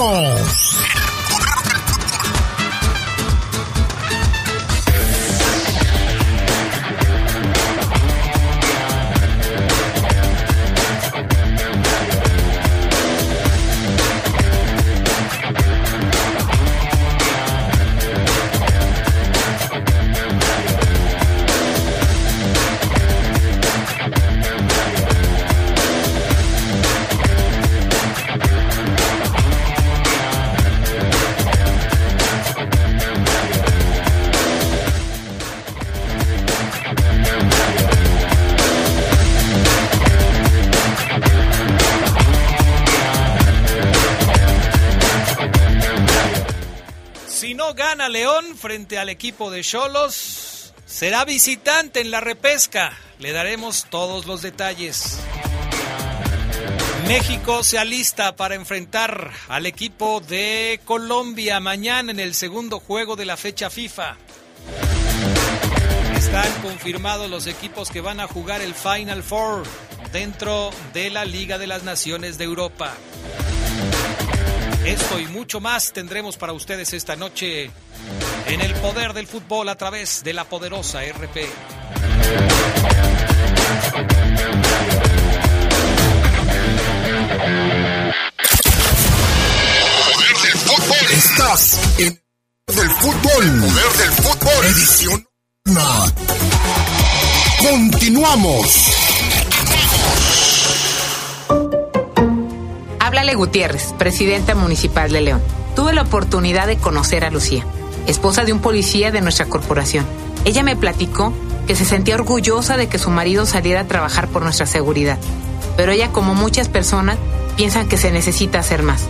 Vamos. Frente al equipo de Cholos, será visitante en la repesca. Le daremos todos los detalles. México se alista para enfrentar al equipo de Colombia mañana en el segundo juego de la fecha FIFA. Están confirmados los equipos que van a jugar el Final Four dentro de la Liga de las Naciones de Europa. Esto y mucho más tendremos para ustedes esta noche en el poder del fútbol a través de la poderosa RP. Poder del fútbol. Estás en del fútbol. Poder del fútbol. Edición. Continuamos. Háblale Gutiérrez, presidenta municipal de León. Tuve la oportunidad de conocer a Lucía, esposa de un policía de nuestra corporación. Ella me platicó que se sentía orgullosa de que su marido saliera a trabajar por nuestra seguridad. Pero ella, como muchas personas, piensan que se necesita hacer más.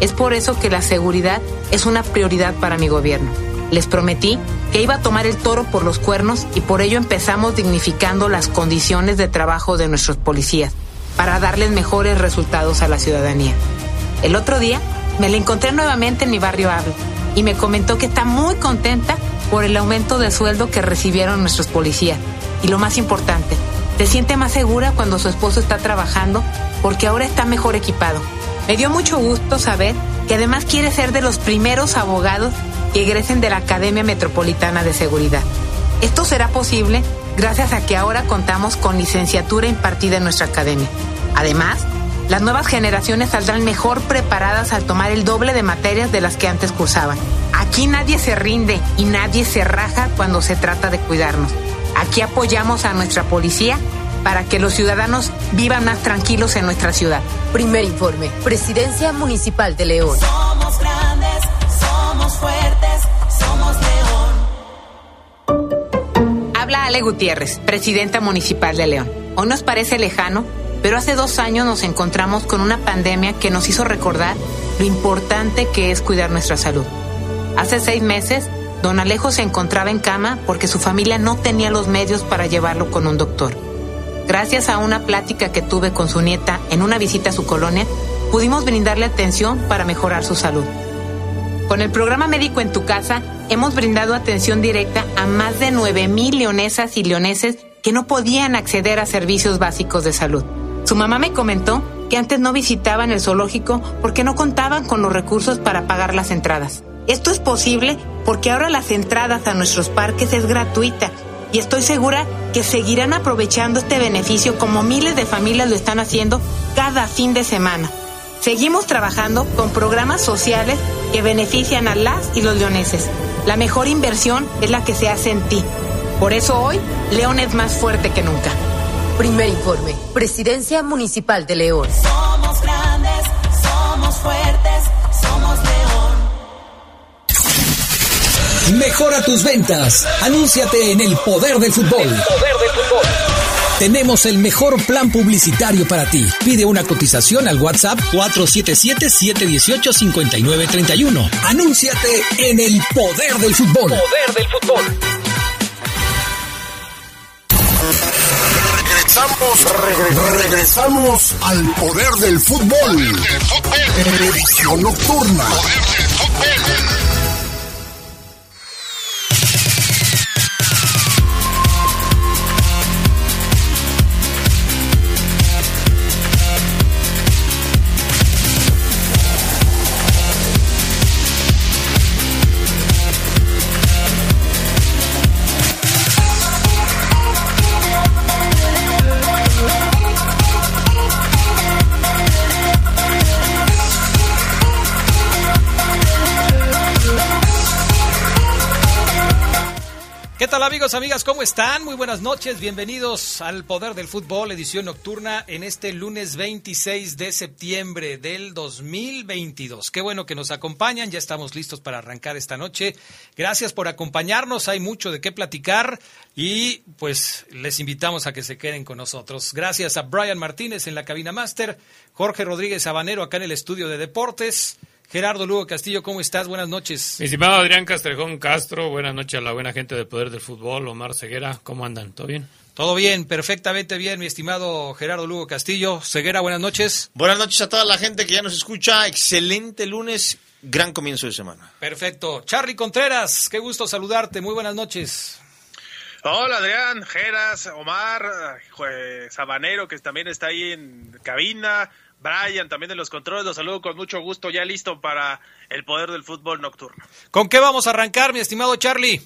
Es por eso que la seguridad es una prioridad para mi gobierno. Les prometí que iba a tomar el toro por los cuernos y por ello empezamos dignificando las condiciones de trabajo de nuestros policías para darles mejores resultados a la ciudadanía. El otro día me la encontré nuevamente en mi barrio Hablo y me comentó que está muy contenta por el aumento de sueldo que recibieron nuestros policías. Y lo más importante, se siente más segura cuando su esposo está trabajando porque ahora está mejor equipado. Me dio mucho gusto saber que además quiere ser de los primeros abogados que egresen de la Academia Metropolitana de Seguridad. Esto será posible gracias a que ahora contamos con licenciatura impartida en nuestra academia. Además, las nuevas generaciones saldrán mejor preparadas al tomar el doble de materias de las que antes cursaban. Aquí nadie se rinde y nadie se raja cuando se trata de cuidarnos. Aquí apoyamos a nuestra policía para que los ciudadanos vivan más tranquilos en nuestra ciudad. Primer informe, Presidencia Municipal de León. Somos grandes, somos fuertes, Ale Gutiérrez, presidenta municipal de León. Hoy nos parece lejano, pero hace dos años nos encontramos con una pandemia que nos hizo recordar lo importante que es cuidar nuestra salud. Hace seis meses, don Alejo se encontraba en cama porque su familia no tenía los medios para llevarlo con un doctor. Gracias a una plática que tuve con su nieta en una visita a su colonia, pudimos brindarle atención para mejorar su salud. Con el programa Médico en tu casa, hemos brindado atención directa a más de 9 mil leonesas y leoneses que no podían acceder a servicios básicos de salud. Su mamá me comentó que antes no visitaban el zoológico porque no contaban con los recursos para pagar las entradas. Esto es posible porque ahora las entradas a nuestros parques es gratuita y estoy segura que seguirán aprovechando este beneficio como miles de familias lo están haciendo cada fin de semana. Seguimos trabajando con programas sociales que benefician a las y los leoneses. La mejor inversión es la que se hace en ti. Por eso hoy, León es más fuerte que nunca. Primer informe, Presidencia Municipal de León. Somos grandes, somos fuertes, somos León. Mejora tus ventas. Anúnciate en el poder del fútbol. Poder del fútbol. Tenemos el mejor plan publicitario para ti. Pide una cotización al WhatsApp 477-718-5931. Anúnciate en el poder del fútbol. Poder del fútbol. Regresamos, regresamos al poder del fútbol. Edición nocturna. ¿Qué tal amigos, amigas? ¿Cómo están? Muy buenas noches, bienvenidos al Poder del Fútbol, edición nocturna en este lunes 26 de septiembre del 2022. Qué bueno que nos acompañan, ya estamos listos para arrancar esta noche. Gracias por acompañarnos, hay mucho de qué platicar y pues les invitamos a que se queden con nosotros. Gracias a Brian Martínez en la cabina máster, Jorge Rodríguez Habanero acá en el estudio de deportes. Gerardo Lugo Castillo, ¿cómo estás? Buenas noches. Mi estimado Adrián Castrejón Castro, buenas noches a la buena gente de Poder del Fútbol, Omar Ceguera, ¿cómo andan? ¿Todo bien? Todo bien, perfectamente bien, mi estimado Gerardo Lugo Castillo. Ceguera, buenas noches. Buenas noches a toda la gente que ya nos escucha. Excelente lunes, gran comienzo de semana. Perfecto. Charlie Contreras, qué gusto saludarte. Muy buenas noches. Hola Adrián, Geras, Omar, eh, Sabanero, que también está ahí en cabina, Brian también de los controles, los saludo con mucho gusto, ya listo para el poder del fútbol nocturno. ¿Con qué vamos a arrancar, mi estimado Charlie?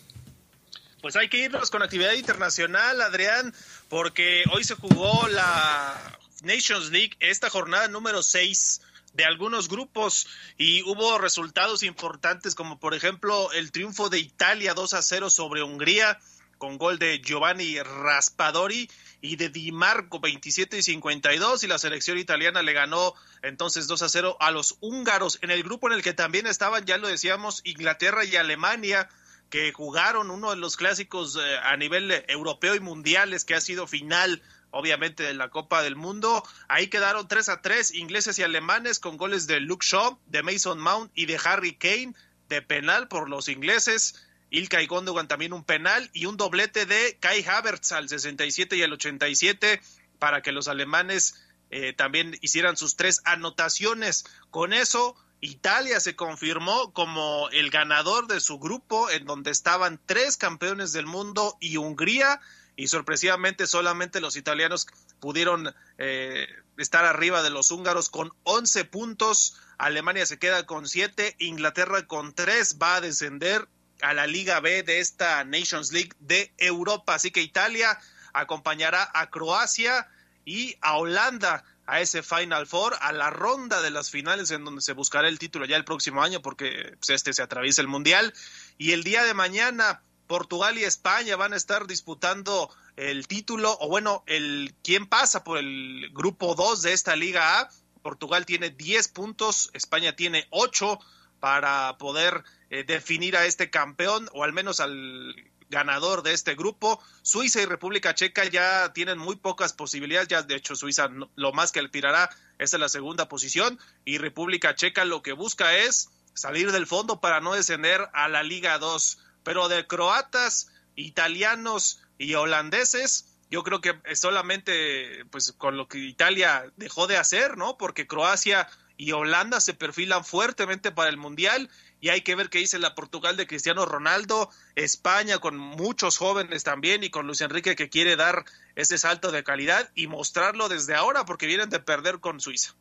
Pues hay que irnos con actividad internacional, Adrián, porque hoy se jugó la Nations League, esta jornada número 6 de algunos grupos y hubo resultados importantes como por ejemplo el triunfo de Italia 2 a 0 sobre Hungría con gol de Giovanni Raspadori y de Di Marco 27 y 52 y la selección italiana le ganó entonces 2 a 0 a los húngaros en el grupo en el que también estaban, ya lo decíamos, Inglaterra y Alemania que jugaron uno de los clásicos eh, a nivel europeo y mundiales que ha sido final obviamente de la Copa del Mundo. Ahí quedaron 3 a 3 ingleses y alemanes con goles de Luke Shaw, de Mason Mount y de Harry Kane de penal por los ingleses. Ilkay Gundogan también un penal y un doblete de Kai Havertz al 67 y al 87 para que los alemanes eh, también hicieran sus tres anotaciones. Con eso, Italia se confirmó como el ganador de su grupo, en donde estaban tres campeones del mundo y Hungría, y sorpresivamente solamente los italianos pudieron eh, estar arriba de los húngaros con 11 puntos. Alemania se queda con 7, Inglaterra con 3 va a descender a la Liga B de esta Nations League de Europa. Así que Italia acompañará a Croacia y a Holanda a ese Final Four, a la ronda de las finales en donde se buscará el título ya el próximo año porque pues, este se atraviesa el Mundial. Y el día de mañana Portugal y España van a estar disputando el título o bueno, el quién pasa por el grupo 2 de esta Liga A. Portugal tiene 10 puntos, España tiene 8 para poder eh, definir a este campeón o al menos al ganador de este grupo. Suiza y República Checa ya tienen muy pocas posibilidades, ya de hecho Suiza lo más que aspirará es en la segunda posición y República Checa lo que busca es salir del fondo para no descender a la Liga 2. Pero de croatas, italianos y holandeses, yo creo que solamente pues con lo que Italia dejó de hacer, ¿no? Porque Croacia y Holanda se perfilan fuertemente para el Mundial y hay que ver qué dice la Portugal de Cristiano Ronaldo, España con muchos jóvenes también y con Luis Enrique que quiere dar ese salto de calidad y mostrarlo desde ahora porque vienen de perder con Suiza.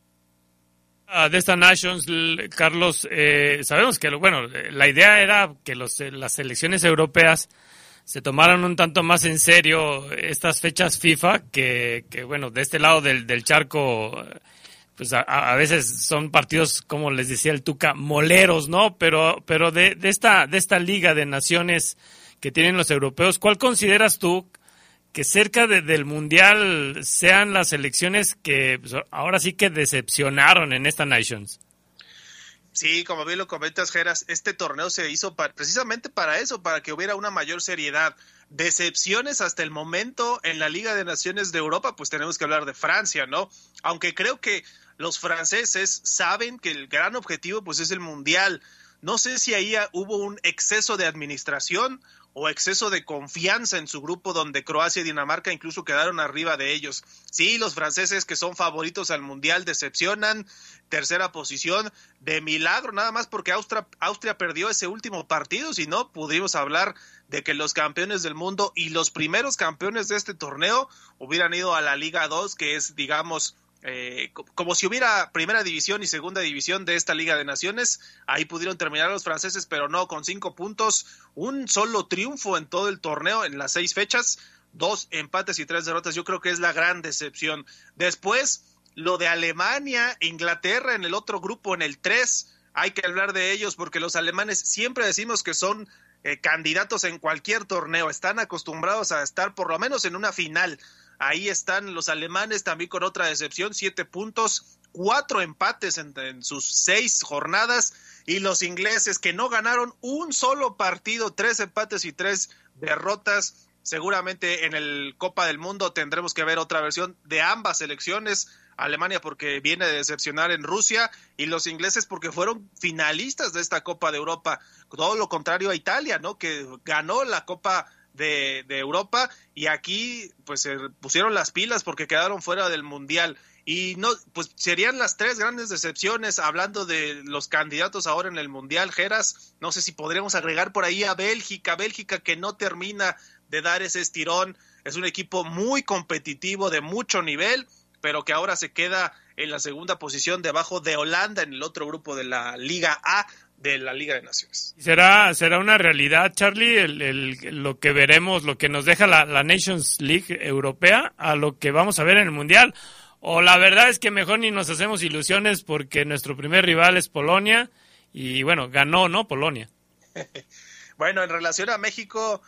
Ah, de esta Nations, Carlos, eh, sabemos que bueno, la idea era que los, las selecciones europeas se tomaran un tanto más en serio estas fechas FIFA, que, bueno, de este lado del, del charco pues a, a, veces son partidos, como les decía el Tuca, moleros, ¿no? Pero, pero de, de, esta, de esta liga de naciones que tienen los europeos, ¿cuál consideras tú que cerca de, del Mundial sean las elecciones que pues, ahora sí que decepcionaron en esta Nations? Sí, como bien lo comentas, Geras, este torneo se hizo precisamente para eso, para que hubiera una mayor seriedad. decepciones hasta el momento en la Liga de Naciones de Europa, pues tenemos que hablar de Francia, ¿no? Aunque creo que los franceses saben que el gran objetivo pues es el Mundial. No sé si ahí hubo un exceso de administración o exceso de confianza en su grupo donde Croacia y Dinamarca incluso quedaron arriba de ellos. Sí, los franceses que son favoritos al Mundial decepcionan, tercera posición de milagro, nada más porque Austria, Austria perdió ese último partido, si no, pudimos hablar de que los campeones del mundo y los primeros campeones de este torneo hubieran ido a la Liga 2, que es, digamos, eh, como si hubiera primera división y segunda división de esta Liga de Naciones. Ahí pudieron terminar los franceses, pero no con cinco puntos, un solo triunfo en todo el torneo en las seis fechas, dos empates y tres derrotas. Yo creo que es la gran decepción. Después, lo de Alemania, Inglaterra en el otro grupo, en el tres, hay que hablar de ellos porque los alemanes siempre decimos que son eh, candidatos en cualquier torneo, están acostumbrados a estar por lo menos en una final Ahí están los alemanes también con otra decepción, siete puntos, cuatro empates en, sus seis jornadas y los ingleses que no ganaron un solo partido, tres empates y tres derrotas. Seguramente en el Copa del Mundo tendremos que ver otra versión de ambas selecciones. Alemania porque viene de decepcionar en Rusia y los ingleses porque fueron finalistas de esta Copa de Europa. Todo lo contrario a Italia, ¿no? Que ganó la Copa de, Europa y aquí pues se pusieron las pilas porque quedaron fuera del mundial. Y no pues serían las tres grandes decepciones hablando de los candidatos ahora en el mundial Geras. No sé si podríamos agregar por ahí a Bélgica. Bélgica que no termina de dar ese estirón. Es un equipo muy competitivo de mucho nivel pero que ahora se queda en la segunda posición debajo de Holanda en el otro grupo de la Liga A de la Liga de Naciones. ¿Será, será una realidad, Charlie, el, lo que veremos, lo que nos deja la, Nations League europea a lo que vamos a ver en el Mundial? O la verdad es que mejor ni nos hacemos ilusiones porque nuestro primer rival es Polonia y bueno, ganó, ¿no? Polonia. bueno, en relación a México,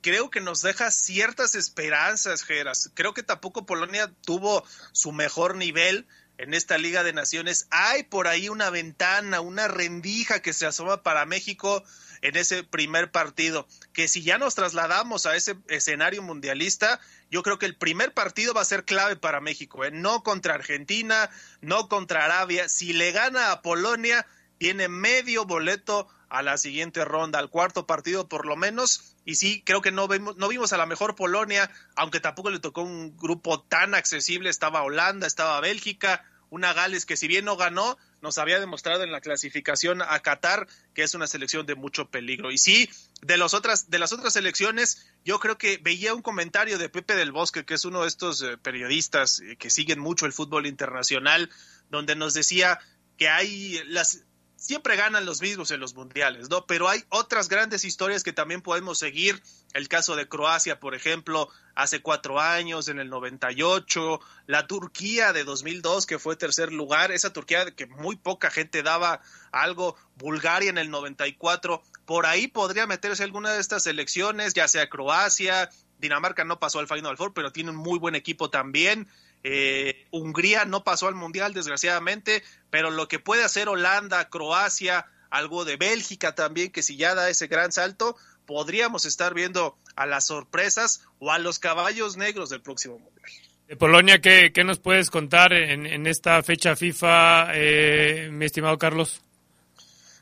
creo que nos deja ciertas esperanzas, Geras. Creo que tampoco Polonia tuvo su mejor nivel en esta Liga de Naciones. Hay por ahí una ventana, una rendija que se asoma para México en ese primer partido, que si ya nos trasladamos a ese escenario mundialista, yo creo que el primer partido va a ser clave para México, ¿eh? no contra Argentina, no contra Arabia, si le gana a Polonia, tiene medio boleto a la siguiente ronda, al cuarto partido por lo menos. Y sí, creo que no vimos, no vimos a la mejor Polonia, aunque tampoco le tocó un grupo tan accesible. Estaba Holanda, estaba Bélgica, una Gales que si bien no ganó, nos había demostrado en la clasificación a Qatar que es una selección de mucho peligro. Y sí, de, los otras, de las otras selecciones, yo creo que veía un comentario de Pepe del Bosque, que es uno de estos eh, periodistas eh, que siguen mucho el fútbol internacional, donde nos decía que hay las siempre ganan los mismos en los mundiales, ¿no? Pero hay otras grandes historias que también podemos seguir. El caso de Croacia, por ejemplo, hace cuatro años, en el 98, la Turquía de 2002, que fue tercer lugar, esa Turquía que muy poca gente daba algo, Bulgaria en el 94, por ahí podría meterse alguna de estas selecciones, ya sea Croacia, Dinamarca no pasó al Final Four, pero tiene un muy buen equipo también. Eh, Hungría no pasó al Mundial, desgraciadamente, pero lo que puede hacer Holanda, Croacia, algo de Bélgica también, que si ya da ese gran salto, podríamos estar viendo a las sorpresas o a los caballos negros del próximo Mundial. De Polonia, ¿qué, nos puedes contar en, esta fecha FIFA, eh, mi estimado Carlos?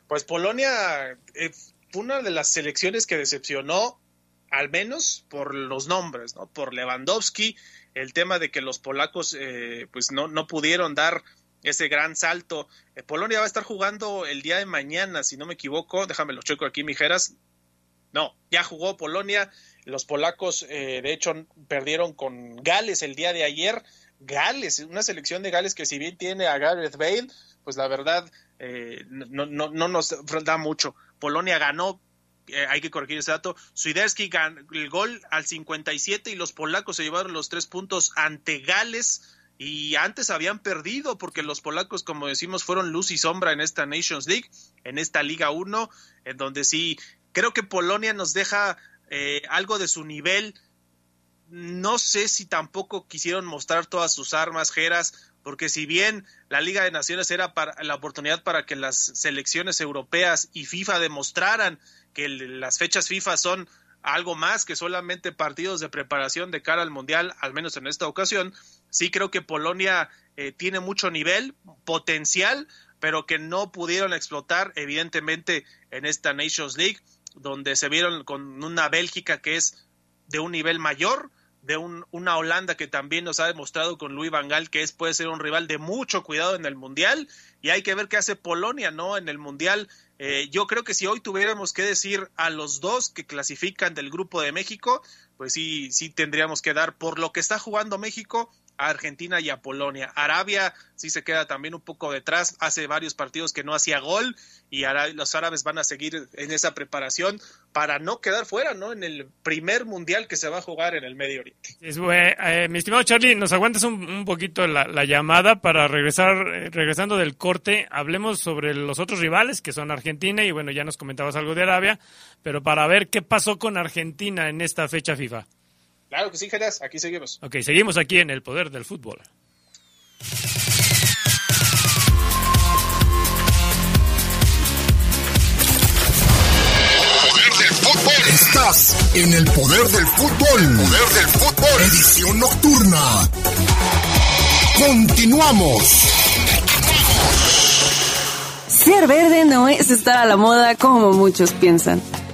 Pues Polonia eh, fue una de las selecciones que decepcionó, al menos por los nombres, ¿no? Por Lewandowski el tema de que los polacos eh, pues no, no pudieron dar ese gran salto. Eh, Polonia va a estar jugando el día de mañana, si no me equivoco, déjame lo checo aquí, mijeras. No, ya jugó Polonia. Los polacos, eh, de hecho, perdieron con Gales el día de ayer. Gales, una selección de Gales que si bien tiene a Gareth Bale, pues la verdad no, no, no nos da mucho. Polonia ganó eh, hay que corregir ese dato. Swiderski ganó el gol al 57 y los polacos se llevaron los tres puntos ante Gales y antes habían perdido porque los polacos, como decimos, fueron luz y sombra en esta Nations League, en esta Liga 1, en donde sí, creo que Polonia nos deja eh, algo de su nivel. No sé si tampoco quisieron mostrar todas sus armas, Geras, porque si bien la Liga de Naciones era para, la oportunidad para que las selecciones europeas y FIFA demostraran que las fechas FIFA son algo más que solamente partidos de preparación de cara al Mundial, al menos en esta ocasión. Sí creo que Polonia eh, tiene mucho nivel, potencial, pero que no pudieron explotar evidentemente en esta Nations League, donde se vieron con una Bélgica que es de un nivel mayor, de un, una Holanda que también nos ha demostrado con Luis Van Gaal que es, puede ser un rival de mucho cuidado en el Mundial y hay que ver qué hace Polonia, ¿no? En el Mundial. Eh, yo creo que si hoy tuviéramos que decir a los dos que clasifican del grupo de México, pues sí, sí tendríamos que dar por lo que está jugando México Argentina y a Polonia. Arabia sí se queda también un poco detrás, hace varios partidos que no hacía gol y los árabes van a seguir en esa preparación para no quedar fuera, ¿no? En el primer mundial que se va a jugar en el Medio Oriente. Eh, mi estimado Charlie, nos aguantas un, poquito la, llamada para regresar, eh, regresando del corte, hablemos sobre los otros rivales que son Argentina y bueno, ya nos comentabas algo de Arabia, pero para ver qué pasó con Argentina en esta fecha FIFA. Claro que sí, Geras, aquí seguimos. Ok, seguimos aquí en el poder del fútbol. Poder del fútbol. Estás en el poder del fútbol. Poder del fútbol. Edición nocturna. Continuamos. Ser verde no es estar a la moda como muchos piensan.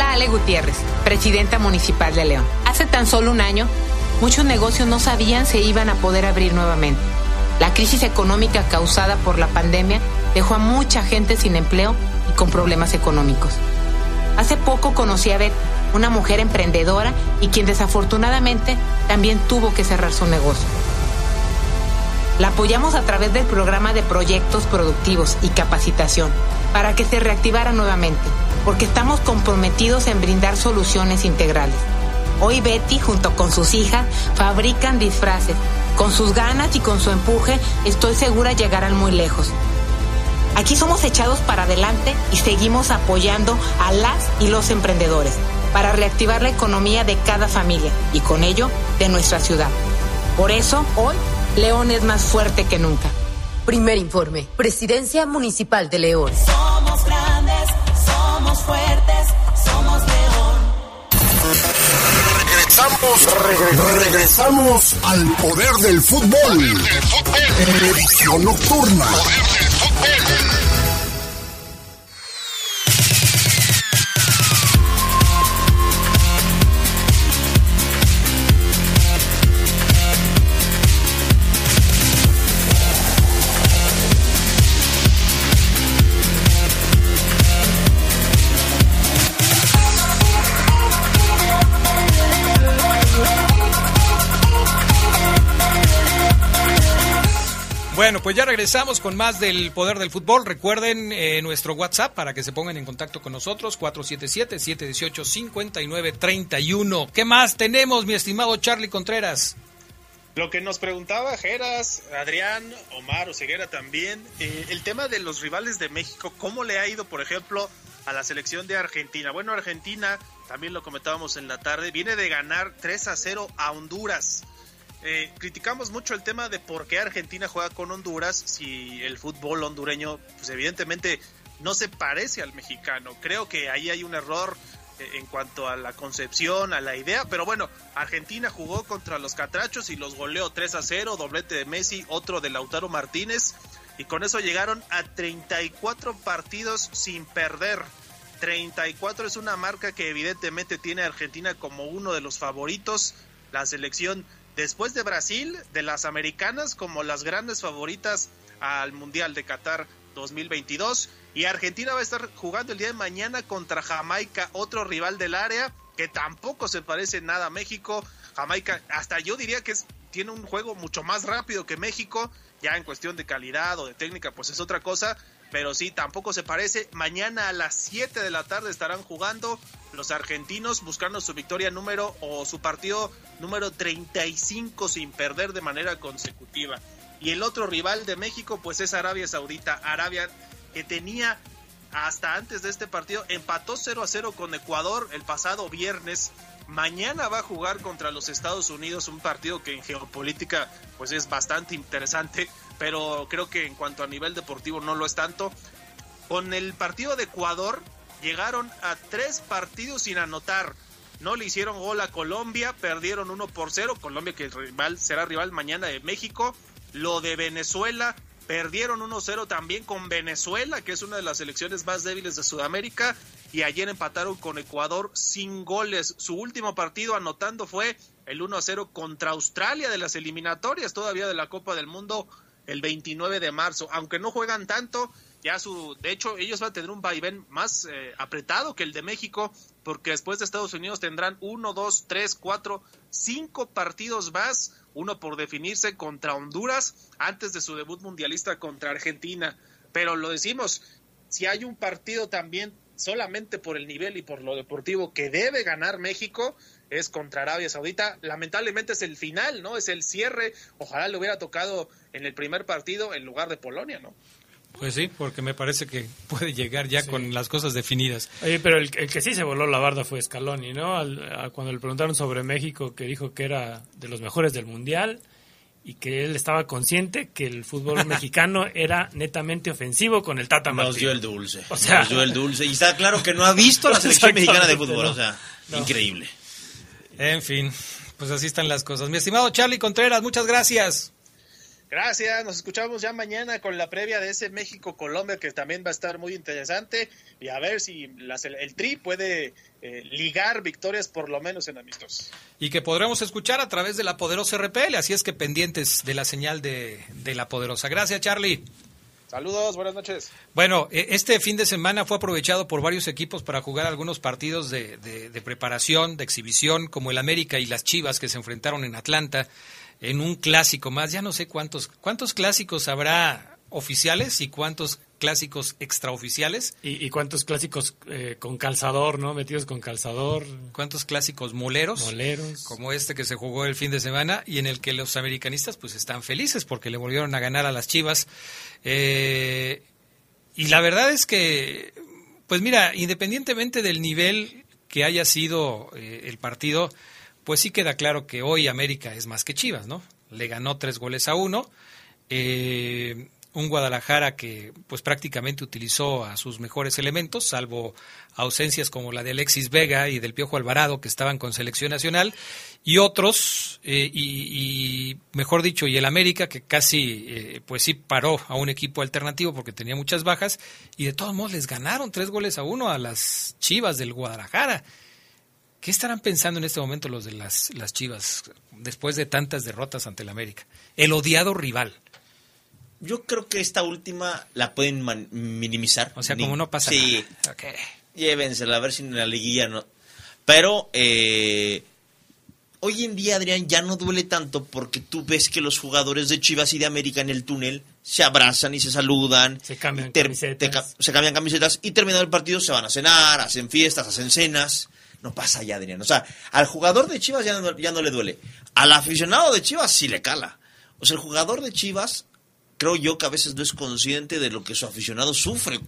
Ale Gutiérrez, presidenta municipal de León. Hace tan solo un año, muchos negocios no sabían si iban a poder abrir nuevamente. La crisis económica causada por la pandemia dejó a mucha gente sin empleo y con problemas económicos. Hace poco conocí a Beth, una mujer emprendedora y quien desafortunadamente también tuvo que cerrar su negocio. La apoyamos a través del programa de proyectos productivos y capacitación para que se reactivara nuevamente porque estamos comprometidos en brindar soluciones integrales. Hoy Betty, junto con sus hijas, fabrican disfraces. Con sus ganas y con su empuje, estoy segura llegarán muy lejos. Aquí somos echados para adelante y seguimos apoyando a las y los emprendedores para reactivar la economía de cada familia y con ello de nuestra ciudad. Por eso, hoy, León es más fuerte que nunca. Primer informe, Presidencia Municipal de León. Somos grandes somos fuertes, somos león. Regresamos, regresamos al poder del fútbol. Edición nocturna. Poder del fútbol. Bueno, pues ya regresamos con más del poder del fútbol. Recuerden eh, nuestro WhatsApp para que se pongan en contacto con nosotros, 477-718-5931. ¿Qué más tenemos, mi estimado Charlie Contreras? Lo que nos preguntaba Geras, Adrián, Omar o Ceguera también, eh, el tema de los rivales de México, ¿cómo le ha ido, por ejemplo, a la selección de Argentina? Bueno, Argentina, también lo comentábamos en la tarde, viene de ganar 3 a 0 a Honduras. Eh, criticamos mucho el tema de por qué Argentina juega con Honduras si el fútbol hondureño, pues evidentemente no se parece al mexicano. Creo que ahí hay un error eh, en cuanto a la concepción, a la idea, pero bueno, Argentina jugó contra los Catrachos y los goleó 3 a 0, doblete de Messi, otro de Lautaro Martínez, y con eso llegaron a 34 partidos sin perder. 34 es una marca que evidentemente tiene a Argentina como uno de los favoritos. La selección después de Brasil, de las americanas como las grandes favoritas al Mundial de Qatar 2022. Y Argentina va a estar jugando el día de mañana contra Jamaica, otro rival del área que tampoco se parece nada a México. Jamaica, hasta yo diría que tiene un juego mucho más rápido que México, ya en cuestión de calidad o de técnica, pues es otra cosa, pero sí, tampoco se parece. Mañana a las 7 de la tarde estarán jugando los argentinos buscando su victoria número o su partido número 35 sin perder de manera consecutiva. Y el otro rival de México, pues es Arabia Saudita. Arabia que tenía hasta antes de este partido, empató 0 a 0 con Ecuador el pasado viernes. Mañana va a jugar contra los Estados Unidos, un partido que en geopolítica pues es bastante interesante, pero creo que en cuanto a nivel deportivo no lo es tanto. Con el partido de Ecuador llegaron a tres partidos sin anotar. No le hicieron gol a Colombia, perdieron 1 por 0. Colombia que rival, será rival mañana de México. Lo de Venezuela, perdieron 1-0 también con Venezuela, que es una de las selecciones más débiles de Sudamérica. Y ayer empataron con Ecuador sin goles. Su último partido anotando fue el 1-0 contra Australia de las eliminatorias todavía de la Copa del Mundo el 29 de marzo. Aunque no juegan tanto, ya su, de hecho, ellos van a tener un vaivén más eh, apretado que el de México, porque después de Estados Unidos tendrán uno, dos, tres, cuatro, cinco partidos más, uno por definirse contra Honduras antes de su debut mundialista contra Argentina. Pero lo decimos, si hay un partido también solamente por el nivel y por lo deportivo que debe ganar México, es contra Arabia Saudita. Lamentablemente es el final, ¿no? Es el cierre. Ojalá le hubiera tocado en el primer partido en lugar de Polonia, ¿no? Pues sí, porque me parece que puede llegar ya con las cosas definidas. Oye, pero el, que sí se voló la barda fue Scaloni, ¿no? cuando le preguntaron sobre México, que dijo que era de los mejores del Mundial y que él estaba consciente que el fútbol mexicano era netamente ofensivo con el Tata Martino. Nos dio el dulce. O sea, nos dio el dulce. Y está claro que no ha visto la selección mexicana de fútbol. O sea, increíble. En fin, pues así están las cosas. Mi estimado Charlie Contreras, muchas gracias. Gracias, nos escuchamos ya mañana con la previa de ese México-Colombia que también va a estar muy interesante y a ver si el Tri puede eh, ligar victorias por lo menos en amistos. Y que podremos escuchar a través de la poderosa RPL, así es que pendientes de la señal de, la poderosa. Gracias Charlie. Saludos, buenas noches. Bueno, e, este fin de semana fue aprovechado por varios equipos para jugar algunos partidos de, de preparación, de exhibición, como el América y las Chivas que se enfrentaron en Atlanta en un clásico más. Ya no sé cuántos, cuántos clásicos habrá oficiales y cuántos clásicos extraoficiales. ¿Y, y cuántos clásicos eh, con calzador, ¿no? Metidos con calzador. ¿Cuántos clásicos moleros? Moleros. Como este que se jugó el fin de semana y en el que los americanistas pues están felices porque le volvieron a ganar a las Chivas. Eh, y la verdad es que, pues mira, independientemente del nivel que haya sido eh, el partido, pues sí queda claro que hoy América es más que Chivas, ¿no? Le ganó tres goles a uno. Eh, un Guadalajara que pues prácticamente utilizó a sus mejores elementos, salvo ausencias como la de Alexis Vega y del Piojo Alvarado que estaban con selección nacional, y otros, eh, y, mejor dicho, y el América que casi eh, pues sí paró a un equipo alternativo porque tenía muchas bajas, y de todos modos les ganaron tres goles a uno a las Chivas del Guadalajara. ¿Qué estarán pensando en este momento los de las, las Chivas después de tantas derrotas ante el América? El odiado rival. Yo creo que esta última la pueden minimizar. O sea, como no pasa sí, nada. Okay. Llévensela, a ver si en la liguilla no. Pero eh, hoy en día, Adrián, ya no duele tanto porque tú ves que los jugadores de Chivas y de América en el túnel se abrazan y se saludan. Se cambian camisetas. se cambian camisetas y terminado el partido se van a cenar, hacen fiestas, hacen cenas no pasa ya, Adrián. O sea, al jugador de Chivas ya no, ya no le duele. Al aficionado de Chivas sí le cala. O sea, el jugador de Chivas, creo yo que a veces no es consciente de lo que su aficionado sufre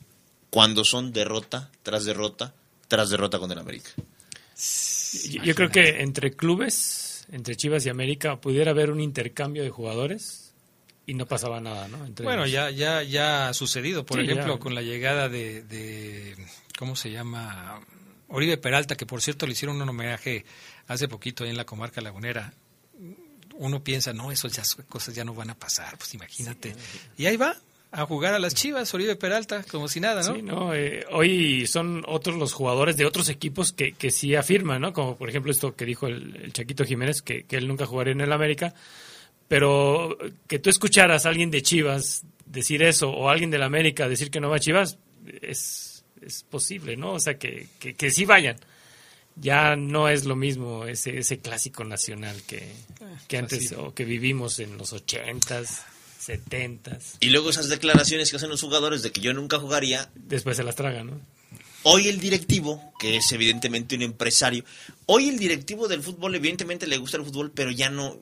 cuando son derrota tras derrota tras derrota con el América. Yo, creo que entre clubes, entre Chivas y América, pudiera haber un intercambio de jugadores y no pasaba nada, ¿no? bueno, ya, ya, ya ha sucedido, por ejemplo, con la llegada de, de, ¿cómo se llama? Oribe Peralta, que por cierto le hicieron un homenaje hace poquito en la comarca lagunera. Uno piensa, no, esas cosas ya no van a pasar, pues imagínate. Y ahí va, a jugar a las Chivas, Oribe Peralta, como si nada, ¿no? Sí, no, eh, hoy son otros los jugadores de otros equipos que, que sí afirman, ¿no? Como por ejemplo esto que dijo el, el Chaquito Jiménez, que, que él nunca jugaría en el América, pero que tú escucharas a alguien de Chivas decir eso o a alguien del América decir que no va a Chivas, es, es posible, ¿no? O sea, que, que, que sí vayan. Ya no es lo mismo ese, ese clásico nacional que, que antes o que vivimos en los ochentas, setentas. Y luego esas declaraciones que hacen los jugadores de que yo nunca jugaría, Después se las tragan, ¿no? Hoy el directivo, que es evidentemente un empresario, hoy el directivo del fútbol evidentemente le gusta el fútbol, pero ya no...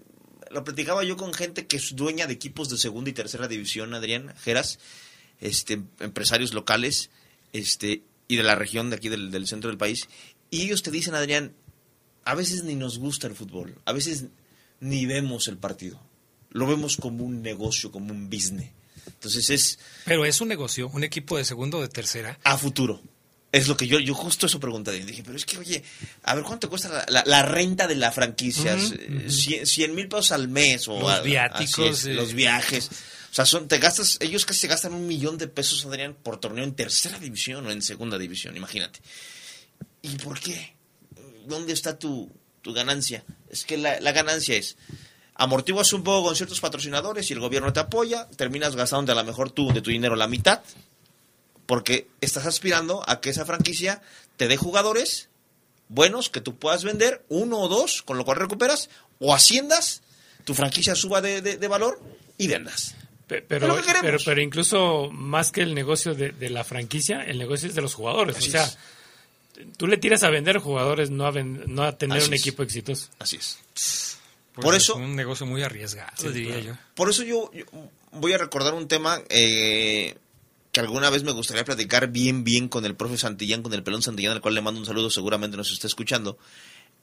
Lo platicaba yo con gente que es dueña de equipos de segunda y tercera división, Adrián Geras, este, empresarios locales este, y de la región de aquí del, del centro del país, y ellos te dicen, Adrián, a veces ni nos gusta el fútbol, a veces ni vemos el partido, lo vemos como un negocio, como un business. Entonces es Pero es un negocio, un equipo de segundo o de tercera. a futuro. Es lo que yo, yo justo eso pregunté. Dije, pero es que, oye, a ver, ¿cuánto cuesta la, la- la renta de la franquicia? Ujú, Eh, cien- cien mil pesos al mes. O Los a- viáticos, es, eh. los viajes. O sea, son, te gastas, ellos casi se gastan un millón de pesos, Adrián, por torneo en tercera división o en segunda división, imagínate. ¿Y por qué? ¿Dónde está tu, tu ganancia? Es que la, la ganancia es, amortiguas un poco con ciertos patrocinadores y el gobierno te apoya, terminas gastando a lo mejor tú de tu dinero la mitad, porque estás aspirando a que esa franquicia te dé jugadores buenos que tú puedas vender, uno o dos, con lo cual recuperas, o haciendas, tu franquicia suba de, de- de valor y vendas. Pero, pero, pero incluso más que el negocio de, de la franquicia, el negocio es de los jugadores. Así o sea, es. Tú le tiras a vender jugadores, no a, ven- no a tener Así un es. equipo exitoso. Así es. Pues Por es eso- un negocio muy arriesgado, Sí, diría claro. yo. Por eso yo, yo voy a recordar un tema eh, que alguna vez me gustaría platicar bien, bien con el profe Santillán, con el pelón Santillán, al cual le mando un saludo, seguramente nos está escuchando.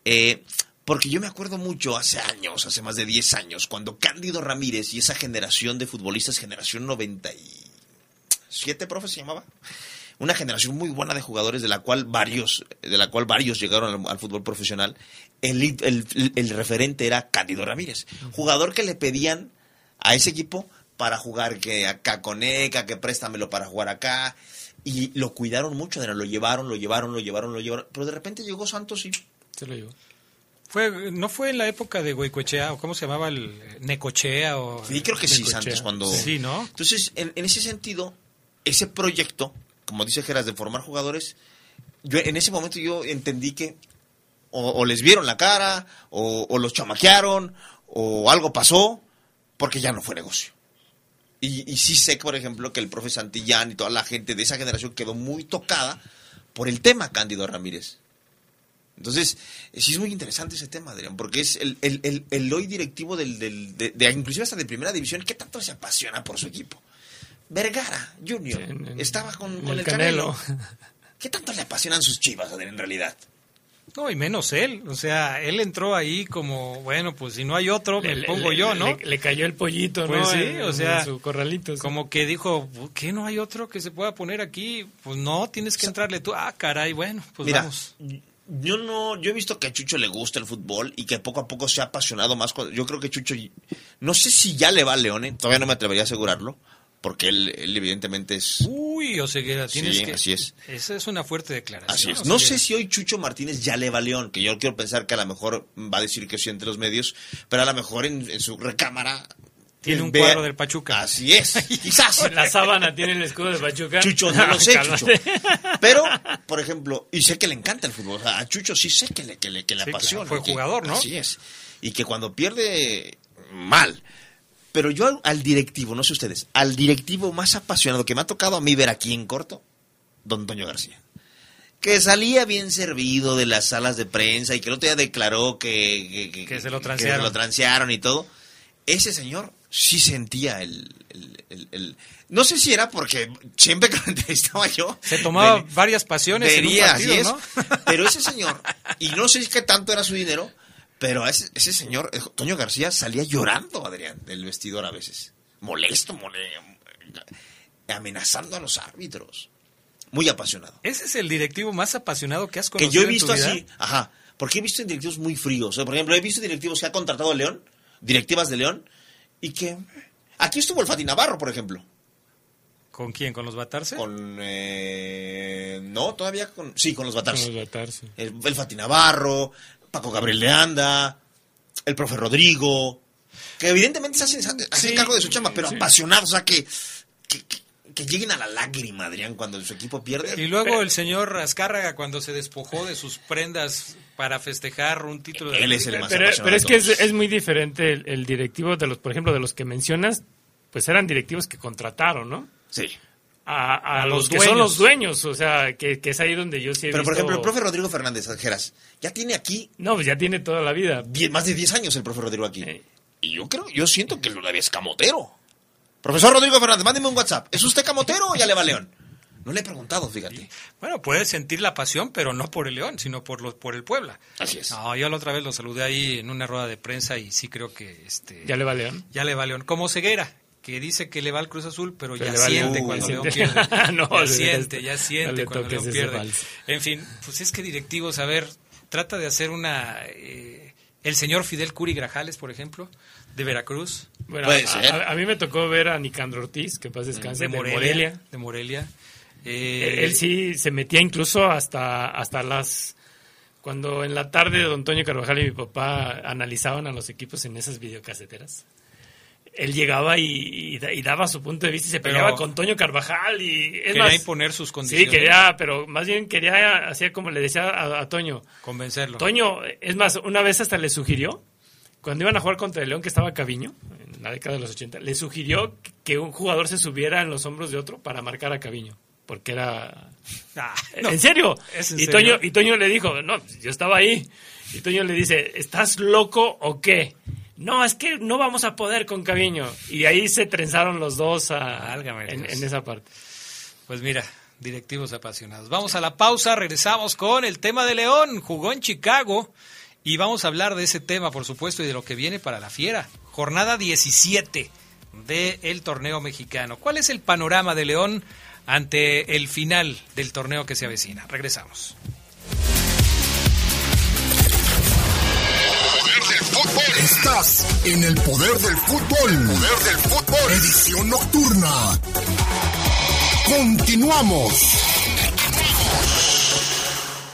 Eh, porque yo me acuerdo mucho hace años, hace más de 10 años, cuando Cándido Ramírez y esa generación de futbolistas, generación 97, profe, se llamaba. Una generación muy buena de jugadores de la cual varios, de la cual varios llegaron al, al fútbol profesional. El, el- el referente era Cándido Ramírez, jugador que le pedían a ese equipo para jugar que acá con ECA, que préstamelo para jugar acá. Y lo cuidaron mucho, lo llevaron, lo llevaron, lo llevaron, lo llevaron. Pero de repente llegó Santos y Se lo digo. Fue, ¿No fue en la época de Goicoechea o cómo se llamaba el Necochea? O, Sí, creo que sí. Santos, cuando... Sí, ¿no? Entonces, en, en ese sentido, ese proyecto, como dice Geras, de formar jugadores, yo en ese momento yo entendí que o, les vieron la cara, o, los chamaquearon, o algo pasó, porque ya no fue negocio. Y, sí sé, por ejemplo, que el profe Santillán y toda la gente de esa generación quedó muy tocada por el tema Cándido Ramírez. Entonces, sí es muy interesante ese tema, Adrián, porque es el, hoy directivo del, de, inclusive hasta de primera división, ¿qué tanto se apasiona por su equipo? Vergara, Junior, en- en- estaba con, con el el, Canelo. Canelo. ¿Qué tanto le apasionan sus chivas, en realidad? No, y menos él. O sea, él entró ahí como, bueno, pues si no hay otro, me Le- pongo le- yo, ¿no? Le, le cayó el pollito, Pues ¿no? sí, En- o sea, en su corralito. sí. Como que dijo, ¿qué no hay otro que se pueda poner aquí? Pues no, tienes que entrarle tú. Ah, caray, bueno, pues Mira, vamos. yo no, yo he visto que a Chucho le gusta el fútbol y que poco a poco se ha apasionado más. cuando- Yo creo que Chucho, no sé si ya le va a Leone, todavía no me atrevería a asegurarlo, porque él, él evidentemente es... Uy, Oseguera, tienes Sí, que... así es. Esa es una fuerte declaración. Así es. No Oseguera. sé si hoy Chucho Martínez ya le va a León, que yo quiero pensar que a lo mejor va a decir que sí entre los medios, pero a lo mejor en, en su recámara... Tiene un cuadro del Pachuca. Así es, quizás. La sábana tiene el escudo de Pachuca. Chucho, no lo sé, Cálmate. Chucho. Pero, por ejemplo, y sé que le encanta el fútbol. O sea, a Chucho sí sé que le, que le, que le Sí, apasiona. claro, fue que- jugador, ¿no? Así es. Y que cuando pierde, mal. Pero yo al, al directivo, no sé ustedes, al directivo más apasionado que me ha tocado a mí ver aquí en corto, don Toño García. Que salía bien servido de las salas de prensa y que el otro día declaró que, que, Que se lo que transearon. lo transearon y todo. Ese señor sí sentía el, el- el- el- No sé si era porque siempre que lo entrevistaba yo... Se tomaba varias pasiones en un partido. ¿no? Pero ese señor, y no sé qué tanto era su dinero, pero ese, ese señor, eh, Toño García, salía llorando, Adrián, del vestidor a veces. Molesto, mole, amenazando a los árbitros. Muy apasionado. Ese es el directivo más apasionado que has Que conocido yo he en tu visto vida. así, ajá, porque he visto en directivos muy fríos. O sea, por ejemplo, he visto directivos que ha contratado a León, directivas de León, y que... Aquí estuvo el Fati Navarro, por ejemplo. ¿Con quién? ¿Con los Batarse? Con. eh, no, todavía con. Sí, con los Batarse. Con los Batarse. El, el Fati Navarro, Paco Gabriel de Anda, el profe Rodrigo. Que evidentemente se hacen, se hacen Sí, cargo de su chamba, pero sí. apasionados. O sea, que, que, que- que lleguen a la lágrima, Adrián, cuando su equipo pierde. Y luego el señor Azcárraga cuando se despojó de sus prendas para festejar un título de Él es el más Pero, pero es que es muy diferente el, el directivo de los, por ejemplo, de los que mencionas, pues eran directivos que contrataron, ¿no? Sí. A, a A los, los que son dueños. los dueños, o sea, que, que es ahí donde yo sí he Pero, por ejemplo, el profe Rodrigo Fernández Ajeras ya tiene aquí No, pues ya tiene toda la vida. más de 10 años el profe Rodrigo aquí. Eh. Y yo creo, yo siento que lo de es camotero. Profesor Rodrigo Fernández, mándeme un WhatsApp. ¿Es usted camotero o ya le va León? No le he preguntado, fíjate. Bueno, puede sentir la pasión, pero no por el León, sino por los, por el Puebla. Así es. No, yo la otra vez lo saludé ahí en una rueda de prensa y sí creo que este ¿Ya le va León? ya le va León. Como Ceguera, que dice que le va al Cruz Azul, pero, Pero ya siente cuando León siente. pierde. No, ya siente, ya no siente le cuando León pierde. vals. En fin, pues es que directivos, a ver, trata de hacer una... eh, el señor Fidel Curi Grajales, por ejemplo, de Veracruz, Bueno, Puede a, ser. a- a mí me tocó ver a Nicandro Ortiz, que paz descanse, de de Morelia. De Morelia. Él, Eh, él sí se metía incluso hasta, hasta las... Cuando en la tarde don Toño Carvajal y mi papá analizaban a los equipos en esas videocaseteras, él llegaba y, y da- y daba su punto de vista y se Pero- peleaba con Toño Carvajal y... Es Quería más, imponer sus condiciones. Sí, quería, pero más bien quería, hacía como le decía a, a Toño, Convencerlo. Toño, es más, una vez hasta le sugirió, cuando iban a jugar contra el León, que estaba Caviño, en la década de los 80, le sugirió que un jugador se subiera en los hombros de otro para marcar a Caviño. Porque era... Ah, no. ¿En serio? ¿Es en y, serio? Toño, y Toño le dijo, no, yo estaba ahí. Y Toño le dice, ¿estás loco o qué? No, es que no vamos a poder con Caviño. Y ahí se trenzaron los dos a- en esa parte. Pues mira, directivos apasionados. Vamos a la pausa, regresamos con el tema de León. Jugó en Chicago y vamos a hablar de ese tema, por supuesto, y de lo que viene para la fiera. Jornada 17 del torneo mexicano. ¿Cuál es el panorama de León ante el final del torneo que se avecina? Regresamos. Estás en el poder del fútbol. Poder del fútbol. Edición nocturna. Continuamos.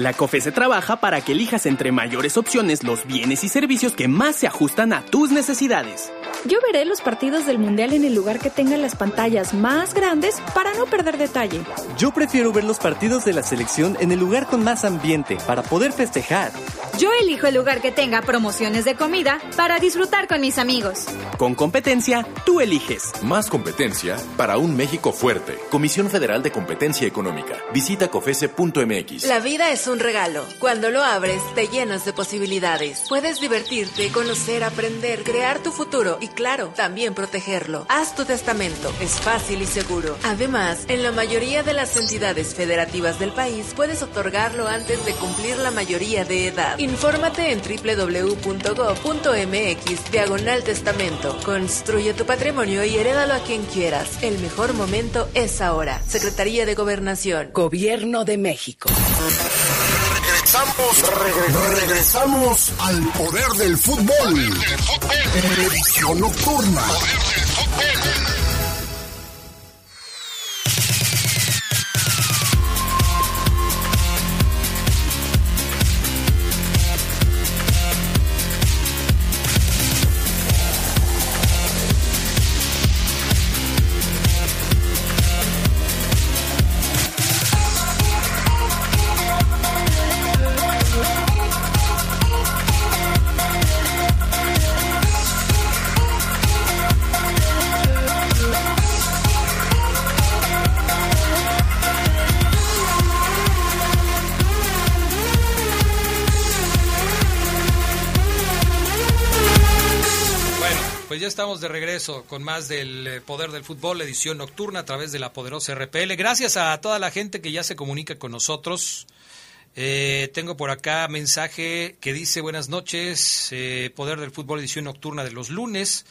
La COFESE trabaja para que elijas entre mayores opciones los bienes y servicios que más se ajustan a tus necesidades. Yo veré los partidos del Mundial en el lugar que tenga las pantallas más grandes para no perder detalle. Yo prefiero ver los partidos de la selección en el lugar con más ambiente para poder festejar. Yo elijo el lugar que tenga promociones de comida para disfrutar con mis amigos. Con competencia, tú eliges. Más competencia para un México fuerte. Comisión Federal de Competencia Económica. Visita cofese.mx. La vida es un regalo. Cuando lo abres, te llenas de posibilidades. Puedes divertirte, conocer, aprender, crear tu futuro y, claro, también protegerlo. Haz tu testamento. Es fácil y seguro. Además, en la mayoría de las entidades federativas del país, puedes otorgarlo antes de cumplir la mayoría de edad. Infórmate en www.gov.mx diagonal testamento. Construye tu patrimonio y herédalo a quien quieras. El mejor momento es ahora. Secretaría de Gobernación. Gobierno de México. Regresamos, regre- regresamos al poder del fútbol. Edición nocturna. Pues ya estamos de regreso con más del eh, Poder del Fútbol, edición nocturna a través de la poderosa RPL. Gracias a toda la gente que ya se comunica con nosotros. Eh, tengo por acá mensaje que dice buenas noches, eh, Poder del Fútbol, edición nocturna de los lunes.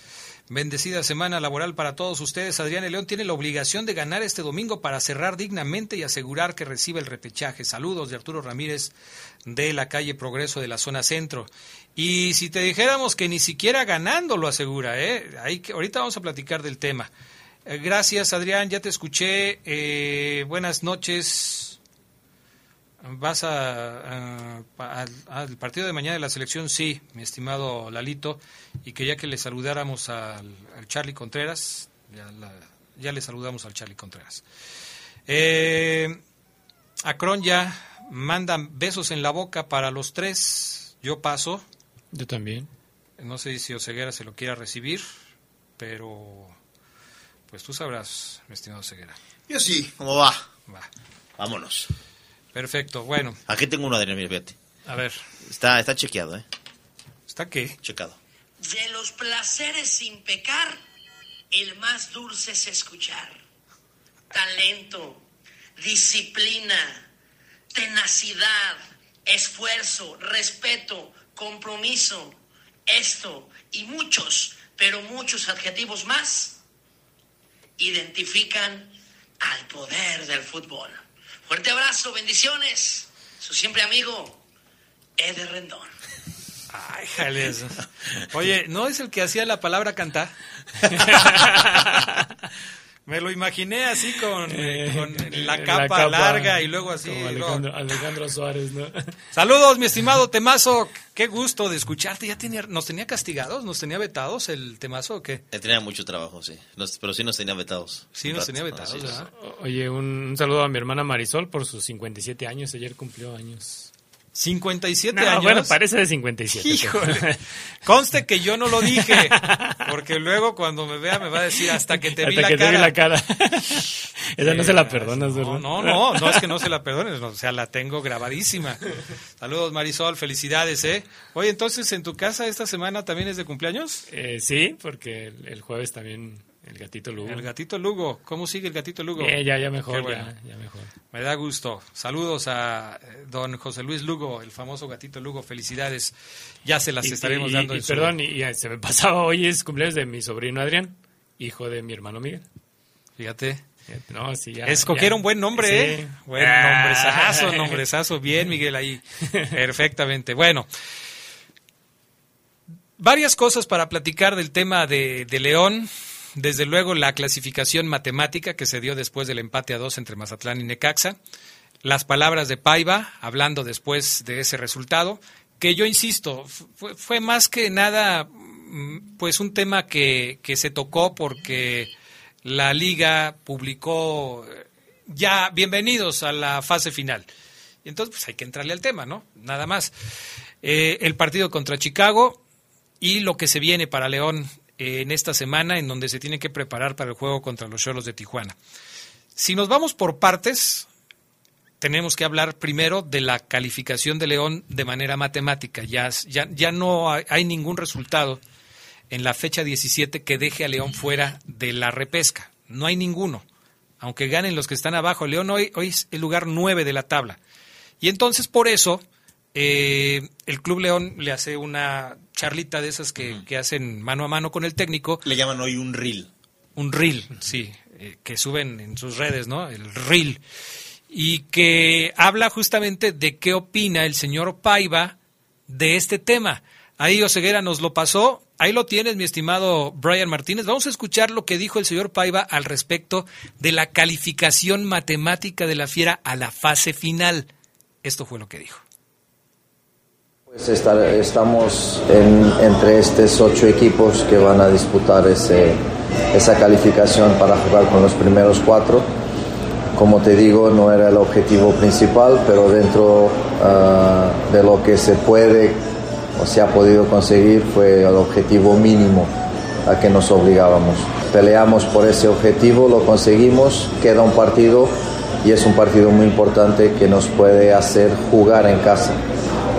Bendecida semana laboral para todos ustedes. Adrián León tiene la obligación de ganar este domingo para cerrar dignamente y asegurar que reciba el repechaje. Saludos de Arturo Ramírez de la calle Progreso de la zona centro. Y si te dijéramos que ni siquiera ganando lo asegura, ¿eh? Ahí que, ahorita vamos a platicar del tema. Eh, gracias, Adrián, ya te escuché. Eh, buenas noches. ¿Vas a, al, partido de mañana de la selección? Sí, mi estimado Lalito. Y quería que le saludáramos al, al Charlie Contreras. Ya, le saludamos al Charlie Contreras. Eh, Acron ya mandan besos en la boca para los tres. Yo paso. Yo también. No sé si Oseguera se lo quiera recibir, pero pues tú sabrás, mi estimado Oseguera. Yo sí, ¿cómo va? Va. Vámonos. Perfecto, bueno. Aquí tengo uno, Adrián, mira, fíjate. A ver. Está, está chequeado, ¿eh? ¿Está qué? Checado. De los placeres sin pecar, el más dulce es escuchar. Talento, disciplina, tenacidad, esfuerzo, respeto, compromiso, esto y muchos, pero muchos adjetivos más identifican al poder del fútbol. Fuerte abrazo, bendiciones. Su siempre amigo, Eder Rendón. Ay, jales. Oye, ¿no es el que hacía la palabra cantar? Me lo imaginé así con, Eh, con la, la capa larga y luego así. Como luego- Alejandro, Alejandro Suárez, ¿no? Saludos, mi estimado Temazo. Qué gusto de escucharte. ¿Ya tenía, nos tenía castigados? ¿Nos tenía vetados el Temazo o qué? Él tenía mucho trabajo, sí. Nos- pero sí nos tenía vetados. Sí, nos rato. tenía vetados, sí, ¿verdad? Oye, un, un saludo a mi hermana Marisol por sus 57 años. Ayer cumplió años. 57 No, años. bueno, parece de 57. Híjole. Conste que yo no lo dije. Porque luego cuando me vea me va a decir hasta que te vi Hasta la que te vi la cara. Esa no se la perdonas, ¿verdad? No, no, no, no es que no se la perdones, no, o sea, la tengo grabadísima. Saludos Marisol, felicidades, ¿eh? Oye, entonces, ¿en tu casa esta semana también es de cumpleaños? Eh, sí, porque el, el jueves también el gatito Lugo. El gatito Lugo, ¿cómo sigue el gatito Lugo? Eh, ya, ya mejor, bueno. ya, ya mejor. Me da gusto. Saludos a eh, don José Luis Lugo, el famoso gatito Lugo. Felicidades. Ya se las Y- estaremos y- dando. y en su- perdón, y se me pasaba, hoy es cumpleaños de mi sobrino Adrián, hijo de mi hermano Miguel. Fíjate. No, sí, ya. Escogieron ya. buen nombre, Sí. ¿eh? Buen Ah. nombrezazo, nombrezazo. Bien, Miguel, ahí. Perfectamente. Bueno. Varias cosas para platicar del tema de, de León. Desde luego, la clasificación matemática que se dio después del empate a dos entre Mazatlán y Necaxa. Las palabras de Paiva, hablando después de ese resultado, que yo insisto, fue, más que nada, mm, pues un tema que, se tocó porque la liga publicó eh, ya bienvenidos a la fase final. Y entonces, pues hay que entrarle al tema, ¿no? Nada más. Eh, el partido contra Chicago y lo que se viene para León en esta semana, en donde se tiene que preparar para el juego contra los Cholos de Tijuana. Si nos vamos por partes, tenemos que hablar primero de la calificación de León de manera matemática. Ya, ya, ya no hay, hay ningún resultado en la fecha 17 que deje a León fuera de la repesca. No hay ninguno. Aunque ganen los que están abajo, León hoy, hoy es el lugar 9 de la tabla. Y entonces por eso eh, el Club León le hace una charlita de esas que, que hacen mano a mano con el técnico. Le llaman hoy un reel. Un reel, sí, eh, que suben en sus redes, ¿no? El reel. Y que habla justamente de qué opina el señor Paiva de este tema. Ahí Oseguera nos lo pasó. Ahí lo tienes, mi estimado Brian Martínez. Vamos a escuchar lo que dijo el señor Paiva al respecto de la calificación matemática de la Fiera a la fase final. Esto fue lo que dijo. Pues estamos en- entre estos ocho equipos que van a disputar esa calificación para jugar con los primeros cuatro. Como te digo, no era el objetivo principal, pero dentro ah, de lo que se puede o se ha podido conseguir fue el objetivo mínimo a que nos obligábamos. Peleamos por ese objetivo, lo conseguimos, queda un partido y es un partido muy importante que nos puede hacer jugar en casa.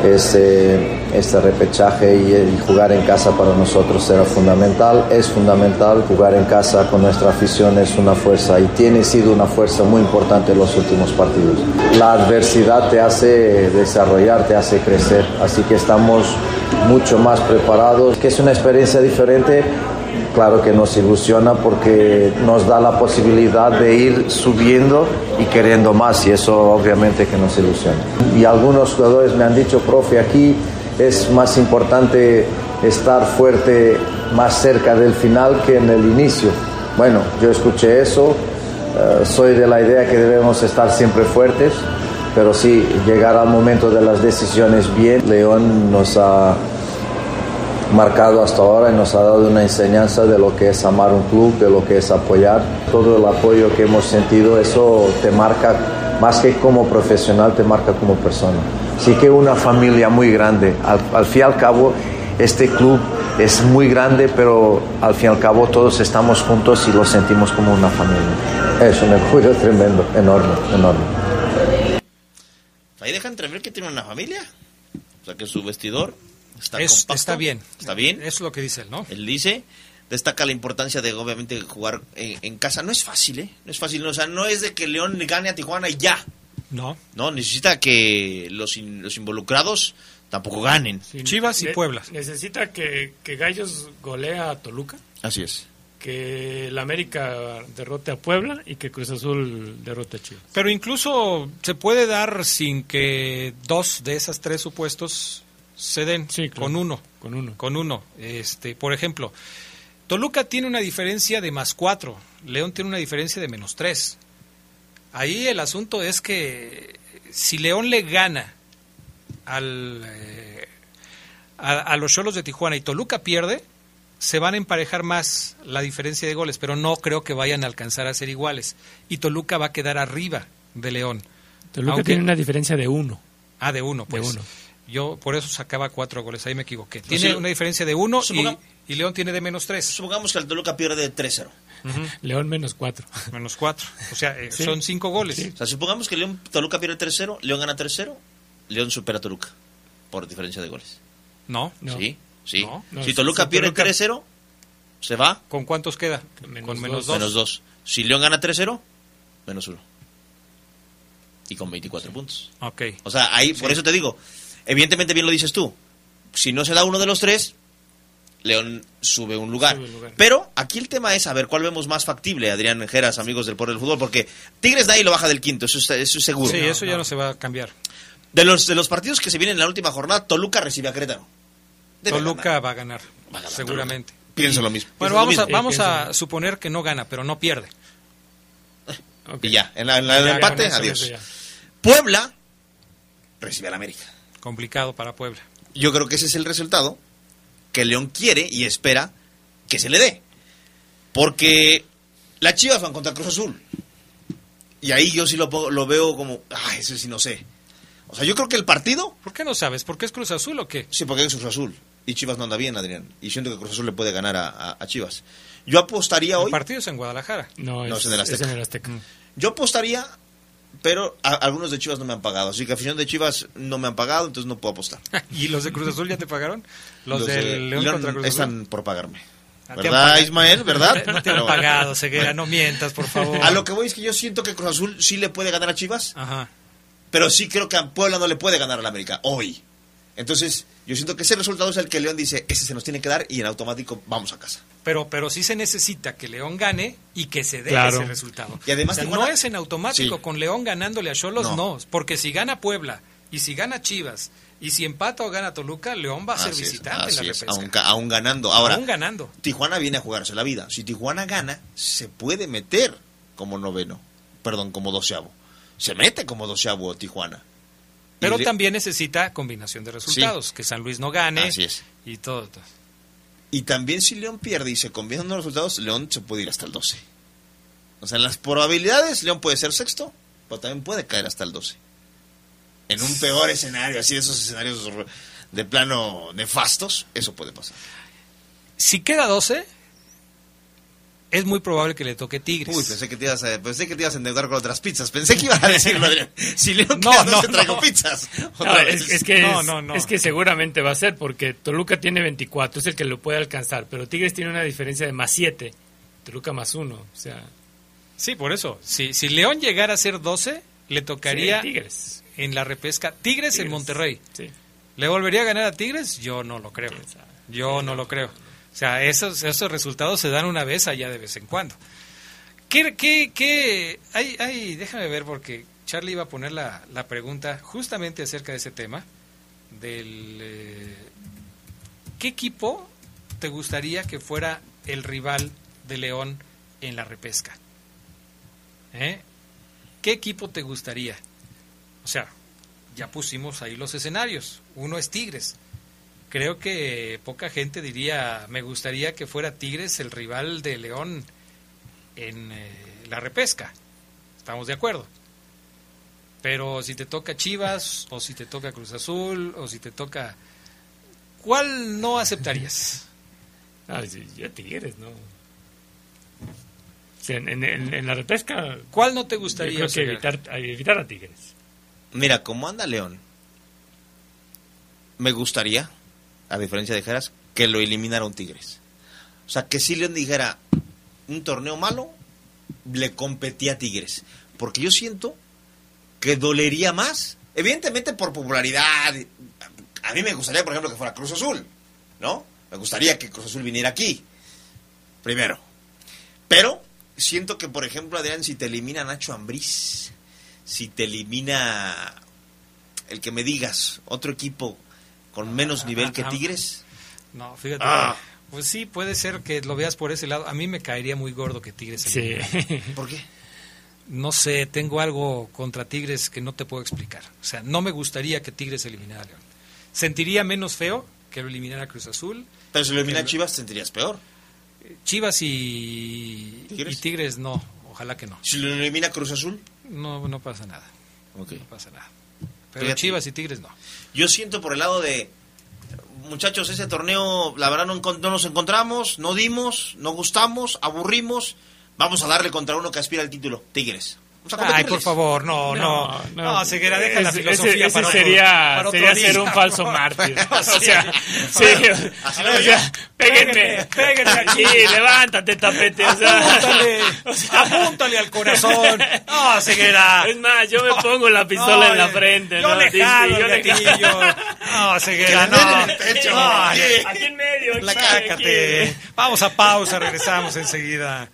Este, este repechaje y, y jugar en casa para nosotros era fundamental, es fundamental, jugar en casa con nuestra afición es una fuerza y tiene sido una fuerza muy importante en los últimos partidos. La adversidad te hace desarrollar, te hace crecer, así que estamos mucho más preparados, que es una experiencia diferente claro que nos ilusiona porque nos da la posibilidad de ir subiendo y queriendo más y eso obviamente que nos ilusiona. Y algunos jugadores me han dicho, profe, aquí es más importante estar fuerte más cerca del final que en el inicio. Bueno, yo escuché eso, eh, soy de la idea que debemos estar siempre fuertes, pero sí, llegar al momento de las decisiones bien, León nos ha marcado hasta ahora y nos ha dado una enseñanza de lo que es amar un club, de lo que es apoyar. Todo el apoyo que hemos sentido, eso te marca, más que como profesional, te marca como persona. Así que una familia muy grande. Al, al fin y al cabo, este club es muy grande, pero al fin y al cabo todos estamos juntos y lo sentimos como una familia. Es un orgullo tremendo, enorme, enorme. Ahí deja entrever que tiene una familia. O sea, que su vestidor está Es- compacto. está bien. Está bien. Es lo que dice él, ¿no? Él dice, destaca la importancia de obviamente jugar en, en casa. No es fácil, ¿eh? No es fácil. O sea, no es de que León le gane a Tijuana y ya. No. No, necesita que los, in- los involucrados tampoco ganen. Chivas y Ne- Puebla. Necesita que, que Gallos golea a Toluca, Así es. que el América derrote a Puebla y que Cruz Azul derrote a Chivas. Pero incluso se puede dar sin que dos de esas tres supuestos se den con uno. Con uno. Con uno. Este, por ejemplo, Toluca tiene una diferencia de más cuatro, León tiene una diferencia de menos tres. Ahí el asunto es que si León le gana al, eh, a, a los Cholos de Tijuana y Toluca pierde, se van a emparejar más la diferencia de goles, pero no creo que vayan a alcanzar a ser iguales. Y Toluca va a quedar arriba de León. Toluca Aunque- tiene una diferencia de uno. Ah, de uno, De pues. uno. Yo por eso sacaba cuatro goles, ahí me equivoqué. Pues Tiene sí. una diferencia de uno y, Suponga- y León tiene de menos tres. Supongamos que el Toluca pierde 3-0. León menos cuatro. Menos cuatro. O sea, eh, Sí. son cinco goles. O sea, supongamos que León, Toluca pierde 3-0, León gana 3-0, León supera a Toluca por diferencia de goles. No. Sí, sí. No. si Toluca si pierde Toluca- 3-0, se va. ¿Con cuántos queda? Con menos dos. Menos 2. Si León gana 3-0, menos 1. Y con 24 puntos. Ok. O sea, ahí, por Sí. eso te digo, evidentemente bien lo dices tú. Si no se da uno de los tres, León sube un lugar. Sube un lugar. Pero aquí el tema es a ver cuál vemos más factible, Adrián Geras, amigos del Poder del Fútbol, porque Tigres da y lo baja del quinto, eso, está- eso es seguro. Sí, eso ya no se va a cambiar. De los, de los partidos que se vienen en la última jornada, Toluca recibe a Querétaro. Debe Toluca va a ganar, seguramente. Pienso lo mismo. Bueno, lo vamos, a, vamos a suponer que no gana, pero no pierde. Y ya, en, la- en la- en el empate, adiós. Puebla recibe al América. Complicado para Puebla. Yo creo que ese es el resultado que León quiere y espera que se le dé. Porque las Chivas van contra Cruz Azul. Y ahí yo sí lo, pongo- lo veo como, ah, ese sí no sé. O sea, yo creo que el partido... ¿Por qué no sabes? ¿Por qué es Cruz Azul o qué? Sí, porque es Cruz Azul. Y Chivas no anda bien, Adrián. Y siento que Cruz Azul le puede ganar a, a- a Chivas. Yo apostaría El hoy... partido es en Guadalajara. No, No, es, es en el Azteca. es en el Azteca. Yo apostaría, pero a- algunos de Chivas no me han pagado. Así que afición de Chivas no me han pagado, entonces no puedo apostar. ¿Y los de Cruz Azul ya te pagaron? Los, de del León, contra Cruz Azul. están por pagarme. Ah, ¿Verdad. Ismael? ¿Verdad? No te, han pagado, Ceguera, no mientas, por favor. A lo que voy es que yo siento que Cruz Azul sí le puede ganar a Chivas, Ajá. pero sí creo que a Puebla no le puede ganar a la América hoy. Entonces, yo siento que ese resultado es el que León dice, ese se nos tiene que dar y en automático vamos a casa. Pero, pero sí se necesita que León gane y que se dé Claro. ese resultado. Y además O sea, Tijuana- no es en automático Sí. con León ganándole a Cholos, No. no. Porque si gana Puebla y si gana Chivas y si empata o gana Toluca, León va a ser es, visitante en la es, repesca. aún, aún ganando. Ahora, Aún ganando. Tijuana viene a jugarse la vida. Si Tijuana gana, se puede meter como noveno, perdón, como doceavo. Se mete como doceavo Tijuana. Pero de- también necesita combinación de resultados, que San Luis no gane Así es. y todo. todo. Y también si León pierde y se combinan los resultados, León se puede ir hasta el 12. O sea, en las probabilidades, León puede ser sexto, pero también puede caer hasta el 12. En un peor escenario, así de esos escenarios de plano nefastos, eso puede pasar. Si queda 12, es muy probable que le toque Tigres. Uy, pensé que te ibas a, pensé que te ibas a endeudar con otras pizzas. Pensé que ibas a decirlo, Adrián. Si León No, queda, no, se traigo no. pizzas. Otra es, vez. es que No, es, no, no. es que seguramente va a ser porque Toluca tiene 24, es el que lo puede alcanzar, pero Tigres tiene una diferencia de más 7, Toluca más 1, o sea, Sí, por eso. Si, si León llegara a ser 12, le tocaría Sí, Tigres. en la repesca Tigres, en Tigres. Monterrey. Sí. ¿Le volvería a ganar a Tigres? Yo no lo creo. Yo no lo creo. O sea, esos, esos resultados se dan una vez allá de vez en cuando. ¿Qué, qué, qué? Ay, ay, déjame ver porque Charlie iba a poner la, la pregunta justamente acerca de ese tema. Del, eh, ¿Qué equipo te gustaría que fuera el rival de León en la repesca? ¿Eh? ¿Qué equipo te gustaría? O sea, ya pusimos ahí los escenarios. Uno es Tigres. Creo que poca gente diría, me gustaría que fuera Tigres el rival de León en eh, la repesca. Estamos de acuerdo. Pero si te toca Chivas, o si te toca Cruz Azul, o si te toca... ¿Cuál no aceptarías? Ah, Tigres, ¿no? En, en- en- en la repesca... ¿Cuál no te yo gustaría? creo que evitar, a- evitar a Tigres. Mira, como anda León, me gustaría, a diferencia de Jeras, que lo eliminara un Tigres. O sea, que si León dijera un torneo malo, le competía Tigres. Porque yo siento que dolería más, evidentemente por popularidad. A mí me gustaría, por ejemplo, que fuera Cruz Azul, ¿no? Me gustaría que Cruz Azul viniera aquí, primero. Pero siento que, por ejemplo, Adrián, si te elimina Nacho Ambriz, si te elimina el que me digas, otro equipo con menos nivel que Tigres, No, fíjate. Ah. Pues sí, puede ser que lo veas por ese lado. A mí me caería muy gordo que Tigres Sí. eliminara. ¿por qué? No sé, tengo algo contra Tigres que no te puedo explicar. O sea, no me gustaría que Tigres eliminara a León. Sentiría menos feo que lo eliminara Cruz Azul. Pero si lo elimina Que- Chivas, sentirías peor. Chivas y ¿Tigres? y Tigres no, ojalá que no. Si lo elimina Cruz Azul, No, no pasa nada. ok. No pasa nada. Pero Fíjate. Chivas y Tigres no. Yo siento por el lado de, muchachos, ese torneo, la verdad no, no nos encontramos, no dimos, no gustamos, aburrimos, vamos a darle contra uno que aspira al título, Tigres. A Ay, por favor, no, no. No, Ceguera, deja la filosofía ese, para otro- sería, para otro sería día. ser un falso mártir. o sea, sí, o sea, péguenme, Péguenme, aquí. Levántate, tapete. O sea, Apúntale, apúntale al corazón. No, Ceguera. Es más, yo me pongo la pistola No, en la frente. Yo ¿no? le jalo yo le. No, Ceguera, no. No, Aquí. En medio. La aquí. Vamos a pausa, regresamos enseguida.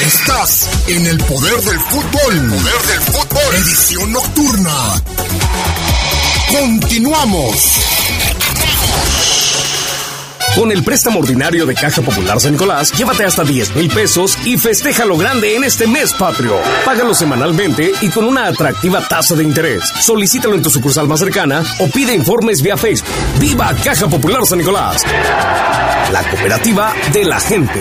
Estás en el poder del fútbol. Poder del fútbol. Edición nocturna. Continuamos. Con el préstamo ordinario de Caja Popular San Nicolás, llévate hasta 10 mil pesos y festeja lo grande en este mes patrio. Págalo semanalmente y con una atractiva tasa de interés. Solicítalo en tu sucursal más cercana o pide informes vía Facebook. ¡Viva Caja Popular San Nicolás! La cooperativa de la gente.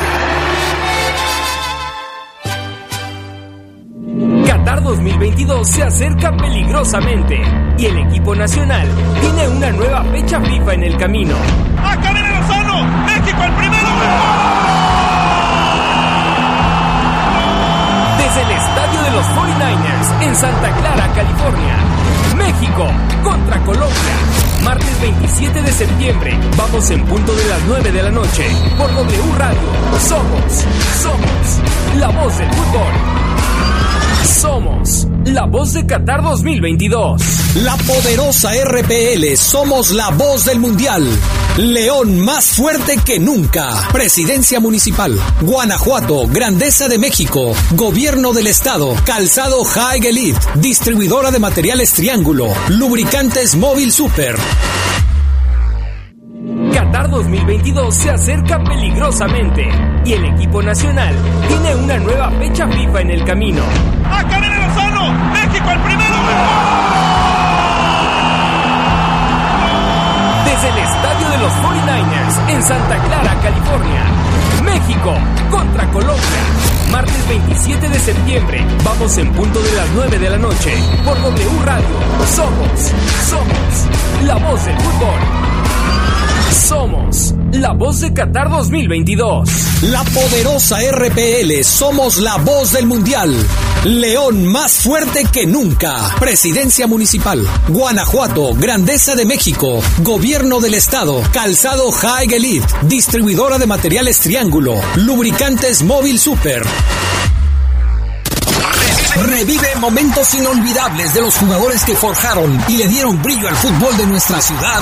Qatar 2022 se acerca peligrosamente y el equipo nacional tiene una nueva fecha FIFA en el camino. ¡Acá viene Lozano! ¡México el primero! Desde el estadio de los 49ers en Santa Clara, California. México contra Colombia. Martes 27 de septiembre. Vamos en punto de las 9 de la noche. Por W Radio. Somos, somos la voz del fútbol. Somos la voz de Qatar 2022. La poderosa RPL, somos la voz del Mundial. León más fuerte que nunca. Presidencia Municipal. Guanajuato, Grandeza de México. Gobierno del Estado. Calzado High Elite. Distribuidora de materiales Triángulo. Lubricantes Móvil Super. Qatar 2022 se acerca peligrosamente y el equipo nacional tiene una nueva fecha FIFA en el camino. ¡Acá viene Lozano! ¡México el primero! Desde el estadio de los 49ers en Santa Clara, California. México contra Colombia. Martes 27 de septiembre. Vamos en punto de las 9 de la noche. Por W Radio. Somos, somos la voz del fútbol. Somos la voz de Qatar 2022. La poderosa RPL, somos la voz del Mundial. León más fuerte que nunca. Presidencia Municipal. Guanajuato, Grandeza de México. Gobierno del Estado. Calzado High Elite. Distribuidora de materiales Triángulo. Lubricantes Móvil Super. Revive momentos inolvidables de los jugadores que forjaron y le dieron brillo al fútbol de nuestra ciudad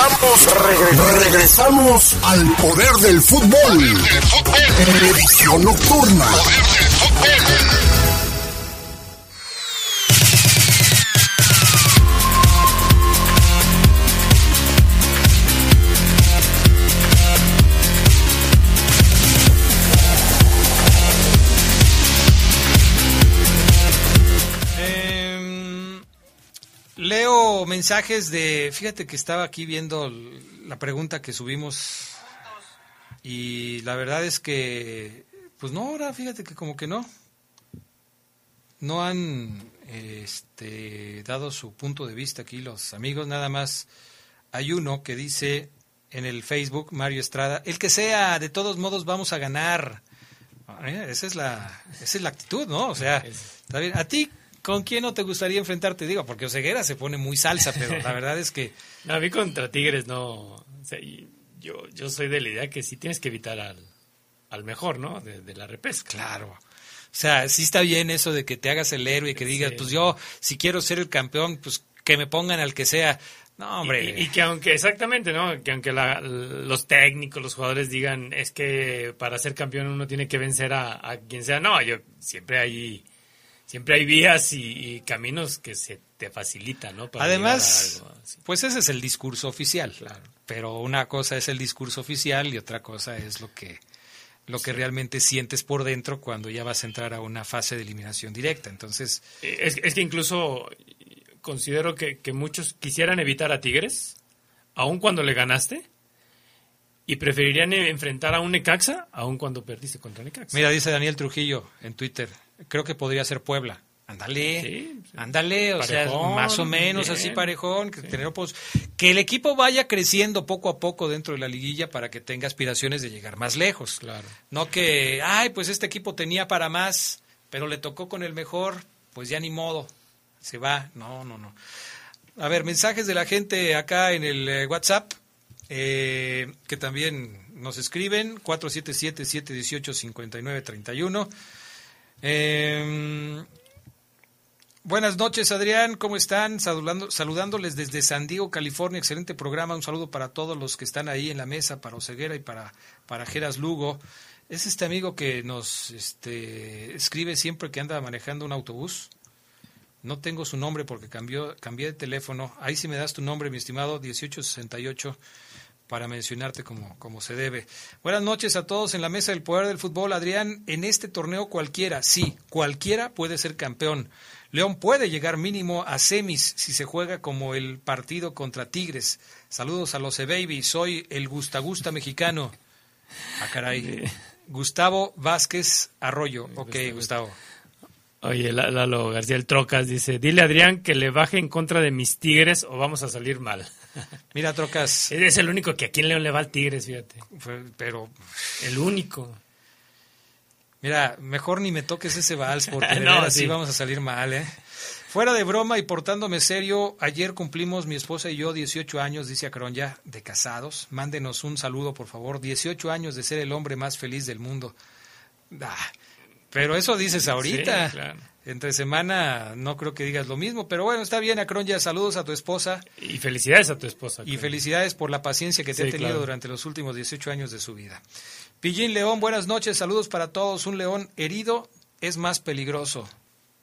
Regresamos, regresamos al poder del fútbol. Edición nocturna. Leo mensajes de, fíjate que estaba aquí viendo la pregunta que subimos y la verdad es que, pues no, ahora fíjate que como que no, no han este, dado su punto de vista aquí los amigos, nada más hay uno que dice en el Facebook, Mario Estrada, el que sea, de todos modos vamos a ganar. Eh, Esa es la, esa es la actitud, ¿no? O sea, está bien. A ti, ¿con quién no te gustaría enfrentarte? Digo, porque Oseguera se pone muy salsa, pero la verdad es que No, a mí contra Tigres no. o sea, yo, yo soy de la idea que sí tienes que evitar al, al mejor, ¿no? De, de la repesca. Claro. O sea, sí está bien eso de que te hagas el héroe y que digas, Sí. pues yo, si quiero ser el campeón, pues que me pongan al que sea. No, hombre. Y, y que aunque, exactamente, ¿no? Que aunque la- los técnicos, los jugadores digan, es que para ser campeón uno tiene que vencer a, a quien sea. No, yo siempre hay, siempre hay vías y, y caminos que se te facilitan, ¿no? Para Además, algo pues ese es el discurso oficial. Pero una cosa es el discurso oficial y otra cosa es lo que lo que realmente sientes por dentro cuando ya vas a entrar a una fase de eliminación directa. Entonces, Eh, Es, es que incluso considero que, que muchos quisieran evitar a Tigres, aun cuando le ganaste, y preferirían enfrentar a un Necaxa, aun cuando perdiste contra Necaxa. mira, dice Daniel Trujillo en Twitter, creo que podría ser Puebla. Ándale, ándale, o sea, más o menos bien. así parejón, que, tener que el equipo vaya creciendo poco a poco dentro de la liguilla para que tenga aspiraciones de llegar más lejos. Claro. No que, ay, pues este equipo tenía para más, pero le tocó con el mejor, pues ya ni modo, se va. No, no, no. A ver, mensajes de la gente acá en el eh, WhatsApp, eh, que también nos escriben, 477-718-5931. Eh, buenas noches, Adrián, ¿cómo están? Saludando, saludándoles desde San Diego, California, excelente programa, un saludo para todos los que están ahí en la mesa, para Oseguera y para, para Geras Lugo. Es este amigo que nos este, escribe siempre que anda manejando un autobús. No tengo su nombre porque cambió, cambié de teléfono. Ahí sí me das tu nombre, mi estimado, 1868, para mencionarte como, como se debe. Buenas noches a todos en la mesa del poder del fútbol. Adrián, en este torneo cualquiera, sí, cualquiera puede ser campeón. León puede llegar mínimo a semis si se juega como el partido contra Tigres. Saludos a los E-Baby, soy el Gusta Gusta mexicano. Ah, caray. Gustavo Vázquez Arroyo. Ok, Gustavo. Oye, La- Lalo García el Trocas dice, dile a Adrián que le baje en contra de mis Tigres o vamos a salir mal. Mira, Trocas. Es el único que aquí en León le va al Tigres, fíjate. Pero El único. Mira, mejor ni me toques ese vals porque de No, veras sí sí. vamos a salir mal, ¿eh? Fuera de broma y portándome serio, ayer cumplimos mi esposa y yo 18 años, dice Acron ya, de casados. Mándenos un saludo, por favor. 18 años de ser el hombre más feliz del mundo. Ah, pero eso dices ahorita. Sí, claro. Entre semana no creo que digas lo mismo, pero bueno, está bien, Acron ya. Saludos a tu esposa. Y felicidades a tu esposa. Y felicidades por la paciencia que te Sí, ha tenido claro. durante los últimos 18 años de su vida. Pillín León, buenas noches, saludos para todos. Un león herido es más peligroso.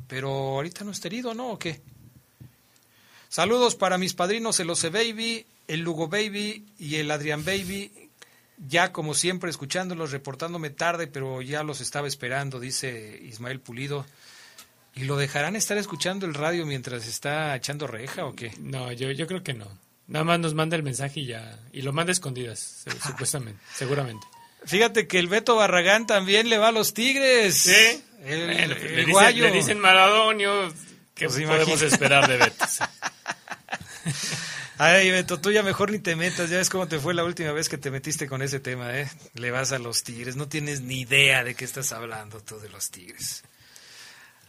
Pero ahorita no está herido, ¿no? ¿O qué? Saludos para mis padrinos, el Ose Baby, el Lugo Baby y el Adrián Baby. Ya como siempre escuchándolos, reportándome tarde, pero ya los estaba esperando, dice Ismael Pulido. ¿Y lo dejarán estar escuchando el radio mientras está echando reja o qué? No, yo, yo creo que no. Nada más nos manda el mensaje y ya. Y lo manda escondidas, supuestamente, seguramente. Fíjate que el Beto Barragán también le va a los Tigres. Sí. El, Bueno, el le, dicen, guayo. le dicen Maradonio. ¿Qué Pues podemos esperar de Beto? Ay, Beto, tú ya mejor ni te metas. Ya ves cómo te fue la última vez que te metiste con ese tema, ¿eh? Le vas a los Tigres. No tienes ni idea de qué estás hablando tú de los Tigres.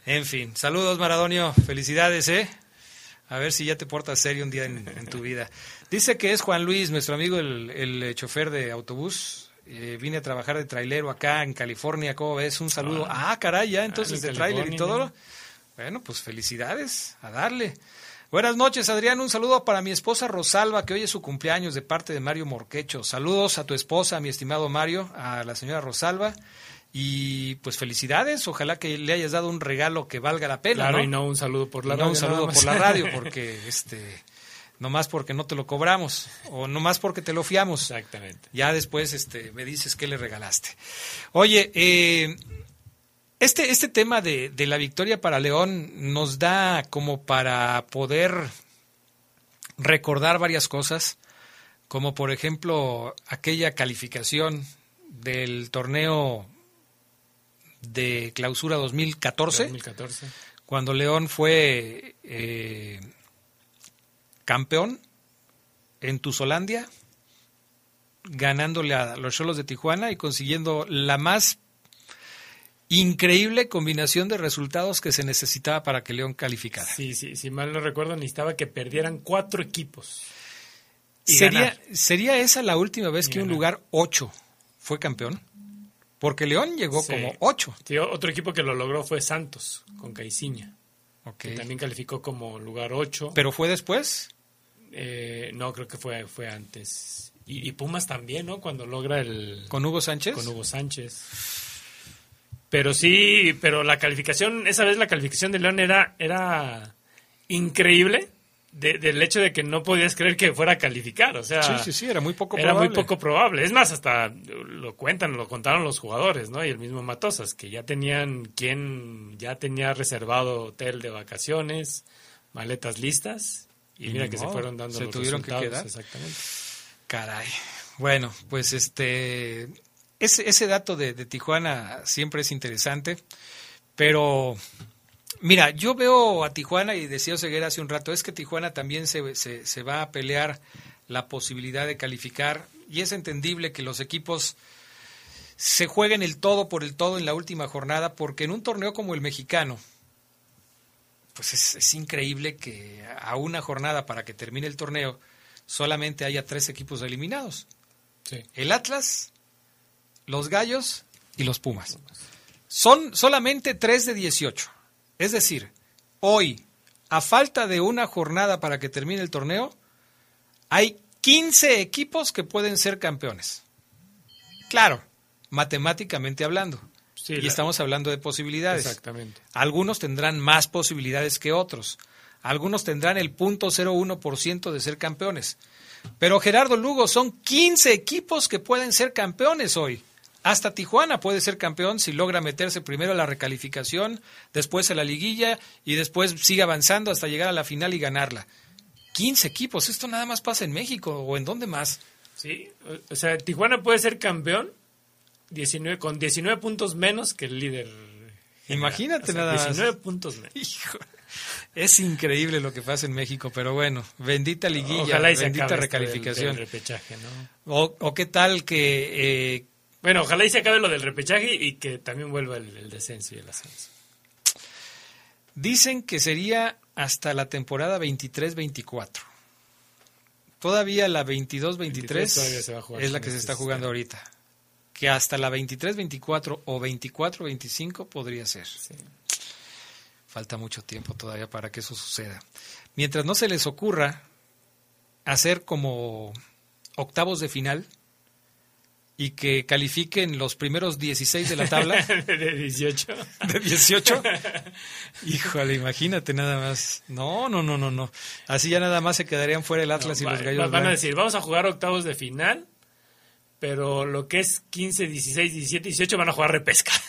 En fin, saludos, Maradonio. Felicidades, ¿eh? A ver si ya te portas serio un día en, en tu vida. Dice que es Juan Luis, nuestro amigo, el, el, eh, chofer de autobús. Eh, vine a trabajar de trailero acá en California. ¿Cómo ves? Un saludo. Ah, caray, ya entonces en de trailer y todo. Bueno, pues felicidades, a darle. Buenas noches, Adrián. Un saludo para mi esposa Rosalba, que hoy es su cumpleaños de parte de Mario Morquecho. Saludos a tu esposa, mi estimado Mario, a la señora Rosalba. Y pues felicidades, ojalá que le hayas dado un regalo que valga la pena. Claro, ¿no? y no un saludo por la Y no radio. un saludo por la radio, porque este, nomás porque no te lo cobramos, o nomás porque te lo fiamos. Exactamente. Ya después este, me dices qué le regalaste. Oye, eh, este, este tema de, de la victoria para León nos da como para poder recordar varias cosas, como por ejemplo aquella calificación del torneo de clausura 2014, 2014. cuando León fue eh, campeón en Tuzolandia, ganándole a los Cholos de Tijuana y consiguiendo la más increíble combinación de resultados que se necesitaba para que León calificara. Sí, sí, si mal no recuerdo, necesitaba que perdieran cuatro equipos. Y ¿Sería, ganar. ¿Sería esa la última vez Y que un lugar 8 fue campeón? Porque León llegó Sí. como 8. Sí, otro equipo que lo logró fue Santos, con Caiciña. Ok. Que también calificó como lugar 8. ¿Pero fue después? Eh, no, creo que fue, fue antes. Y, y Pumas también, ¿no? Cuando logra el... ¿Con Hugo Sánchez? Con Hugo Sánchez. Pero sí, pero la calificación, esa vez la calificación de León era, era increíble de- del hecho de que no podías creer que fuera a calificar. O sea, Sí, sí, sí, era muy poco era probable. muy poco probable. Es más, hasta lo cuentan, lo contaron los jugadores, ¿no? Y el mismo Matosas, que ya tenían quien ya tenía reservado hotel de vacaciones, maletas listas. Y, Y mira que se fueron dando se los tuvieron que resultados, quedar. Exactamente. Caray. Bueno, pues este ese, ese dato de, de Tijuana siempre es interesante, pero mira, yo veo a Tijuana y decía Ceguera hace un rato, es que Tijuana también se, se, se va a pelear la posibilidad de calificar y es entendible que los equipos se jueguen el todo por el todo en la última jornada, porque en un torneo como el mexicano, pues es, es increíble que a una jornada para que termine el torneo solamente haya tres equipos eliminados. Sí. El Atlas, los Gallos y los Pumas. Son solamente tres de 18. Es decir, hoy, a falta de una jornada para que termine el torneo, hay 15 equipos que pueden ser campeones. Claro, matemáticamente hablando. Sí, y la- estamos hablando de posibilidades. Exactamente. Algunos tendrán más posibilidades que otros. Algunos tendrán el 0.01% de ser campeones. Pero Gerardo Lugo, son 15 equipos que pueden ser campeones hoy. Hasta Tijuana puede ser campeón si logra meterse primero a la recalificación, después a la liguilla y después sigue avanzando hasta llegar a la final y ganarla. 15 equipos, esto nada más pasa en México o en dónde más. Sí, o- sea, Tijuana puede ser campeón 19, con 19 puntos menos que el líder. general. Imagínate O sea, nada más. 19 puntos menos. Hijo, es increíble lo que pasa en México, pero bueno, bendita liguilla, Ojalá y se bendita del- recalificación. del repechaje, ¿no? O, o qué tal que eh, Bueno, ojalá y se acabe lo del repechaje y que también vuelva el, el descenso y el ascenso. dicen que sería hasta la temporada 23-24. Todavía la 22-23 todavía se va a jugar es la que se está jugando ahorita. Que hasta la 23-24 o 24-25 podría ser. Falta mucho tiempo todavía para que eso suceda. Mientras no se les ocurra hacer como octavos de final y que califiquen los primeros 16 de la tabla. de 18. ¿De 18? Híjole, imagínate nada más. No, no, no, no, no. Así ya nada más se quedarían fuera el Atlas y Va- los Gallos Van a decir, vamos a jugar octavos de final, pero lo que es 15, 16, 17, 18 van a jugar repesca.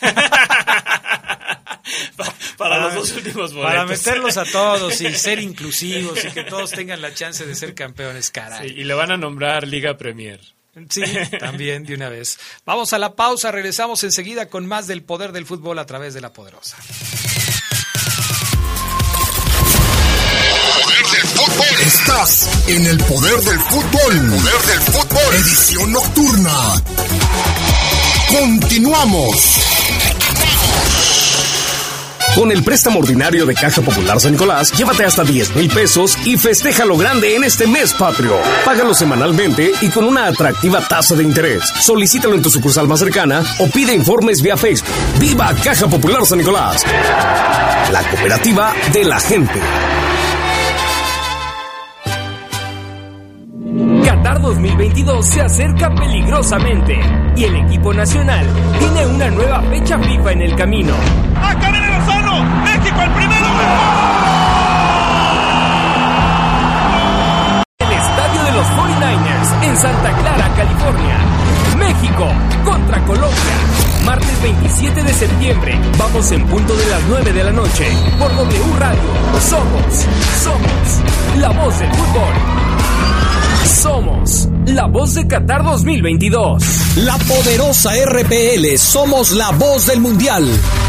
para, los dos últimos boletos. Para meterlos a todos y ser inclusivos y que todos tengan la chance de ser campeones, caray. Sí, y le van a nombrar Liga Premier. Sí, también de una vez. Vamos a la pausa, regresamos enseguida con más del poder del fútbol a través de la poderosa. Poder del fútbol. Estás en el poder del fútbol. Poder del fútbol. Edición nocturna. Continuamos. Con el préstamo ordinario de Caja Popular San Nicolás, llévate hasta 10 mil pesos y festeja lo grande en este mes patrio. Págalo semanalmente y con una atractiva tasa de interés. Solicítalo en tu sucursal más cercana o pide informes vía Facebook. ¡Viva Caja Popular San Nicolás! La cooperativa de la gente. Qatar 2022 se acerca peligrosamente y el equipo nacional tiene una nueva fecha FIFA en el camino. ¡Acá viene Lozano! ¡México el primero! El estadio de los 49ers en Santa Clara, California. México contra Colombia. Martes 27 de septiembre. Vamos en punto de las 9 de la noche. Por W Radio. Somos, somos la voz del fútbol. Somos la voz de Qatar 2022. La poderosa RPL, somos la voz del Mundial.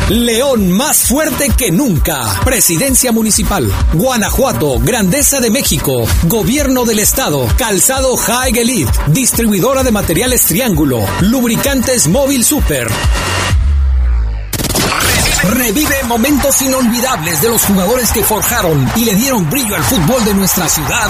León más fuerte que nunca. Presidencia Municipal. Guanajuato, Grandeza de México. Gobierno del Estado. Calzado High Elite. Distribuidora de materiales Triángulo. Lubricantes Móvil Super. Revive momentos inolvidables de los jugadores que forjaron y le dieron brillo al fútbol de nuestra ciudad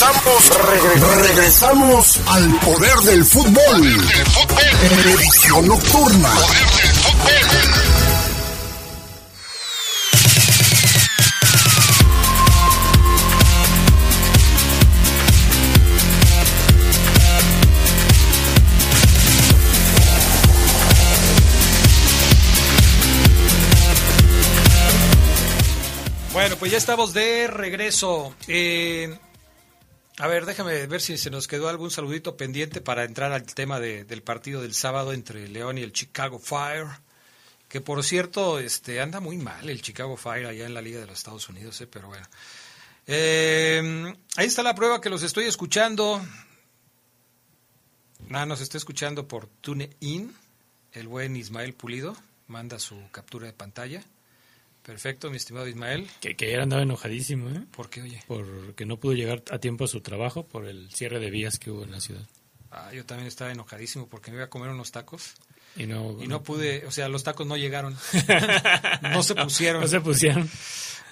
Regresamos, regresamos al poder del fútbol. Edición nocturna. Bueno, pues ya estamos de regreso. Eh, a ver, déjame ver si se nos quedó algún saludito pendiente para entrar al tema de- del partido del sábado entre León y el Chicago Fire. Que por cierto, este anda muy mal el Chicago Fire allá en la Liga de los Estados Unidos, eh, pero bueno. Eh, ahí está la prueba que los estoy escuchando. Ah, nos está escuchando por TuneIn. El buen Ismael Pulido manda su captura de pantalla. Perfecto, mi estimado Ismael. Que, que ayer andaba enojadísimo, ¿eh? ¿Por qué, oye? Porque no pudo llegar a tiempo a su trabajo por el cierre de vías que hubo en la ciudad. Ah, yo también estaba enojadísimo porque me iba a comer unos tacos. Y no, Y no pude, o sea, los tacos no llegaron. no se pusieron. No se pusieron.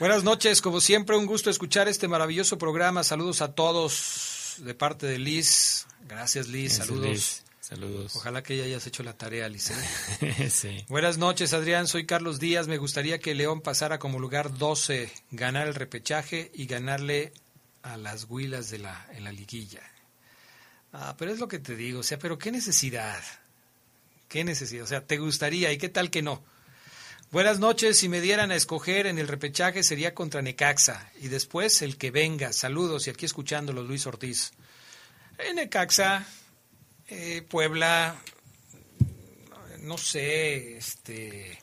Buenas noches, como siempre, un gusto escuchar este maravilloso programa. Saludos a todos de parte de Liz. Gracias, Liz. Gracias, Saludos. Liz. Saludos. Ojalá que ya hayas hecho la tarea. ¿eh? sí. Buenas noches, Adrián. Soy Carlos Díaz. Me gustaría que León pasara como lugar 12, ganar el repechaje y ganarle a las Huilas de la, en la liguilla. Ah, pero es lo que te digo. O sea, pero qué necesidad. ¿Qué necesidad? O sea, ¿te gustaría? ¿Y qué tal que no? Buenas noches. Si me dieran a escoger en el repechaje sería contra Necaxa. Y después el que venga. Saludos. Y aquí escuchándolo, Luis Ortiz. En Necaxa, eh, Puebla, no sé, este,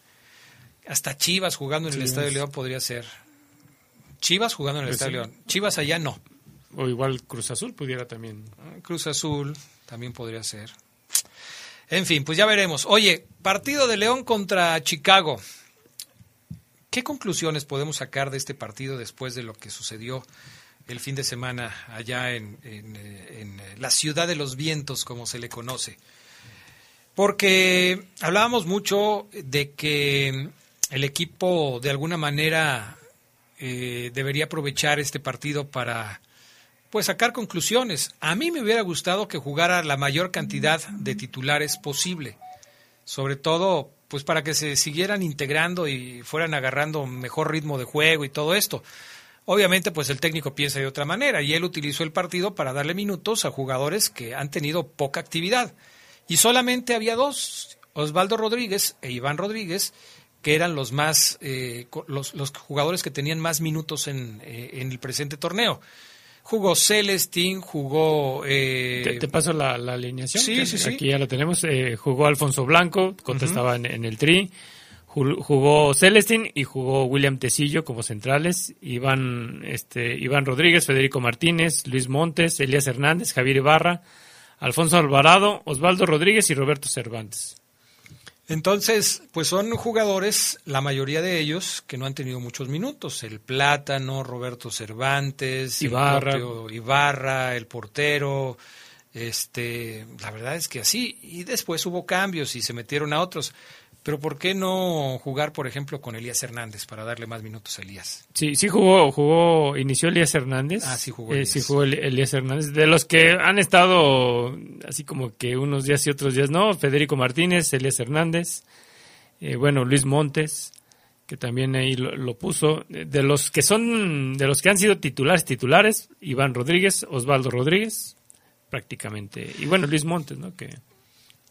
hasta Chivas jugando en el Chivas. Estadio León podría ser. Chivas jugando en el Pues Estadio sí. León. Chivas allá no. O igual Cruz Azul pudiera también. Cruz Azul también podría ser. En fin, pues ya veremos. Oye, partido de León contra Chicago. ¿Qué conclusiones podemos sacar de este partido después de lo que sucedió el fin de semana allá en, eh, eh, la ciudad de los vientos, como se le conoce? Porque hablábamos mucho de que el equipo de alguna manera eh, debería aprovechar este partido para pues sacar conclusiones. A mí me hubiera gustado que jugara la mayor cantidad de titulares posible. sobre todo pues para que se siguieran integrando y fueran agarrando mejor ritmo de juego y todo esto. Obviamente, pues el técnico piensa de otra manera y él utilizó el partido para darle minutos a jugadores que han tenido poca actividad. Y solamente había dos, Osvaldo Rodríguez e Iván Rodríguez, que eran los más, eh, los, los, jugadores que tenían más minutos en, eh, en el presente torneo. Jugó Celestín, jugó... Eh... ¿Te, paso la, la alineación? Sí, sí, sí. Aquí ya lo tenemos. Eh, jugó Alfonso Blanco, contestaba en, en, el tri. Jugó Celestín y jugó William Tecillo como centrales. Iván, este, Iván Rodríguez, Federico Martínez, Luis Montes, Elías Hernández, Javier Ibarra, Alfonso Alvarado, Osvaldo Rodríguez y Roberto Cervantes. Entonces, pues son jugadores, la mayoría de ellos, que no han tenido muchos minutos. El Plátano, Roberto Cervantes, Ibarra, el Ibarra, el portero. Este, la verdad es que así. Y después hubo cambios y se metieron a otros. Pero ¿por qué no jugar, por ejemplo, con Elías Hernández para darle más minutos a Elías? Sí, sí jugó, jugó, inició Elías Hernández. Ah, sí jugó. Eh, sí jugó Elías Hernández. De los que han estado así como que unos días y otros días no, Federico Martínez, Elías Hernández, eh, bueno, Luis Montes, que también ahí lo, lo, puso. De los que son, de los que han sido titulares, titulares, Iván Rodríguez, Osvaldo Rodríguez, prácticamente. Y bueno, Luis Montes, ¿no? Que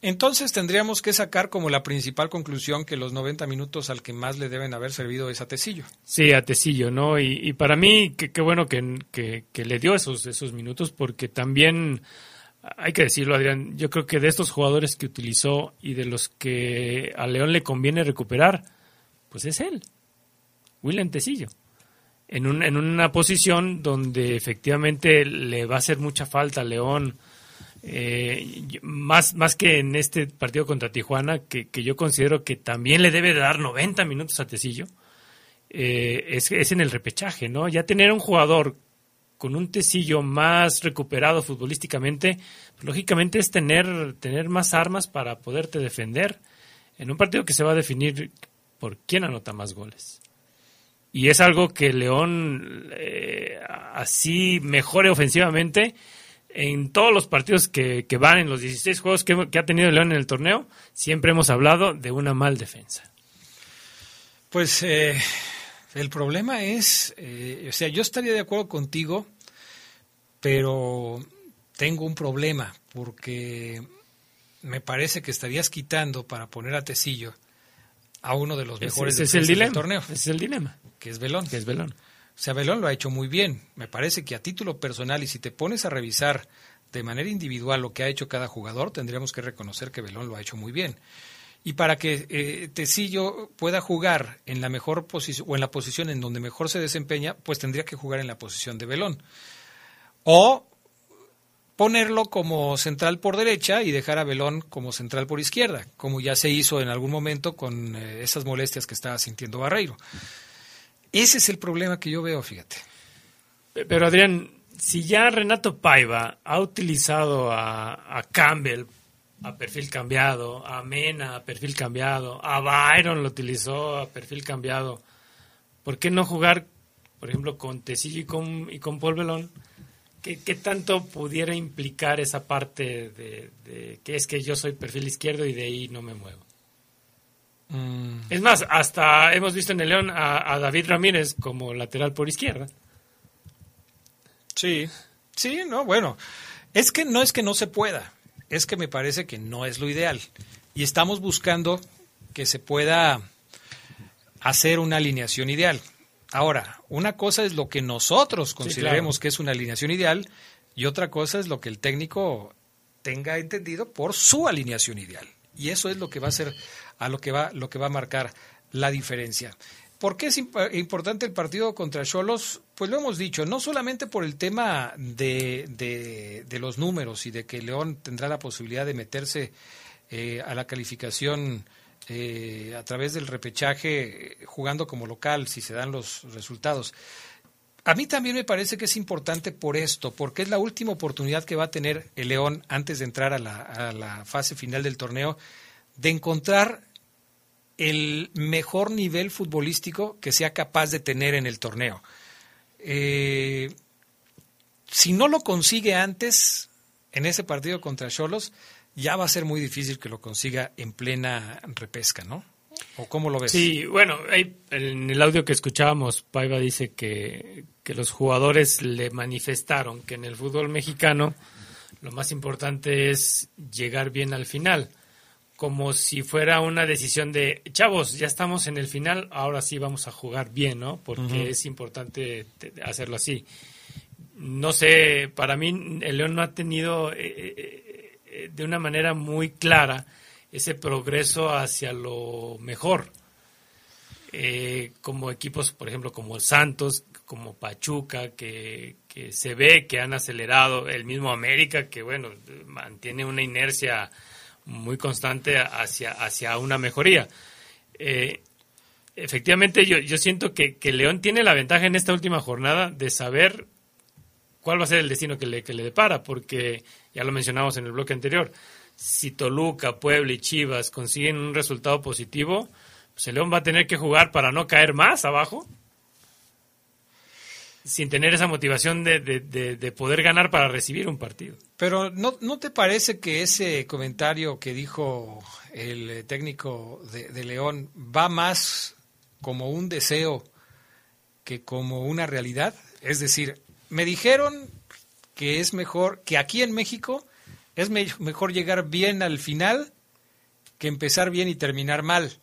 entonces tendríamos que sacar como la principal conclusión que los 90 minutos al que más le deben haber servido es a Tecillo. Sí, a Tecillo, ¿no? Y, para mí, qué bueno que, que, que, le dio esos, esos minutos, porque también, hay que decirlo, Adrián, yo creo que de estos jugadores que utilizó y de los que a León le conviene recuperar, pues es él, William Tecillo. En, un, en una posición donde efectivamente le va a hacer mucha falta a León eh, más, más que en este partido contra Tijuana, que, que, yo considero que también le debe dar 90 minutos a Tecillo, eh, es, es, en el repechaje, ¿no? Ya tener un jugador con un Tecillo más recuperado futbolísticamente, pues, lógicamente es tener, tener más armas para poderte defender en un partido que se va a definir por quién anota más goles. Y es algo que León eh, así mejore ofensivamente en todos los partidos que, que, van en los 16 juegos que, que, ha tenido León en el torneo, siempre hemos hablado de una mal defensa. Pues eh, el problema es, eh, o sea, yo estaría de acuerdo contigo, pero tengo un problema, porque me parece que estarías quitando para poner a Tecillo a uno de los mejores ese es el dilema, del torneo. Ese es el dilema. Que es Belón. Que es Belón. O sea, Belón lo ha hecho muy bien. Me parece que a título personal, y si te pones a revisar de manera individual lo que ha hecho cada jugador, tendríamos que reconocer que Belón lo ha hecho muy bien. Y para que eh, Tecillo pueda jugar en la mejor posición o en la posición en donde mejor se desempeña, pues tendría que jugar en la posición de Belón. O ponerlo como central por derecha y dejar a Belón como central por izquierda, como ya se hizo en algún momento con eh, esas molestias que estaba sintiendo Barreiro. Ese es el problema que yo veo, fíjate. Pero Adrián, si ya Renato Paiva ha utilizado a, a Campbell a perfil cambiado, a Mena a perfil cambiado, a Byron lo utilizó a perfil cambiado, ¿por qué no jugar, por ejemplo, con Tecillo y con, y con Paul Belón? ¿Qué, ¿Qué, tanto pudiera implicar esa parte de, de que es que yo soy perfil izquierdo y de ahí no me muevo? Mm. Es más, hasta hemos visto en el León a, a, David Ramírez como lateral por izquierda. Sí, sí, no, bueno, es que no es que no se pueda, es que me parece que no es lo ideal. Y estamos buscando que se pueda hacer una alineación ideal. Ahora, una cosa es lo que nosotros consideremos sí, claro. que es una alineación ideal y otra cosa es lo que el técnico tenga entendido por su alineación ideal. Y eso es lo que va a ser a lo que va lo que va a marcar la diferencia. ¿Por qué es imp importante el partido contra Cholos? Pues lo hemos dicho, no solamente por el tema de, de, de los números y de que León tendrá la posibilidad de meterse eh, a la calificación eh, a través del repechaje jugando como local si se dan los resultados. A mí también me parece que es importante por esto, porque es la última oportunidad que va a tener el León antes de entrar a la, a la fase final del torneo de encontrar el mejor nivel futbolístico que sea capaz de tener en el torneo. Eh, si no lo consigue antes, en ese partido contra Cholos, ya va a ser muy difícil que lo consiga en plena repesca, ¿no? ¿O cómo lo ves? Sí, bueno, en el audio que escuchábamos, Paiva dice que, que los jugadores le manifestaron que en el fútbol mexicano lo más importante es llegar bien al final, como si fuera una decisión de, chavos, ya estamos en el final, ahora sí vamos a jugar bien, ¿no? Porque es importante hacerlo así. No sé, para mí el León no ha tenido eh, eh, eh, de una manera muy clara ese progreso hacia lo mejor. como equipos, por ejemplo, como Santos, como Pachuca, que, que, se ve que han acelerado, el mismo América, que bueno, mantiene una inercia muy constante hacia, hacia una mejoría. Eh, efectivamente, yo, yo siento que, que, León tiene la ventaja en esta última jornada de saber cuál va a ser el destino que le, que le depara, porque ya lo mencionamos en el bloque anterior, si Toluca, Puebla y Chivas consiguen un resultado positivo, pues el León va a tener que jugar para no caer más abajo sin tener esa motivación de, de, poder ganar para recibir un partido. Pero ¿no, ¿no te parece que ese comentario que dijo el técnico de, León va más como un deseo que como una realidad? Es decir, me dijeron que es mejor, que aquí en México es mejor llegar bien al final que empezar bien y terminar mal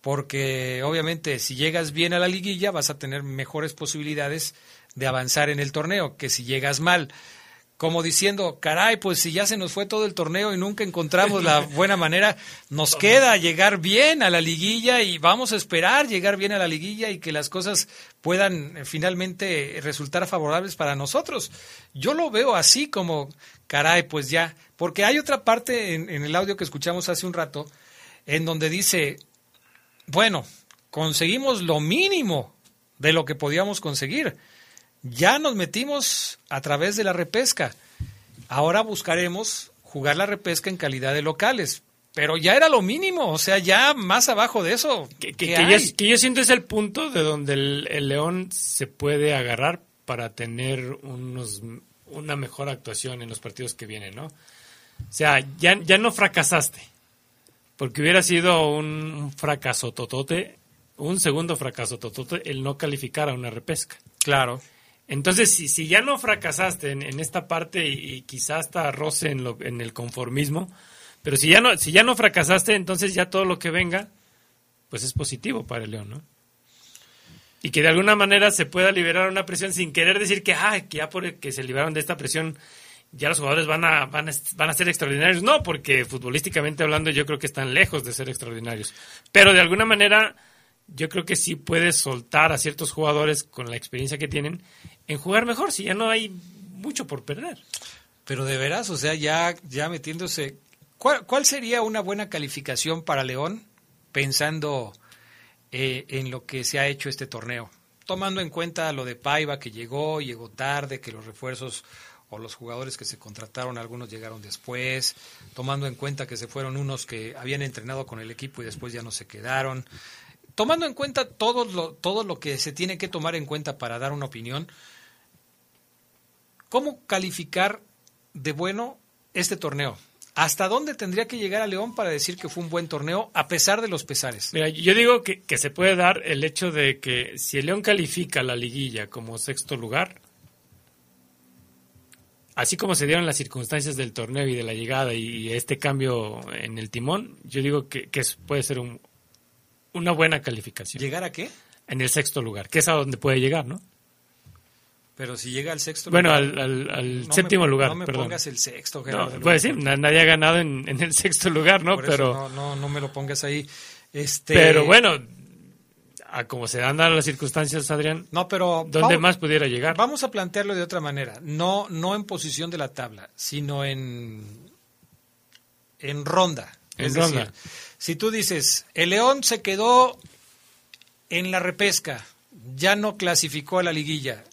porque obviamente si llegas bien a la liguilla vas a tener mejores posibilidades de avanzar en el torneo, que si llegas mal, como diciendo, caray, pues si ya se nos fue todo el torneo y nunca encontramos la buena manera, nos queda llegar bien a la liguilla y vamos a esperar llegar bien a la liguilla y que las cosas puedan eh, finalmente resultar favorables para nosotros. Yo lo veo así como, caray, pues ya, porque hay otra parte en, en el audio que escuchamos hace un rato, en donde dice, bueno, conseguimos lo mínimo de lo que podíamos conseguir ya nos metimos a través de la repesca. Ahora buscaremos jugar la repesca en calidad de locales. Pero ya era lo mínimo, o sea, ya más abajo de eso. Que, que, yo, siento es el punto de donde el, León se puede agarrar para tener unos, una mejor actuación en los partidos que vienen, ¿no? O sea, ya, ya no fracasaste, porque hubiera sido un fracaso totote, un segundo fracaso totote el no calificar a una repesca. Claro. Entonces, si, si ya no fracasaste en, esta parte y, quizás hasta roce en, lo, en el conformismo, pero si ya, no, si ya no fracasaste, entonces ya todo lo que venga, pues es positivo para el León, ¿no? Y que de alguna manera se pueda liberar una presión sin querer decir que, ah, que ya por que se liberaron de esta presión, ya los jugadores van a, van a, van a ser extraordinarios. No, porque futbolísticamente hablando yo creo que están lejos de ser extraordinarios. Pero de alguna manera yo creo que sí puedes soltar a ciertos jugadores con la experiencia que tienen en jugar mejor, si ya no hay mucho por perder. Pero de veras, o sea, ya, ya metiéndose, ¿cuál, ¿cuál sería una buena calificación para León pensando eh, en lo que se ha hecho este torneo? Tomando en cuenta lo de Paiva que llegó, llegó tarde, que los refuerzos o los jugadores que se contrataron, algunos llegaron después, tomando en cuenta que se fueron unos que habían entrenado con el equipo y después ya no se quedaron. Tomando en cuenta todo lo, todo lo que se tiene que tomar en cuenta para dar una opinión, ¿Cómo calificar de bueno este torneo? ¿Hasta dónde tendría que llegar a León para decir que fue un buen torneo a pesar de los pesares? Mira, yo digo que, se puede dar el hecho de que si el León califica la liguilla como sexto lugar, así como se dieron las circunstancias del torneo y de la llegada y este cambio en el timón, yo digo que, puede ser una buena calificación. ¿Llegar a qué? En el sexto lugar, que es a donde puede llegar, ¿no? Pero si llega al sexto bueno, lugar. Bueno, al, al, séptimo lugar. No me pongas el sexto, Gerardo. No, puede nadie ha ganado en, el sexto lugar, ¿no? pero no, no, no me lo pongas ahí. Este... Pero bueno, a como se dan las circunstancias, Adrián. No, pero. ¿Dónde más pudiera llegar? Vamos a plantearlo de otra manera. No, no en posición de la tabla, sino en. en ronda. En ronda. si tú dices, el León se quedó en la repesca, ya no clasificó a la liguilla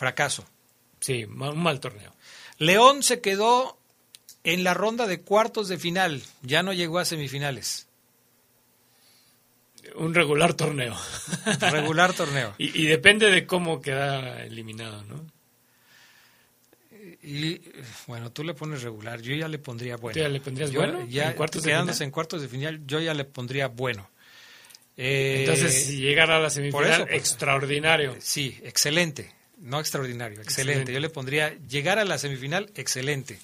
fracaso. Sí, un mal torneo. León se quedó en la ronda de cuartos de final, ya no llegó a semifinales. Un regular torneo. Regular torneo. y, depende de cómo queda eliminado, ¿no? y bueno, tú le pones regular, yo ya le pondría bueno. ¿Tú ya le pondrías Yo bueno? Ya ¿En cuartos de quedándose final? en cuartos de final, yo ya le pondría bueno. Eh, Entonces, si llegara a la semifinal, eso, pues, extraordinario. Sí, excelente. No extraordinario, excelente. Excelente. Yo le pondría llegar a la semifinal, excelente.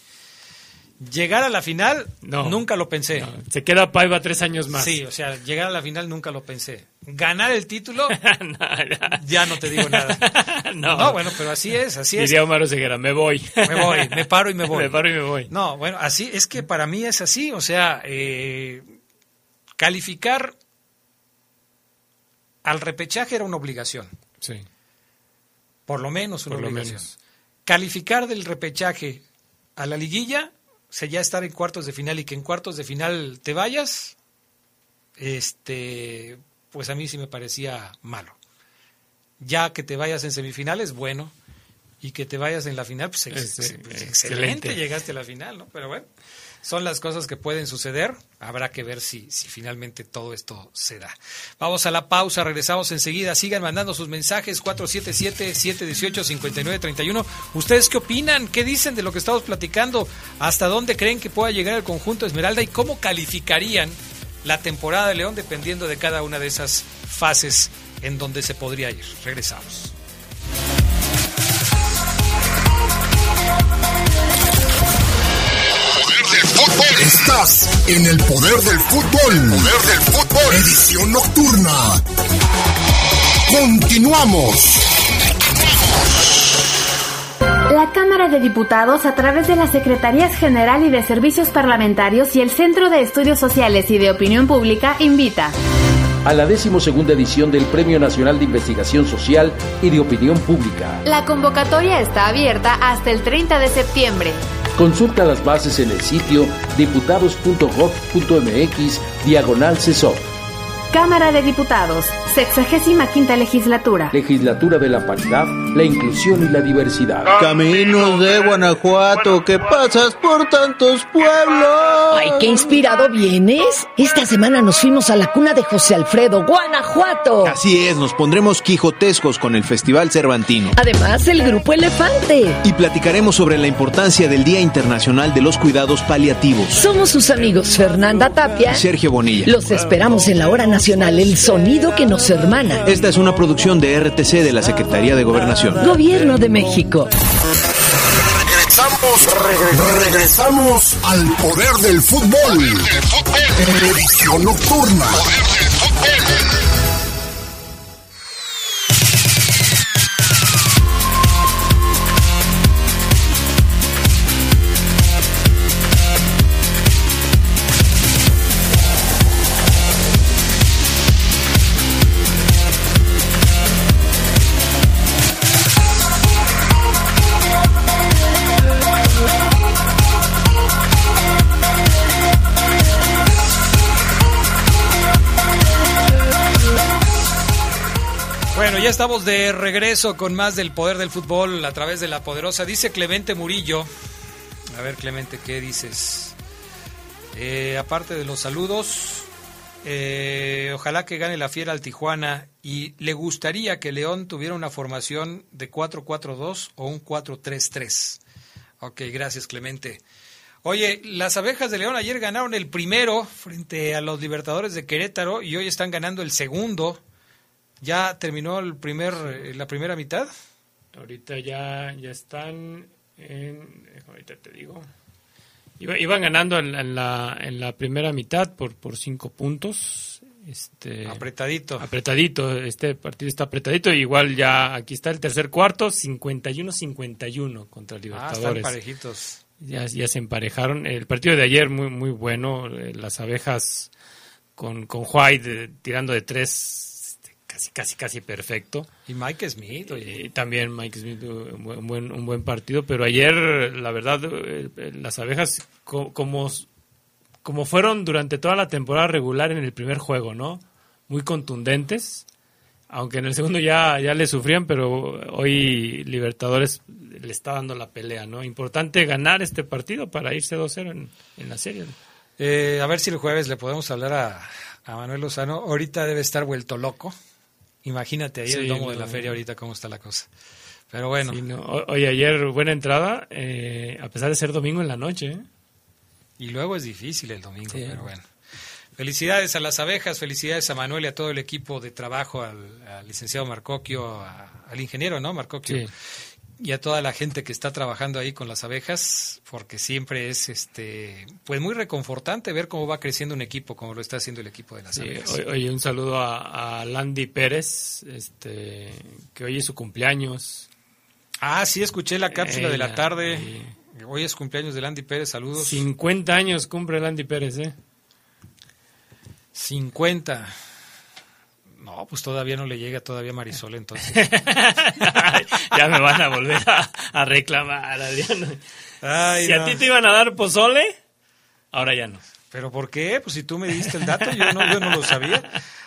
Llegar a la final, No. nunca lo pensé. No, se queda Paiva tres años más. Sí, o sea, llegar a la final nunca lo pensé. Ganar el título, ya no te digo nada. No. No, bueno, pero así es, así es. Diría Omar Ceguera, me voy. Me voy, me paro y me voy. Me paro y me voy. No, bueno, así es que para mí es así, o sea, eh, calificar al repechaje era una obligación, Sí. Por lo menos una Por obligación. menos. Calificar del repechaje a la liguilla, o sea, ya estar en cuartos de final y que en cuartos de final te vayas, este, pues a mí sí me parecía malo. Ya que te vayas en semifinales, bueno, y que te vayas en la final, pues, ex- Es, eh, pues, excelente. excelente, llegaste a la final, ¿no? Pero bueno, son las cosas que pueden suceder. Habrá que ver si, si finalmente todo esto se da. Vamos a la pausa, regresamos enseguida. Sigan mandando sus mensajes 477-718-5931. ¿Ustedes qué opinan? ¿Qué dicen de lo que estamos platicando? ¿Hasta dónde creen que pueda llegar el conjunto Esmeralda? ¿Y cómo calificarían la temporada de León dependiendo de cada una de esas fases en donde se podría ir? Regresamos. Estás en el poder del fútbol. Poder del fútbol. Edición nocturna. Continuamos. La Cámara de Diputados, a través de las Secretarías General y de Servicios Parlamentarios y el Centro de Estudios Sociales y de Opinión Pública, invita a la decimosegunda edición del Premio Nacional de Investigación Social y de Opinión Pública. La convocatoria está abierta hasta el 30 de septiembre. Consulta las bases en el sitio diputados.gov.mx diagonal CESOP. Cámara de Diputados, 65 legislatura. Legislatura de la Paridad, la Inclusión y la Diversidad. Caminos de Guanajuato, que pasas por tantos pueblos. Ay, qué inspirado vienes. Esta semana nos fuimos a la cuna de José Alfredo, Guanajuato. Así es, nos pondremos quijotescos con el Festival Cervantino. Además, el Grupo Elefante. Y platicaremos sobre la importancia del Día Internacional de los Cuidados Paliativos. Somos sus amigos Fernanda Tapia. y Sergio Bonilla. Los esperamos en la hora nacional, el sonido que nos hermana. Esta es una producción de RTC de la Secretaría de Gobernación. Gobierno de México. Regresamos, regre- regresamos al poder del fútbol. Edición nocturna. Ya estamos de regreso con más del poder del fútbol a través de la poderosa. Dice Clemente Murillo. A ver, Clemente, ¿qué dices? Eh, aparte de los saludos, eh, ojalá que gane la fiera al Tijuana y le gustaría que León tuviera una formación de 4-4-2 o un 4-3-3. Ok, gracias Clemente. Oye, las abejas de León ayer ganaron el primero frente a los Libertadores de Querétaro y hoy están ganando el segundo. ¿Ya terminó el primer, eh, la primera mitad? Ahorita ya, ya están en... Ahorita te digo. Iba- Iban ganando en, la- en la, en la primera mitad por, por cinco puntos. Este, Apretadito. Apretadito. Este partido está apretadito. Igual ya aquí está el tercer cuarto, 51-51 contra Ah, están Libertadores. parejitos. ya, ya se emparejaron. El partido de ayer muy muy bueno. eh, Las abejas con, con White tirando de tres casi casi casi perfecto. Y Mike Smith, oye. Y también Mike Smith un buen, un buen, partido, pero ayer la verdad eh, las abejas co- como como fueron durante toda la temporada regular en el primer juego, ¿no? Muy contundentes. Aunque en el segundo ya, ya le sufrían, pero hoy Libertadores le está dando la pelea, ¿no? Importante ganar este partido para irse 2-0 en, en la serie. Eh, a ver si el jueves le podemos hablar a, a Manuel Lozano. Ahorita debe estar vuelto loco. Imagínate ahí el domo de la feria ahorita cómo está la cosa. Pero bueno. Sí, no. Oye, ayer buena entrada, eh, a pesar de ser domingo en la noche. ¿eh? Y luego es difícil el domingo, Sí. pero bueno. Felicidades a las abejas, felicidades a Manuel y a todo el equipo de trabajo, al, al licenciado Marcoquio, a- al ingeniero, ¿no? Marcoquio. Sí. Y a toda la gente que está trabajando ahí con las abejas, porque siempre es este pues muy reconfortante ver cómo va creciendo un equipo, como lo está haciendo el equipo de las Sí, abejas. oye, un saludo a, a Landy Pérez, este, que hoy es su cumpleaños. Ah, sí, escuché la cápsula de la tarde. Hoy es cumpleaños de Landy Pérez, saludos. 50 años cumple Landy Pérez, ¿eh? 50. No, pues todavía no le llega todavía Marisol, entonces. ya me van a volver a, a reclamar, Adriano. Ay, si no. a ti te iban a dar pozole, ahora ya no. ¿Pero por qué? Pues si tú me diste el dato, yo no, yo no lo sabía.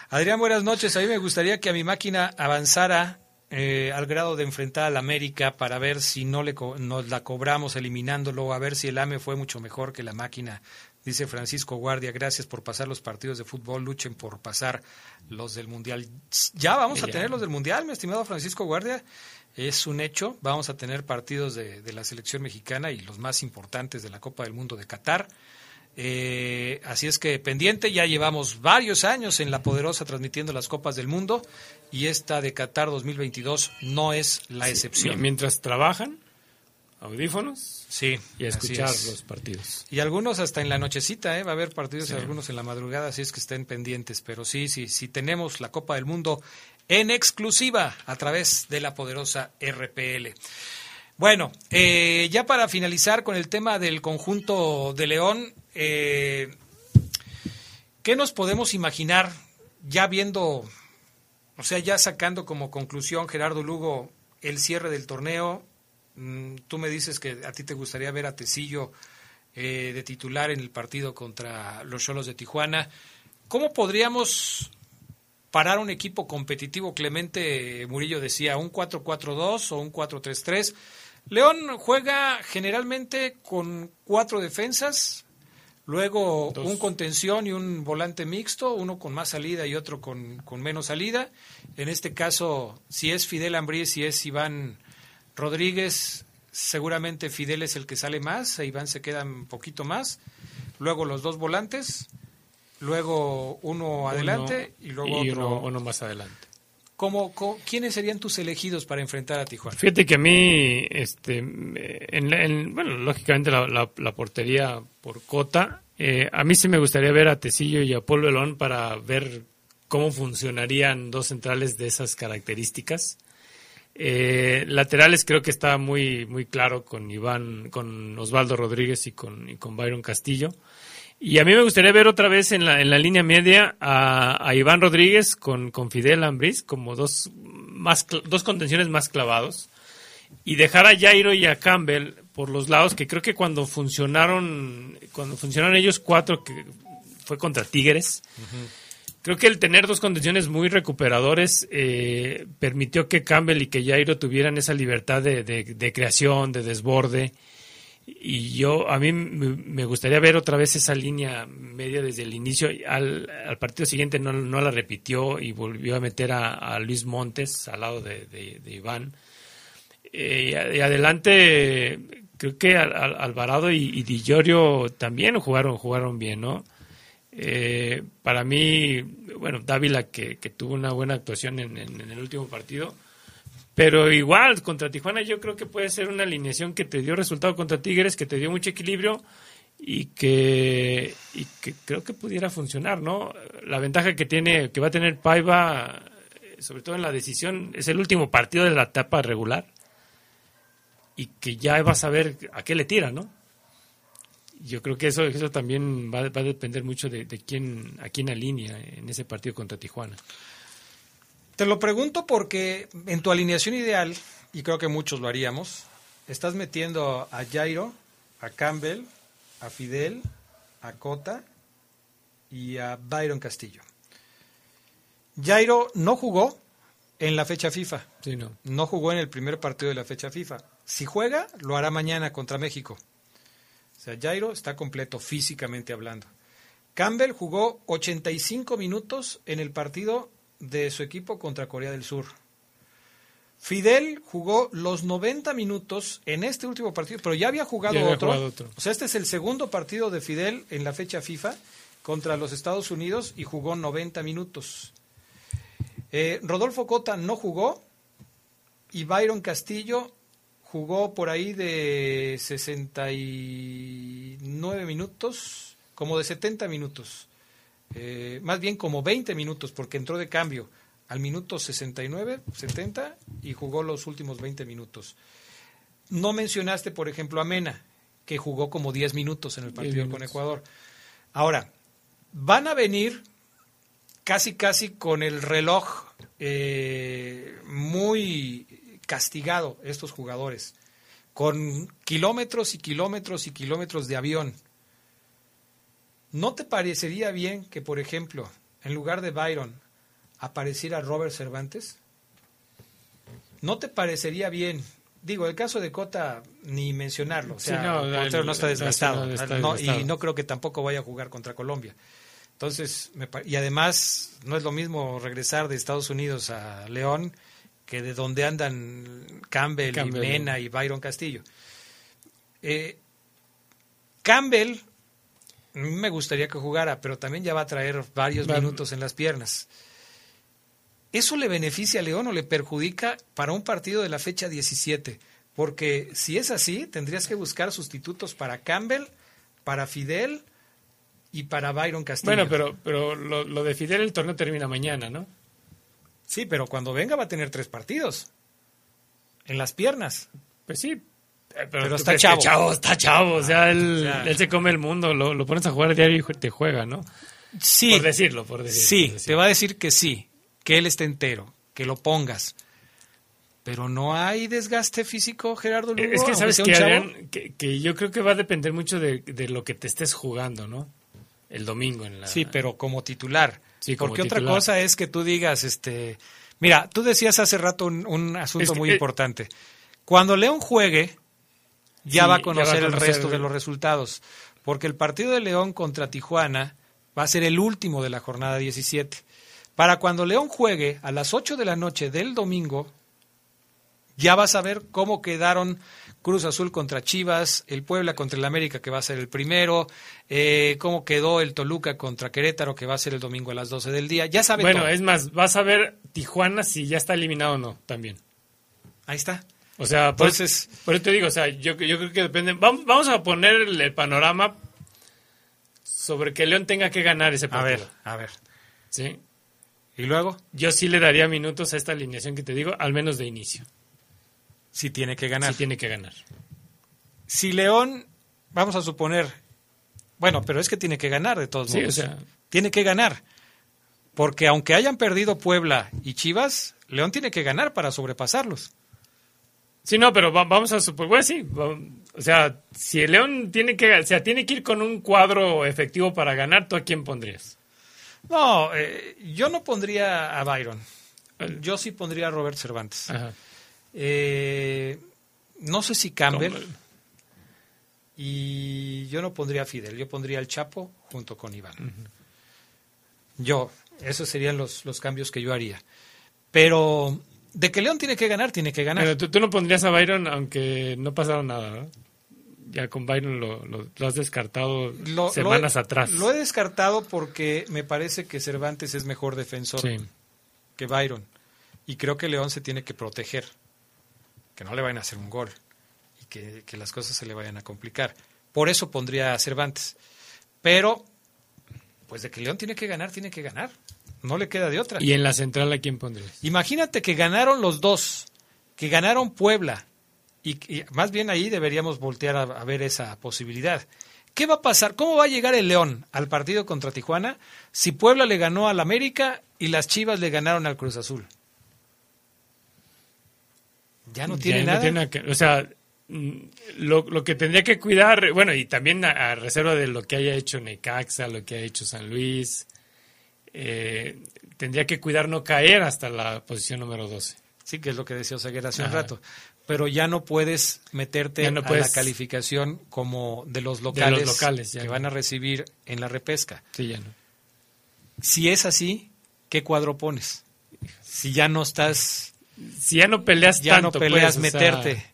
Adrián, buenas noches. A mí me gustaría que a mi máquina avanzara eh, al grado de enfrentar al América para ver si no le co- nos la cobramos eliminándolo, a ver si el AME fue mucho mejor que la máquina. Dice Francisco Guardia, gracias por pasar los partidos de fútbol, luchen por pasar los del Mundial. Ya vamos a tener los del Mundial, mi estimado Francisco Guardia. Es un hecho, vamos a tener partidos de, de la selección mexicana y los más importantes de la Copa del Mundo de Qatar. Eh, así es que pendiente, ya llevamos varios años en La Poderosa transmitiendo las Copas del Mundo y esta de Qatar 2022 no es la excepción. Mientras trabajan, audífonos Sí, y a escuchar es. los partidos. Y algunos hasta en la nochecita, ¿eh? va a haber partidos Sí. algunos en la madrugada, así es que estén pendientes. Pero sí, sí, sí tenemos la Copa del Mundo en exclusiva a través de la poderosa RPL. Bueno, eh, ya para finalizar con el tema del conjunto de León, eh, ¿qué nos podemos imaginar ya viendo, o sea, ya sacando como conclusión, Gerardo Lugo, el cierre del torneo? Mm, Tú me dices que a ti te gustaría ver a Tecillo eh, de titular en el partido contra los Cholos de Tijuana. ¿Cómo podríamos parar un equipo competitivo? Clemente Murillo decía un 4-4-2 o un 4-3-3. León juega generalmente con cuatro defensas, luego Dos. un contención y un volante mixto, uno con más salida y otro con, con menos salida. En este caso, si es Fidel Ambriz, si es Iván Rodríguez, seguramente Fidel es el que sale más, e Iván se queda un poquito más. Luego los dos volantes, luego uno adelante Uno- y luego y otro. uno, uno más adelante. ¿Cómo- cómo- quiénes serían tus elegidos para enfrentar a Tijuana? Fíjate que a mí, este, en, bueno, lógicamente la, la- la portería por cota, eh, a mí sí me gustaría ver a Tecillo y a Paul Belón para ver cómo funcionarían dos centrales de esas características. Eh, laterales creo que está muy, muy claro con Iván, con Osvaldo Rodríguez y con, y con Byron Castillo. Y a mí me gustaría ver otra vez en la, en la línea media a, Iván Rodríguez con, con Fidel Ambriz como dos, más, dos contenciones más clavados y dejar a Jairo y a Campbell por los lados que creo que cuando funcionaron cuando funcionaron ellos cuatro que fue contra Tigres creo que el tener dos contenciones muy recuperadores eh, permitió que Campbell y que Jairo tuvieran esa libertad de, de- creación de desborde. Y yo a mí me gustaría ver otra vez esa línea media desde el inicio. Al, partido siguiente no, no la repitió y volvió a meter a, Luis Montes al lado de, Iván. Eh, y adelante creo que Al- Al- Alvarado y, y Di Giorgio también jugaron jugaron bien no Eh, para mí bueno Dávila que, tuvo una buena actuación en el último partido pero igual, contra Tijuana yo creo que puede ser una alineación que te dio resultado contra Tigres, que te dio mucho equilibrio y que, y que creo que pudiera funcionar, ¿no? La ventaja que tiene, que va a tener Paiva, eh, sobre todo en la decisión, es el último partido de la etapa regular y que ya vas a ver a qué le tira, ¿no? Yo creo que eso, eso también va, va a depender mucho de, de quién, a quién alinea en ese partido contra Tijuana. Te lo pregunto porque en tu alineación ideal, y creo que muchos lo haríamos, estás metiendo a Jairo, a Campbell, a Fidel, a Cota y a Byron Castillo. Jairo no jugó en la fecha FIFA. Sí, no. No jugó en el primer partido de la fecha FIFA. Si juega, lo hará mañana contra México. O sea, Jairo está completo físicamente hablando. Campbell jugó 85 minutos en el partido de su equipo contra Corea del Sur. Fidel jugó los 90 minutos en este último partido, pero ya había jugado, Ya había otro. jugado otro. O sea, este es el segundo partido de Fidel en la fecha FIFA contra los Estados Unidos y jugó 90 minutos. Eh, Rodolfo Cota no jugó y Byron Castillo jugó por ahí de 69 minutos, como de 70 minutos. Eh, más bien como 20 minutos, porque entró de cambio al minuto 69, 70 y jugó los últimos 20 minutos. No mencionaste, por ejemplo, a Mena, que jugó como 10 minutos en el partido con. Ecuador. Ahora, van a venir casi, casi con el reloj eh, muy castigado estos jugadores, con kilómetros y kilómetros y kilómetros de avión. ¿No te parecería bien que, por ejemplo, en lugar de Byron, apareciera Robert Cervantes? ¿No te parecería bien? Digo, el caso de Cota, ni mencionarlo. O Sí, sea, no, el no, no está desgastado. no está No, desgastado. y no creo que tampoco vaya a jugar contra Colombia. Entonces, me y además, no es lo mismo regresar de Estados Unidos a León que de donde andan Campbell, Campbell. y Mena y Byron Castillo. Eh, Campbell, me gustaría que jugara, pero también ya va a traer varios Va- minutos en las piernas. ¿Eso le beneficia a León o le perjudica para un partido de la fecha 17? Porque si es así, tendrías que buscar sustitutos para Campbell, para Fidel y para Byron Castillo. Bueno, pero, pero lo, lo de Fidel el torneo termina mañana, ¿no? Sí, pero cuando venga va a tener tres partidos. En las piernas. Pues sí. eh, Pero, está chavo. chavo. Está chavo, o sea, él, O sea. él se come el mundo, lo, lo pones a jugar diario y te juega, ¿no? Sí. Por decirlo, por decirlo. Sí, por decirlo. te va a decir que sí, que él esté entero, que lo pongas. Pero no hay desgaste físico, Gerardo Lugo. Es que sabes. Adrián, que, que yo creo que va a depender mucho de, de lo que te estés jugando, ¿no? El domingo en la... Sí, pero como titular. Sí, Porque otra cosa es que tú digas, este, mira, tú decías hace rato un, un asunto Es que, muy eh, ya Cuando León juegue, ya Sí, va a ya conocer va a el resto de los resultados. Porque el partido de León contra Tijuana va a ser el último de la jornada 17. Para cuando León juegue a las 8 de la noche del domingo, ya vas a ver cómo quedaron Cruz Azul contra Chivas, el Puebla contra el América, que va a ser el primero, eh, cómo quedó el Toluca contra Querétaro, que va a ser el domingo a las 12 del día. Ya sabe Bueno, todo. es más, vas a ver Tijuana si ya está eliminado o no, también. Ahí está. O sea, por, Entonces- por eso te digo, o sea, yo, yo creo que depende. Vamos, vamos a poner el, el panorama sobre que León tenga que ganar ese A partido. ver, a ver. ¿Sí? ¿Y luego? Yo sí le daría minutos a esta alineación que te digo, al menos de inicio. Si tiene que ganar. Sí tiene que ganar. Si León, vamos a suponer, bueno, pero es que tiene que ganar de todos Sí, modos. o sea- Tiene que ganar. Porque aunque hayan perdido Puebla y Chivas, León tiene que ganar para sobrepasarlos. Sí, no, pero va- vamos a suponer, bueno, sí, va- o sea, si el León tiene que, o sea, tiene que ir con un cuadro efectivo para ganar, ¿tú a quién pondrías? No, eh, yo no pondría a Byron. Yo sí pondría a Robert Cervantes. Ajá. Eh, no sé si Campbell. Y yo no pondría a Fidel, yo pondría al Chapo junto con Iván. Yo, esos serían los, los cambios que yo haría. Pero de que León tiene que ganar, tiene que ganar. Pero tú, tú no pondrías a Byron aunque no pasara nada, ¿no? Ya con Byron lo, lo- lo has descartado Lo- semanas he- atrás. Lo he descartado porque me parece que Cervantes es mejor defensor Sí. que Byron. Y creo que León se tiene que proteger. Que no le vayan a hacer un gol. Y que, que las cosas se le vayan a complicar. Por eso pondría a Cervantes. Pero, pues de que León tiene que ganar, tiene que ganar. No le queda de otra. ¿Y en la central a quién pondrías? Imagínate que ganaron los dos, que ganaron Puebla, y, y más bien ahí deberíamos voltear a, a ver esa posibilidad. ¿Qué va a pasar? ¿Cómo va a llegar el León al partido contra Tijuana si Puebla le ganó al América y las Chivas le ganaron al Cruz Azul? Ya no tiene Ya nada. tiene que- o sea, mm, lo, lo que tendría que cuidar, bueno, y también a, a reserva de lo que haya hecho Necaxa, lo que ha hecho San Luis, eh, tendría que cuidar no caer hasta la posición número 12. Sí, que es lo que decía Oseguera hace un rato. Pero ya no puedes meterte no a puedes- la calificación como de los locales, locales, ya que no. van a recibir en la repesca. Sí, ya no. Si es así, ¿qué cuadro pones? Si ya no estás si ya no peleas ya tanto, no peleas pues, o sea, meterte.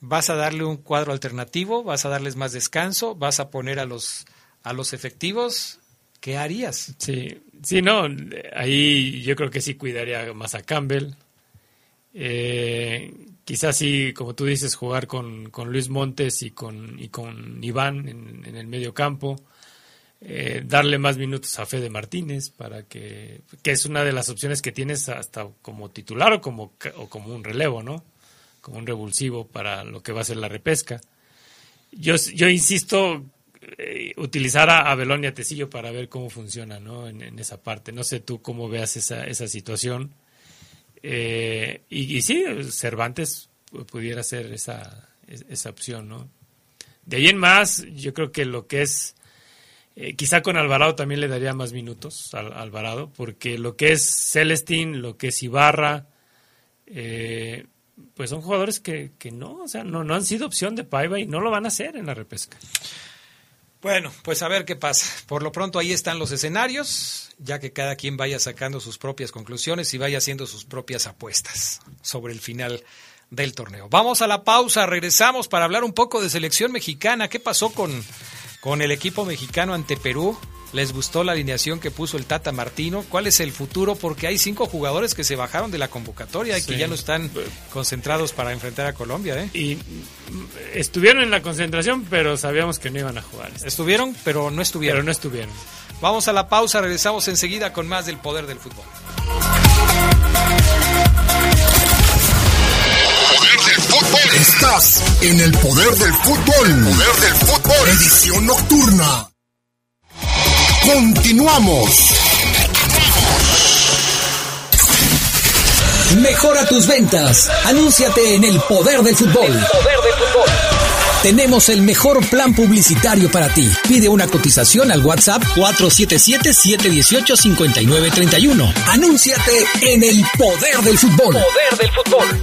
Vas a darle un cuadro alternativo, vas a darles más descanso, vas a poner a los a los efectivos. ¿Qué harías? Sí, sí, no, ahí yo creo que sí cuidaría más a Campbell. Eh, quizás sí, como tú dices, jugar con, con Luis Montes y con, y con Iván en, en el medio campo. Eh, darle más minutos a Fede Martínez para que, que es una de las opciones que tienes hasta como titular o como, o como un relevo, ¿no? Como un revulsivo para lo que va a ser la repesca. Yo, yo insisto, eh, utilizar a, a Belón Tecillo para ver cómo funciona, ¿no? En, esa parte. No sé tú cómo veas esa, esa situación. Eh, y, y sí, Cervantes pudiera ser esa, esa opción, ¿no? De ahí en más, yo creo que lo que es eh, quizá con Alvarado también le daría más minutos al a Alvarado, porque lo que es Celestín, lo que es Ibarra, eh, pues son jugadores que, no, o sea, no, no han sido opción de Paiva y no lo van a hacer en la repesca. Bueno, pues a ver qué pasa. Por lo pronto ahí están los escenarios, ya que cada quien vaya sacando sus propias conclusiones y vaya haciendo sus propias apuestas sobre el final del torneo. Vamos a la pausa, regresamos para hablar un poco de selección mexicana. ¿Qué pasó con, con el equipo mexicano ante Perú? ¿Les gustó la alineación que puso el Tata Martino? ¿Cuál es el futuro? Porque hay cinco jugadores que se bajaron de la convocatoria y Sí. que ya no están concentrados para enfrentar a Colombia. ¿eh? Y estuvieron en la concentración, pero sabíamos que no iban a jugar. Estuvieron, pero no estuvieron. Pero no estuvieron. Vamos a la pausa, regresamos enseguida con más del poder del fútbol. Estás en el poder del fútbol. Poder del fútbol. Edición nocturna. Continuamos. Mejora tus ventas. Anúnciate en el poder del fútbol. Tenemos el mejor plan publicitario para ti. Pide una cotización al WhatsApp 477-718-5931. Anúnciate en el poder del fútbol. Poder del fútbol.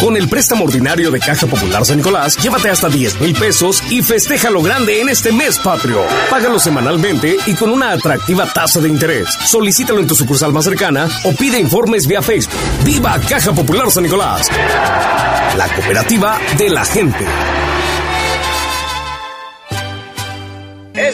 Con el préstamo ordinario de Caja Popular San Nicolás, llévate hasta 10 mil pesos y festeja lo grande en este mes patrio. Págalo semanalmente y con una atractiva tasa de interés. Solicítalo en tu sucursal más cercana o pide informes vía Facebook. ¡Viva Caja Popular San Nicolás! La cooperativa de la gente.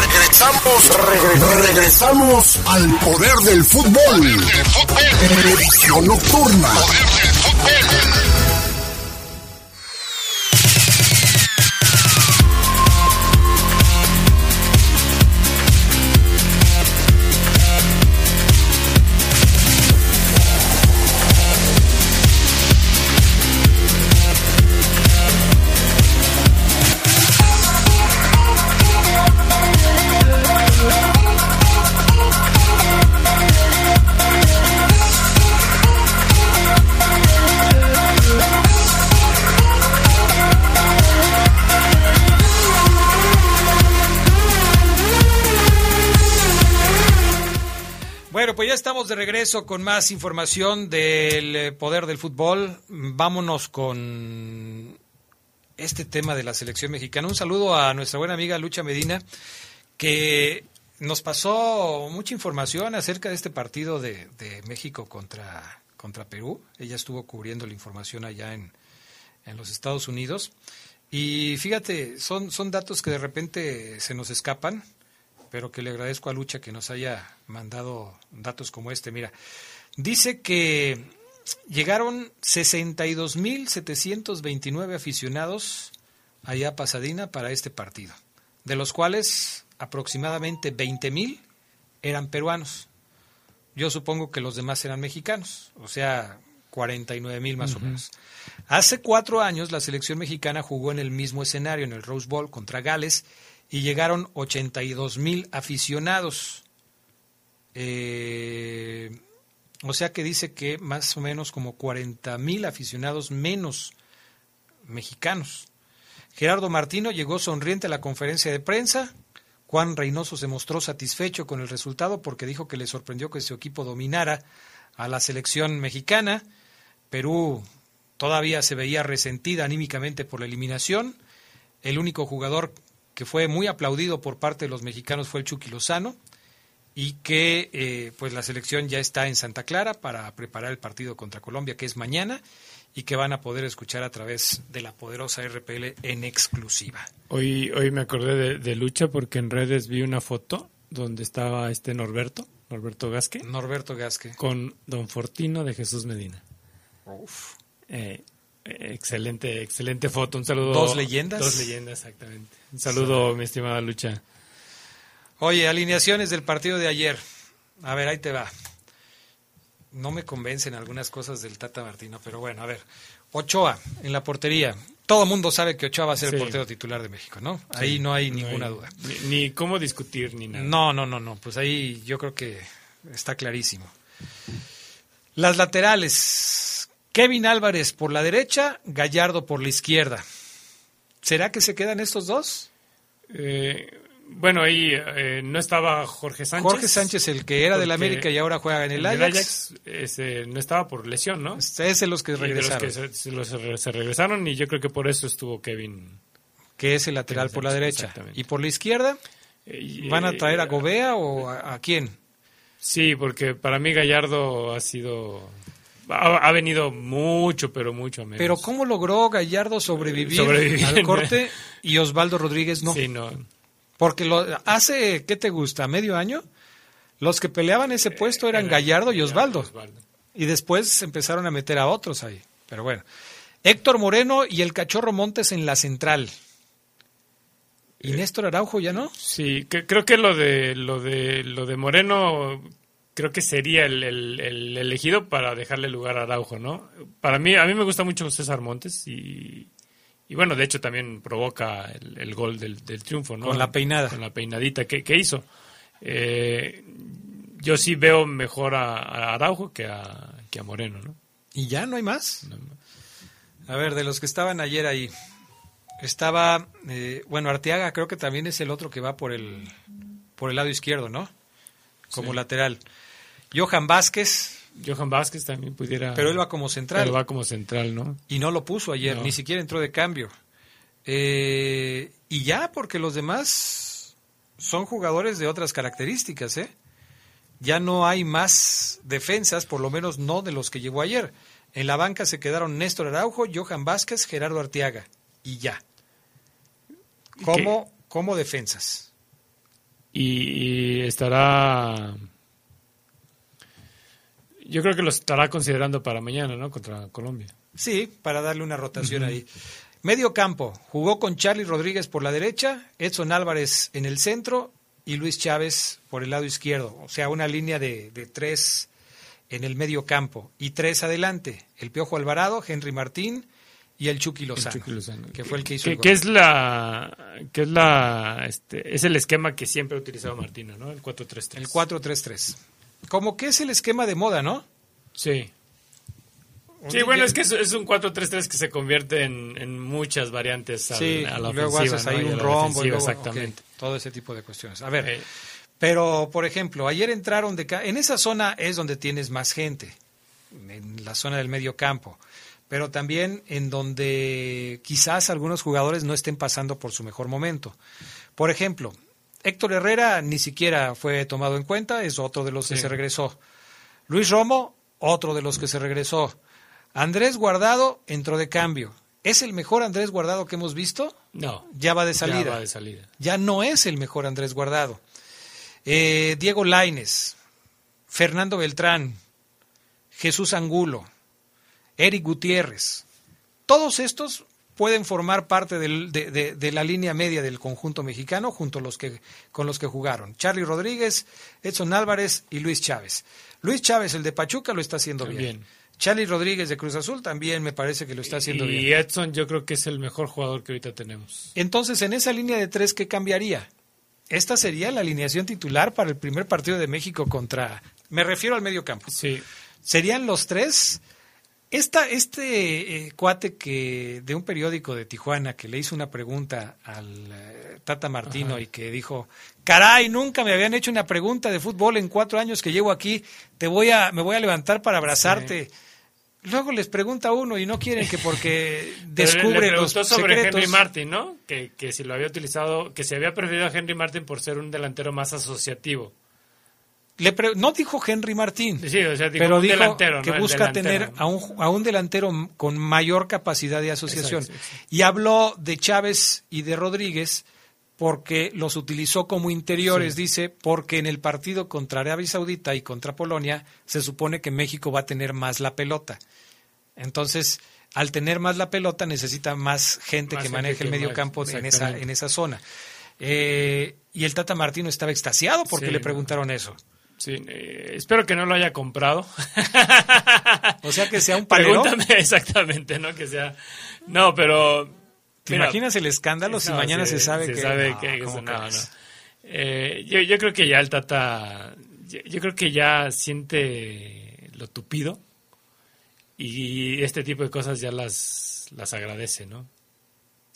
Regresamos, regre- regresamos al poder del fútbol. Edición nocturna. Bueno, pues ya de regreso con más información del eh, poder del fútbol. Vámonos con este tema de la selección mexicana. Un saludo a nuestra buena amiga Lucha Medina, que nos pasó mucha información acerca de este partido de, de México contra, contra Perú. Ella estuvo cubriendo la información allá en, en los Estados Unidos. Y fíjate, son, son datos que de repente se nos escapan, pero que le agradezco a Lucha que nos haya mandado datos como este. Mira, dice que llegaron 62.729 aficionados allá a Pasadena para este partido, de los cuales aproximadamente 20.000 eran peruanos. Yo supongo que los demás eran mexicanos, o sea, 49 mil más o menos. Hace cuatro años la selección mexicana jugó en el mismo escenario, en el Rose Bowl contra Gales, y llegaron 82 mil aficionados. Eh, o sea que dice que más o menos como 40 mil aficionados menos mexicanos. Gerardo Martino llegó sonriente a la conferencia de prensa. Juan Reynoso se mostró satisfecho con el resultado porque dijo que le sorprendió que su equipo dominara a la selección mexicana. Perú todavía se veía resentida anímicamente por la eliminación. El único jugador que fue muy aplaudido por parte de los mexicanos fue el Chucky Lozano y que eh, pues la selección ya está en Santa Clara para preparar el partido contra Colombia que es mañana y que van a poder escuchar a través de la poderosa RPL en exclusiva. Hoy, hoy me acordé de, de Lucha porque en redes vi una foto donde estaba este Norberto, Norberto Gasque. Norberto Gasque. Con Don Fortino de Jesús Medina. Eh, excelente, excelente foto. Un saludo. ¿Dos leyendas? Dos leyendas, exactamente. Un saludo, mi estimada Lucha. Oye, alineaciones del partido de ayer. A ver, ahí te va. No me convencen algunas cosas del Tata Martino, pero bueno, a ver. Ochoa en la portería. Todo mundo sabe que Ochoa va a ser el portero titular de México, ¿no? Ahí no hay no ninguna hay- duda. Ni, ni cómo discutir ni nada. No, no, no, no. Pues ahí yo creo que está clarísimo. Las laterales. Kevin Álvarez por la derecha, Gallardo por la izquierda. ¿Será que se quedan estos dos? Eh, bueno, ahí eh, no estaba Jorge Sánchez. Jorge Sánchez, el que era del América y ahora juega en el del Ajax. ese, no estaba por lesión, ¿no? Es de los que Y de los regresaron. que se, se los re- se regresaron y yo creo que por eso estuvo Kevin. Que es el lateral por la derecha. ¿Y por la izquierda? ¿Van a traer a Gobea o a, a quién? Sí, porque para mí Gallardo ha sido... Ha, ha venido mucho, pero mucho a menos. Pero ¿cómo logró Gallardo sobrevivir, Sobrevivir, al corte y Osvaldo Rodríguez no? Sí, no. Porque lo, hace, ¿qué te gusta? ¿Medio año? Los que peleaban ese puesto eran Gallardo y Osvaldo. Y después empezaron a meter a otros ahí. Pero bueno. Héctor Moreno y el Cachorro Montes en la central. ¿Y Néstor Araujo ya no? Sí, que- creo que lo de lo de lo de Moreno creo que sería el, el- el elegido para dejarle lugar a Araujo, ¿no? Para mí a mí me gusta mucho César Montes y y bueno, de hecho también provoca el, el gol del, del triunfo, ¿no? Con la peinada. Con la peinadita que, que hizo. Eh, yo sí veo mejor a, a Araujo que a, que a Moreno, ¿no? ¿Y ya no hay más? A ver, de los que estaban ayer ahí. Estaba, eh, bueno, Arteaga creo que también es el otro que va por el, por el lado izquierdo, ¿no? Como Sí. lateral. Johan Vázquez. Johan Vázquez también pudiera... Pero él va como central. Pero va como central, ¿no? Y no lo puso ayer, No. ni siquiera entró de cambio. Eh, y ya, porque los demás son jugadores de otras características, ¿eh? Ya no hay más defensas, por lo menos no de los que llevó ayer. En la banca se quedaron Néstor Araujo, Johan Vázquez, Gerardo Arteaga. Y ya. Como, como defensas. y, y estará yo creo que lo estará considerando para mañana, ¿no? Contra Colombia. Sí, para darle una rotación ahí. Medio campo, jugó con Charlie Rodríguez por la derecha, Edson Álvarez en el centro y Luis Chávez por el lado izquierdo. O sea, una línea de, de tres en el medio campo y tres adelante. El Piojo Alvarado, Henry Martín y el Chucky Lozano, Chucky Lozano. que fue el que hizo Que, el gol. que es la que es la este, es el esquema que siempre ha utilizado Martino, ¿no? El 4-3-3. El 4-3-3. Como que es el esquema de moda, ¿no? Sí. Sí, bueno, es que es, es un 4-3-3 que se convierte en, en muchas variantes al- Sí, a la y luego ofensiva, haces ¿no? ahí a un rombo. luego- exactamente. todo ese tipo de cuestiones. A ver, pero por ejemplo, ayer entraron de ca- en esa zona es donde tienes más gente, en la zona del medio campo, pero también en donde quizás algunos jugadores no estén pasando por su mejor momento. Por ejemplo, Héctor Herrera ni siquiera fue tomado en cuenta, es otro de los que se regresó. Luis Romo, otro de los que se regresó. Andrés Guardado entró de cambio. ¿Es el mejor Andrés Guardado que hemos visto? No. Ya va de salida. Ya va de salida. Ya no es el mejor Andrés Guardado. Eh, Diego Laines, Fernando Beltrán, Jesús Angulo, Eric Gutiérrez. Todos estos pueden formar parte del- de, de- de la línea media del conjunto mexicano junto a los que, con los que jugaron. Charlie Rodríguez, Edson Álvarez y Luis Chávez. Luis Chávez, el de Pachuca, lo está haciendo bien. También. Charlie Rodríguez de Cruz Azul también me parece que lo está haciendo y bien. Edson yo creo que es el mejor jugador que ahorita tenemos. Entonces, en esa línea de tres, ¿qué cambiaría? Esta sería la alineación titular para el primer partido de México contra... Me refiero al medio campo. Sí. Serían los tres. Esta, este eh, cuate que de un periódico de Tijuana que le hizo una pregunta al eh, Tata Martino Ajá. y que dijo, caray, nunca me habían hecho una pregunta de fútbol en cuatro años que llevo aquí, te voy a, me voy a levantar para abrazarte. Luego les pregunta uno y no quieren que porque le- descubre le los sobre secretos. Henry Martin, ¿no? Que, que si lo había utilizado, que se había preferido a Henry Martin por ser un delantero más asociativo. Le pre- no dijo Henry Martín, Sí, o sea, dijo pero dijo delantero, que busca tener a, un, a un delantero con mayor capacidad de asociación. Exacto, exacto. Y habló de Chávez y de Rodríguez porque los utilizó como interiores, Sí. dice, porque en el partido contra Arabia Saudita y contra Polonia se supone que México va a tener más la pelota. Entonces, al tener más la pelota necesita más gente Más que gente maneje el medio más- campo en esa, en esa zona. Eh, y el Tata Martino estaba extasiado porque Sí, le preguntaron eso. Sí, eh, espero que no lo haya comprado. O sea, que sea un palero. Pregúntame exactamente, ¿no? Que sea. No, pero. ¿Te mira, imaginas el escándalo si mañana se sabe que... sabe no, que- ¿cómo no? Eh, yo, yo creo que ya el Tata. Yo, yo creo que ya siente lo tupido. Y este tipo de cosas ya las, las agradece, ¿no?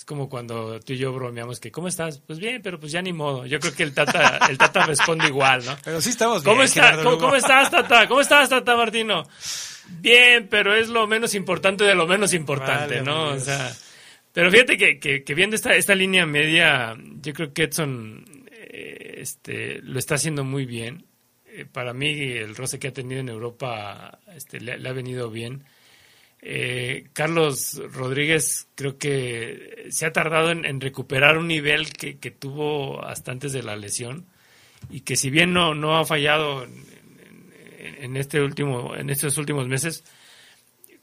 Como cuando tú y yo bromeamos que, ¿cómo estás? Pues bien, pero pues ya ni modo. Yo creo que el Tata, el tata responde igual, ¿no? Pero sí estamos ¿Cómo, bien, está- ¿cómo, Lugo. cómo estás, Tata? ¿Cómo estás, Tata Martino? Bien, pero es lo menos importante de lo menos importante, ¿no? O sea, pero fíjate que, que, que viendo esta, esta línea media, yo creo que Edson eh, este, lo está haciendo muy bien. Eh, para mí, el roce que ha tenido en Europa este, le, le ha venido bien. Eh, Carlos Rodríguez creo que se ha tardado en, recuperar un nivel que, tuvo hasta antes de la lesión y que si bien no, no ha fallado en, este último, en estos últimos meses,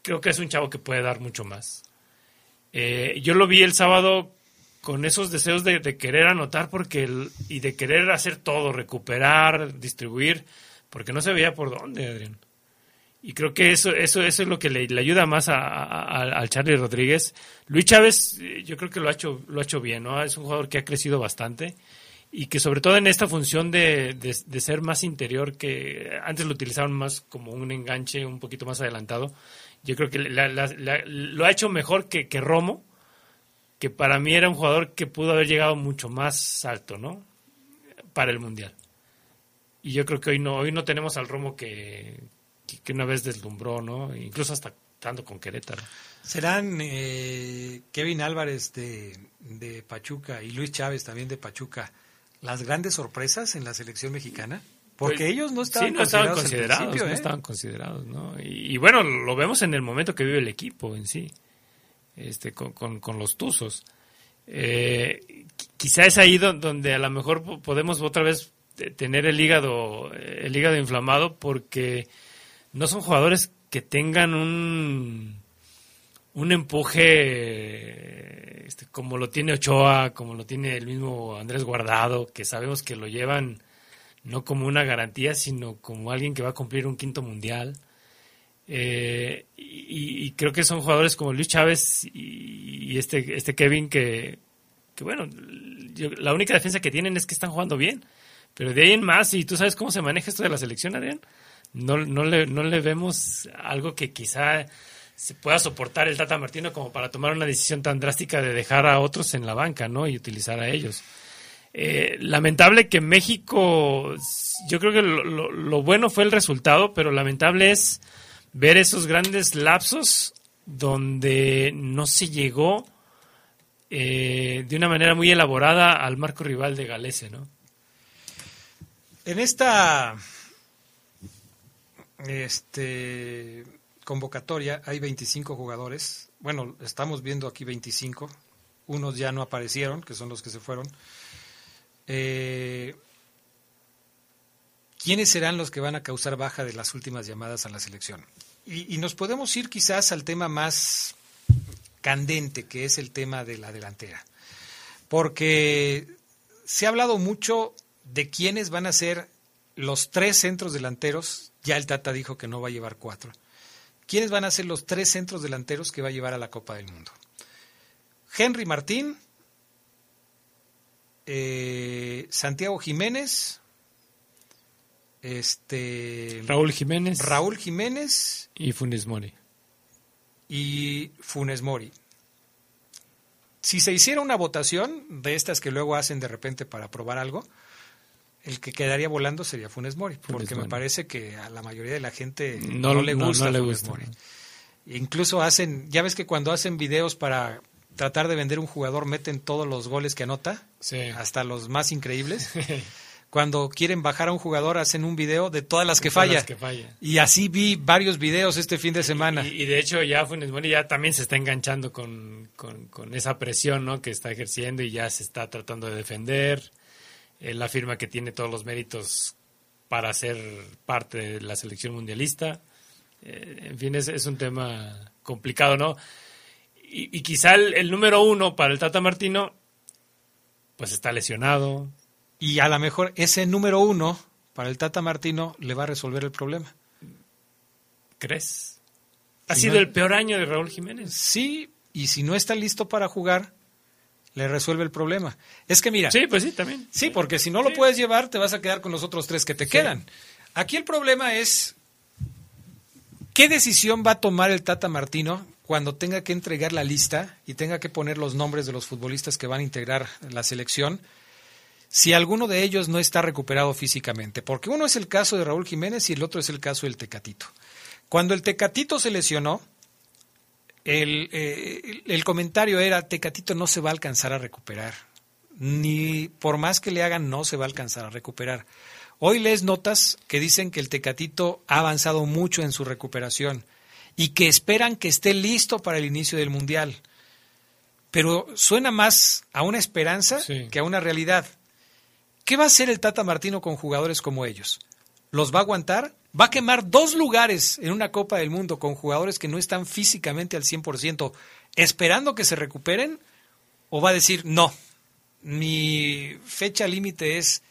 creo que es un chavo que puede dar mucho más. Eh, yo lo vi el sábado con esos deseos de, de querer anotar porque el- y de querer hacer todo, recuperar, distribuir, porque no se veía por dónde, Adrián. Y creo que eso, eso, eso es lo que le, ayuda más a, a- al Charlie Rodríguez. Luis Chávez, eh, yo creo que lo ha hecho, lo ha hecho bien, ¿no? Es un jugador que ha crecido bastante y que sobre todo en esta función de, de- ser más interior, que antes lo utilizaban más como un enganche un poquito más adelantado, yo creo que lo ha hecho mejor que, que Romo, que para mí era un jugador que pudo haber llegado mucho más alto, ¿no? Para el Mundial. Y yo creo que hoy no, hoy no tenemos al Romo que, que, una vez deslumbró, ¿no? Incluso hasta estando con Querétaro. ¿Serán eh, Kevin Álvarez de, de Pachuca y Luis Chávez también de Pachuca las grandes sorpresas en la selección mexicana? Porque Pues, ellos no estaban sí, no estaban considerados, principio, no ¿eh? estaban considerados, ¿no? Y, y bueno, lo vemos en el momento que vive el equipo en sí, este, con, con, con los Tuzos. Eh, qui- quizá es ahí don- donde a lo mejor po- podemos otra vez te- tener el hígado, el hígado inflamado porque no son jugadores que tengan un, un empuje este, como lo tiene Ochoa, como lo tiene el mismo Andrés Guardado, que sabemos que lo llevan no como una garantía, sino como alguien que va a cumplir un quinto mundial. Eh, y, y creo que son jugadores como Luis Chávez y, este, este Kevin que, que bueno, yo- la única defensa que tienen es que están jugando bien. Pero de ahí en más, y tú sabes cómo se maneja esto de la selección, Adrián, no, no, le, no le vemos algo que quizá se pueda soportar el Tata Martino como para tomar una decisión tan drástica de dejar a otros en la banca, ¿no? Y utilizar a ellos. Eh, lamentable que México, yo creo que lo, bueno fue el resultado, pero lamentable es ver esos grandes lapsos donde no se llegó eh, de una manera muy elaborada al marco rival de Galese, ¿no? En esta este, convocatoria hay 25 jugadores. Bueno, estamos viendo aquí 25. Unos ya no aparecieron, que son los que se fueron. Eh, ¿quiénes serán los que van a causar baja de las últimas llamadas a la selección? Y, y nos podemos ir quizás al tema más candente, que es el tema de la delantera. Porque se ha hablado mucho de quiénes van a ser los tres centros delanteros. Ya el Tata dijo que no va a llevar cuatro. ¿Quiénes van a ser los tres centros delanteros que va a llevar a la Copa del Mundo? Henry Martín, eh, Santiago Jiménez, este Raúl Jiménez. Raúl Jiménez y Funes Mori. Y Funes Mori. Si se hiciera una votación de estas que luego hacen de repente para probar algo, el que quedaría volando sería Funes Mori, porque me parece que a la mayoría de la gente no, no le gusta no, Funes Mori. Incluso hacen, ya ves que cuando hacen videos para tratar de vender un jugador meten todos los goles que anota, sí. hasta los más increíbles. cuando quieren bajar a un jugador hacen un video de todas las que, falla. Las que falla. Y así vi varios videos este fin de semana. Y, y de hecho ya Funes Mori ya también se está enganchando con, con, con, esa presión ¿no? que está ejerciendo y ya se está tratando de defender. Él afirma que tiene todos los méritos para ser parte de la selección mundialista. Eh, en fin, es, es, un tema complicado, ¿no? Y, y quizá el, el número uno para el Tata Martino, pues está lesionado, y a lo mejor ese número uno para el Tata Martino le va a resolver el problema. ¿Crees? ¿Ha si sido no, el peor año de Raúl Jiménez? Sí, y si no está listo para jugar, le resuelve el problema. Es que mira. Sí, pues sí, también. Sí, porque si no lo sí. puedes llevar, te vas a quedar con los otros tres que te sí. quedan. Aquí el problema es. ¿Qué decisión va a tomar el Tata Martino cuando tenga que entregar la lista y tenga que poner los nombres de los futbolistas que van a integrar la selección? si alguno de ellos no está recuperado físicamente, porque uno es el caso de Raúl Jiménez y el otro es el caso del Tecatito. Cuando el Tecatito se lesionó, el, eh, el, comentario era, Tecatito no se va a alcanzar a recuperar, ni por más que le hagan, no se va a alcanzar a recuperar. Hoy lees notas que dicen que el Tecatito ha avanzado mucho en su recuperación y que esperan que esté listo para el inicio del Mundial. Pero suena más a una esperanza sí. que a una realidad. ¿Qué va a hacer el Tata Martino con jugadores como ellos? ¿Los va a aguantar? ¿Va a quemar dos lugares en una Copa del Mundo con jugadores que no están físicamente al 100% esperando que se recuperen? ¿O va a decir, no, mi fecha límite es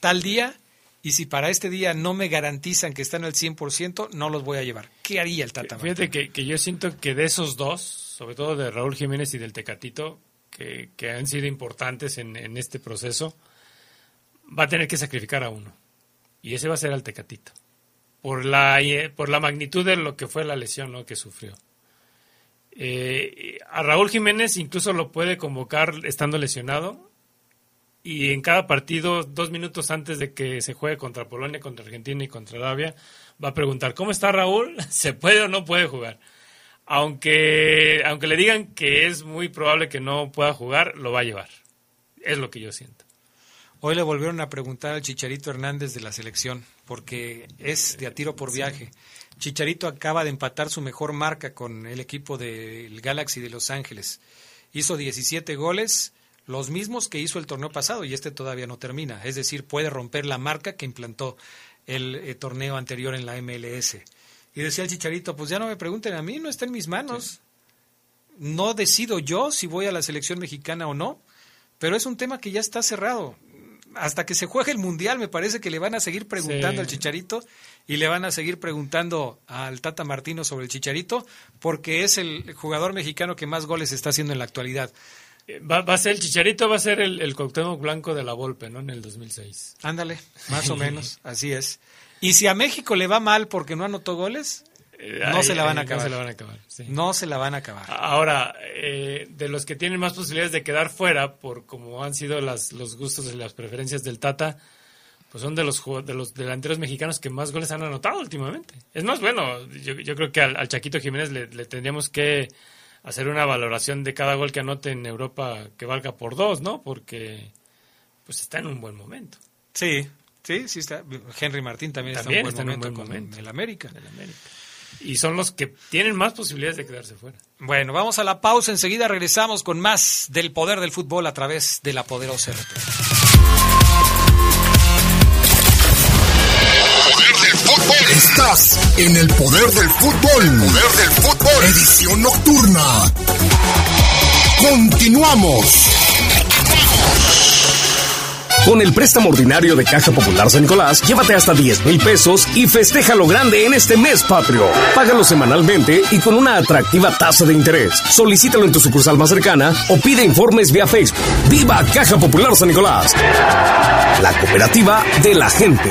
tal día y si para este día no me garantizan que están al 100%, no los voy a llevar? ¿Qué haría el Tata? Fíjate que, que yo siento que de esos dos, sobre todo de Raúl Jiménez y del Tecatito, que, que han sido importantes en, en este proceso, va a tener que sacrificar a uno. Y ese va a ser al Tecatito. Por la, por la magnitud de lo que fue la lesión ¿no? que sufrió. Eh, a Raúl Jiménez incluso lo puede convocar estando lesionado. Y en cada partido, dos minutos antes de que se juegue contra Polonia, contra Argentina y contra Arabia, va a preguntar, ¿cómo está Raúl? ¿Se puede o no puede jugar? Aunque, aunque le digan que es muy probable que no pueda jugar, lo va a llevar. Es lo que yo siento. Hoy le volvieron a preguntar al Chicharito Hernández de la selección, porque es de a tiro por viaje. Chicharito acaba de empatar su mejor marca con el equipo del Galaxy de Los Ángeles. Hizo 17 goles, los mismos que hizo el torneo pasado, y este todavía no termina. Es decir, puede romper la marca que implantó el eh, torneo anterior en la MLS. Y decía el Chicharito, pues ya no me pregunten a mí, no está en mis manos. Sí. No decido yo si voy a la selección mexicana o no, pero es un tema que ya está cerrado hasta que se juegue el mundial, me parece que le van a seguir preguntando sí. al Chicharito y le van a seguir preguntando al Tata Martino sobre el Chicharito, porque es el jugador mexicano que más goles está haciendo en la actualidad. Va, va a ser el Chicharito, va a ser el, el Cuauhtémoc Blanco de la Volpe, ¿no? En el 2006. Ándale, más o menos, así es. Y si a México le va mal porque no anotó goles, no, se la van a acabar. No se la van a acabar. Sí. No se la van a acabar. Ahora, eh, de los que tienen más posibilidades de quedar fuera, por como han sido las, los gustos y las preferencias del Tata, pues son de los, de los delanteros mexicanos que más goles han anotado últimamente. Es más, bueno, yo, yo creo que al, al Chaquito Jiménez le, le, tendríamos que hacer una valoración de cada gol que anote en Europa que valga por dos, ¿no? Porque pues está en un buen momento. Sí, sí, sí está. Henry Martín también, también está en un buen está momento, en un buen momento. en el América. El América y son los que tienen más posibilidades de quedarse fuera. Bueno, vamos a la pausa, enseguida regresamos con más del poder del fútbol a través de la poderosa RT. Estás en el poder del fútbol. Poder del fútbol. Edición nocturna. Continuamos. Con el préstamo ordinario de Caja Popular San Nicolás, llévate hasta 10 mil pesos y festeja lo grande en este mes patrio. Págalo semanalmente y con una atractiva tasa de interés. Solicítalo en tu sucursal más cercana o pide informes vía Facebook. ¡Viva Caja Popular San Nicolás! La cooperativa de la gente.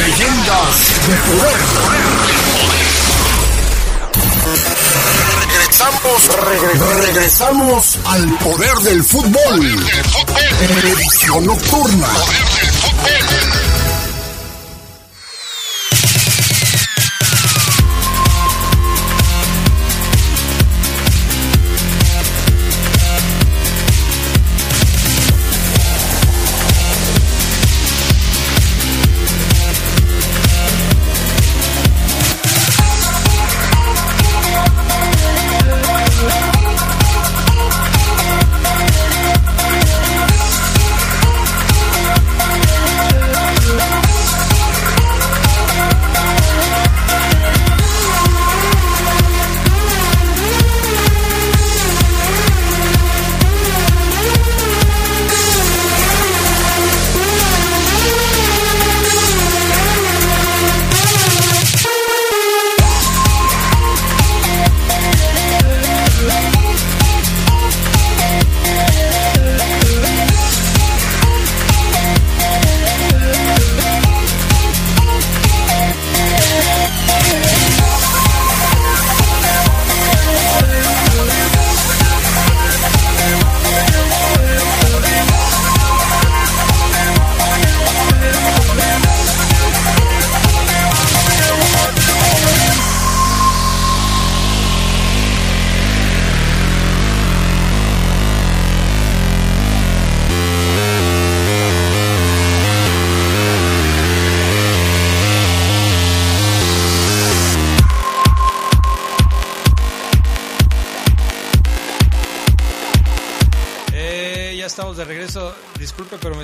Leyendas de poder. Regresamos, regresamos al poder del fútbol. Edición nocturna.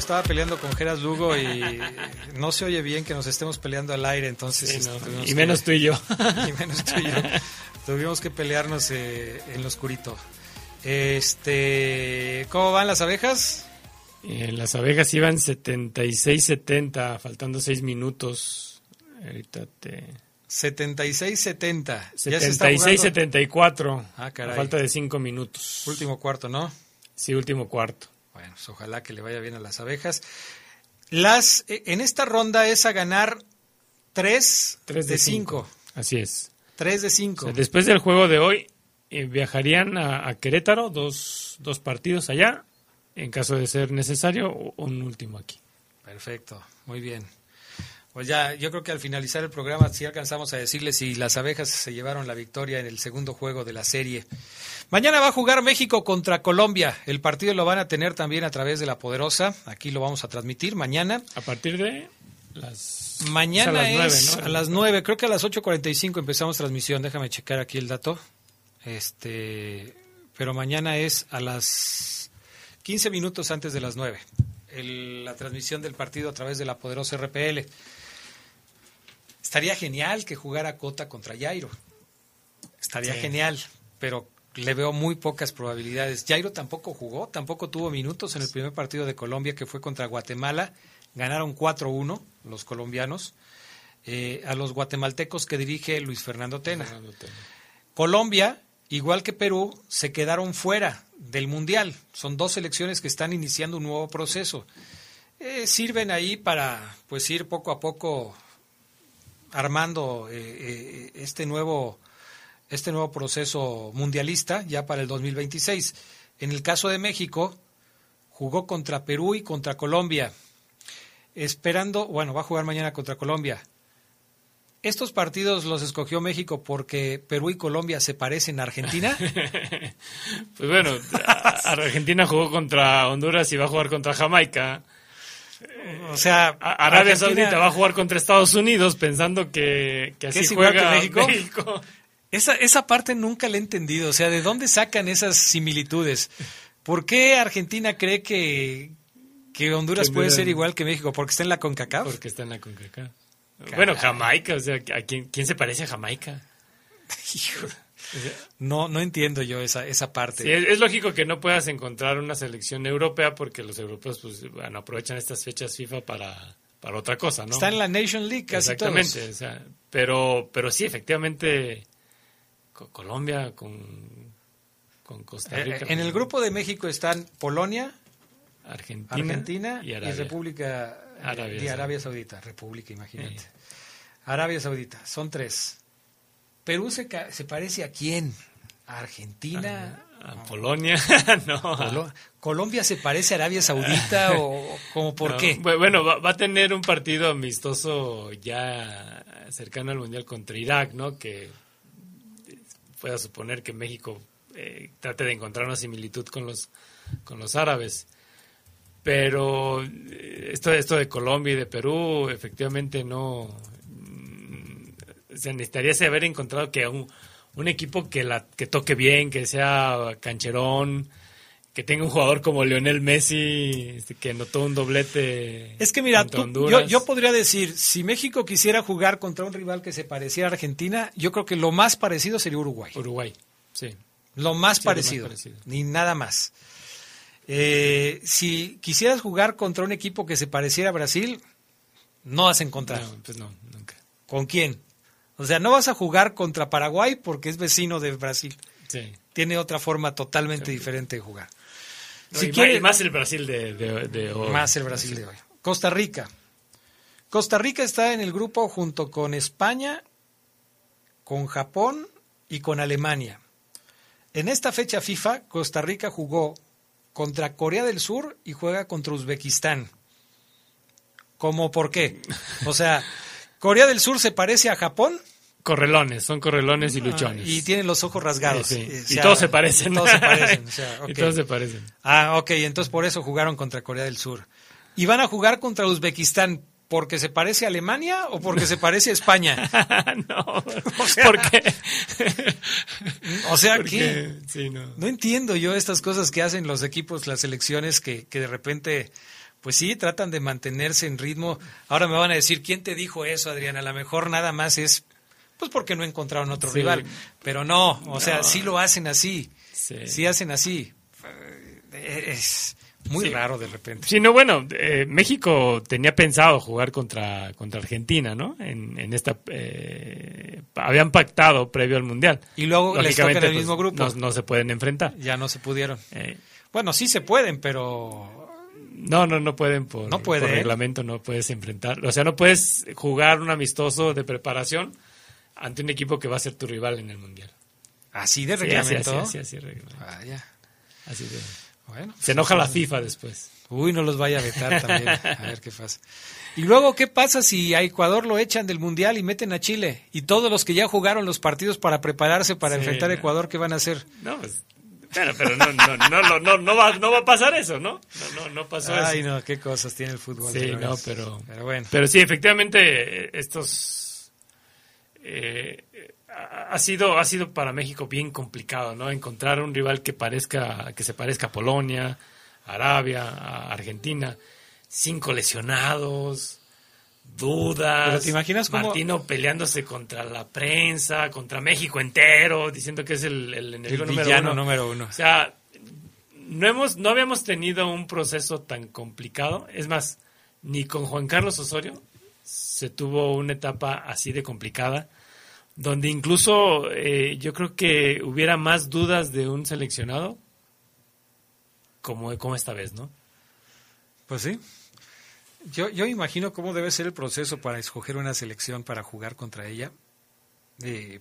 Estaba peleando con Geras Lugo y no se oye bien que nos estemos peleando al aire, entonces... Sí, no, tuvimos y menos tú y yo. y menos tú y yo. Tuvimos que pelearnos eh, en lo oscurito. Este, ¿Cómo van las abejas? Eh, las abejas iban 76-70, faltando 6 minutos. Ahorita te... 76-70. Ya se está jugando. 76-74. Ah, a caray. falta de 5 minutos. Último cuarto, ¿no? Sí, último cuarto. Bueno, pues ojalá que le vaya bien a las abejas. Las, eh, en esta ronda es a ganar 3, Tres de de 5. Así es. 3 de 5. O sea, después del juego de hoy, eh, viajarían a, a Querétaro, dos, dos partidos allá, en caso de ser necesario, un último aquí. Perfecto, muy bien. Pues ya, yo creo que al finalizar el programa sí alcanzamos a decirles si las abejas se llevaron la victoria en el segundo juego de la serie. Mañana va a jugar México contra Colombia. El partido lo van a tener también a través de la Poderosa. Aquí lo vamos a transmitir mañana. A partir de las... Mañana es a las es nueve, ¿no? a las 9, creo que a las 8.45 empezamos transmisión. Déjame checar aquí el dato. Este, pero mañana es a las 15 minutos antes de las 9. El- la transmisión del partido a través de la poderosa RPL. Estaría genial que jugara Cota contra Jairo. Estaría Sí. genial, pero le veo muy pocas probabilidades. Jairo tampoco jugó, tampoco tuvo minutos en el primer partido de Colombia que fue contra Guatemala. Ganaron 4-1 los colombianos eh, a los guatemaltecos que dirige Luis Fernando Tena. Colombia, igual que Perú, se quedaron fuera del Mundial. Son dos selecciones que están iniciando un nuevo proceso. Eh, sirven ahí para pues ir poco a poco armando eh, eh, este nuevo este nuevo proceso mundialista ya para el 2026. En el caso de México, jugó contra Perú y contra Colombia. esperando, bueno, va a jugar mañana contra Colombia. ¿Estos partidos los escogió México porque Perú y Colombia se parecen a Argentina? pues bueno, Argentina jugó contra Honduras y va a jugar contra Jamaica. O sea, Arabia Saudita va a jugar contra Estados Unidos pensando que, que así juega México. México. Esa, esa parte nunca la he entendido. O sea, ¿de dónde sacan esas similitudes? ¿Por qué Argentina cree que, que Honduras puede ser igual que México? ¿Porque está en la CONCACAF? Porque está en la CONCACAF. Bueno, Jamaica, o sea, ¿a quién, quién se parece a Jamaica? no, no entiendo yo esa, esa parte. es, lógico que no puedas encontrar una selección europea porque los europeos pues, bueno, aprovechan estas fechas FIFA para, para otra cosa, ¿no? Está en la Nation League casi Exactamente, O sea, pero, pero sí, efectivamente, Colombia con, con Costa Rica. Eh, en el grupo de México están Polonia, Argentina, y, República Arabia, de Arabia Saudita. República, imagínate. Arabia Saudita, son tres. Perú se, se parece a quién? ¿A Argentina? A, Polonia, no. ¿Colombia se parece a Arabia Saudita o como por qué? Bueno, va, a tener un partido amistoso ya cercano al Mundial contra Irak, ¿no? Que pueda suponer que México eh, trate de encontrar una similitud con los, con los árabes. Pero eh, esto, esto de Colombia y de Perú, efectivamente no. Se necesitaría haber encontrado que un, un equipo que, la, que toque bien, que sea cancherón, que tenga un jugador como Lionel Messi, este, que anotó un doblete. Es que mira, yo, yo, podría decir, si México quisiera jugar contra un rival que se pareciera a Argentina, yo creo que lo más parecido sería Uruguay. Uruguay, sí. Lo más, parecido, ni nada más. Eh, si quisieras jugar contra un equipo que se pareciera a Brasil, no vas a encontrar. No, pues no, nunca. ¿Con quién? O sea, no vas a jugar contra Paraguay porque es vecino de Brasil. Sí. Tiene otra forma totalmente diferente de jugar. si más el Brasil de, hoy. Más el Brasil de hoy. Costa Rica. Costa Rica está en el grupo junto con España, con Japón y con Alemania. En esta fecha FIFA, Costa Rica jugó contra Corea del Sur y juega contra Uzbekistán. ¿Cómo por qué? O sea, Corea del Sur se parece a Japón. Correlones, son correlones y ah, luchones. y tienen los ojos rasgados. y todos se parecen. Todos se parecen. Y todos se parecen. Ah, ok, entonces por eso jugaron contra Corea del Sur. Y van a jugar contra Uzbekistán porque se parece a Alemania o porque se parece a España? no, o sea, ¿por qué? o sea, que no. entiendo yo estas cosas que hacen los equipos, las selecciones que, que de repente, pues sí, tratan de mantenerse en ritmo. Ahora me van a decir, ¿quién te dijo eso, Adrián? A lo mejor nada más es, pues porque no encontraron otro rival. Pero no, o sea, sí lo hacen así. Sí, sí hacen así. Es, muy raro de repente. Sí, no, bueno, eh, México tenía pensado jugar contra, contra Argentina, ¿no? En, en esta. Eh, habían pactado previo al Mundial. Y luego les toca en el pues, mismo grupo. No, se pueden enfrentar. Ya no se pudieron. Eh. Bueno, sí se pueden, pero. No, no, no pueden por, no puede, reglamento, no puedes enfrentar. O sea, no puedes jugar un amistoso de preparación ante un equipo que va a ser tu rival en el Mundial. ¿Así de reglamento? Sí, así, así, así, Así de... Bueno, se enoja la FIFA después. Uy, no los vaya a vetar también. A ver qué pasa. Y luego, ¿qué pasa si a Ecuador lo echan del Mundial y meten a Chile? Y todos los que ya jugaron los partidos para prepararse para enfrentar a Ecuador, ¿qué van a hacer? No, pues, bueno, pero no, no, no, no, no, va, no va a pasar eso, ¿no? No, no, no pasó eso. Ay, no, qué cosas tiene el fútbol. Sí, no, pero, pero bueno. Pero sí, efectivamente, estos... Eh, ha sido, ha sido para México bien complicado, ¿no? Encontrar un rival que parezca, que se parezca a Polonia, a Arabia, a Argentina. Cinco lesionados, dudas. Pero te imaginas cómo... Martino peleándose contra la prensa, contra México entero, diciendo que es el, el enemigo número, número uno. O sea, no hemos, no habíamos tenido un proceso tan complicado. Es más, ni con Juan Carlos Osorio se tuvo una etapa así de complicada donde incluso eh, yo creo que hubiera más dudas de un seleccionado como, como esta vez, ¿no? Pues sí. Yo, yo imagino cómo debe ser el proceso para escoger una selección para jugar contra ella.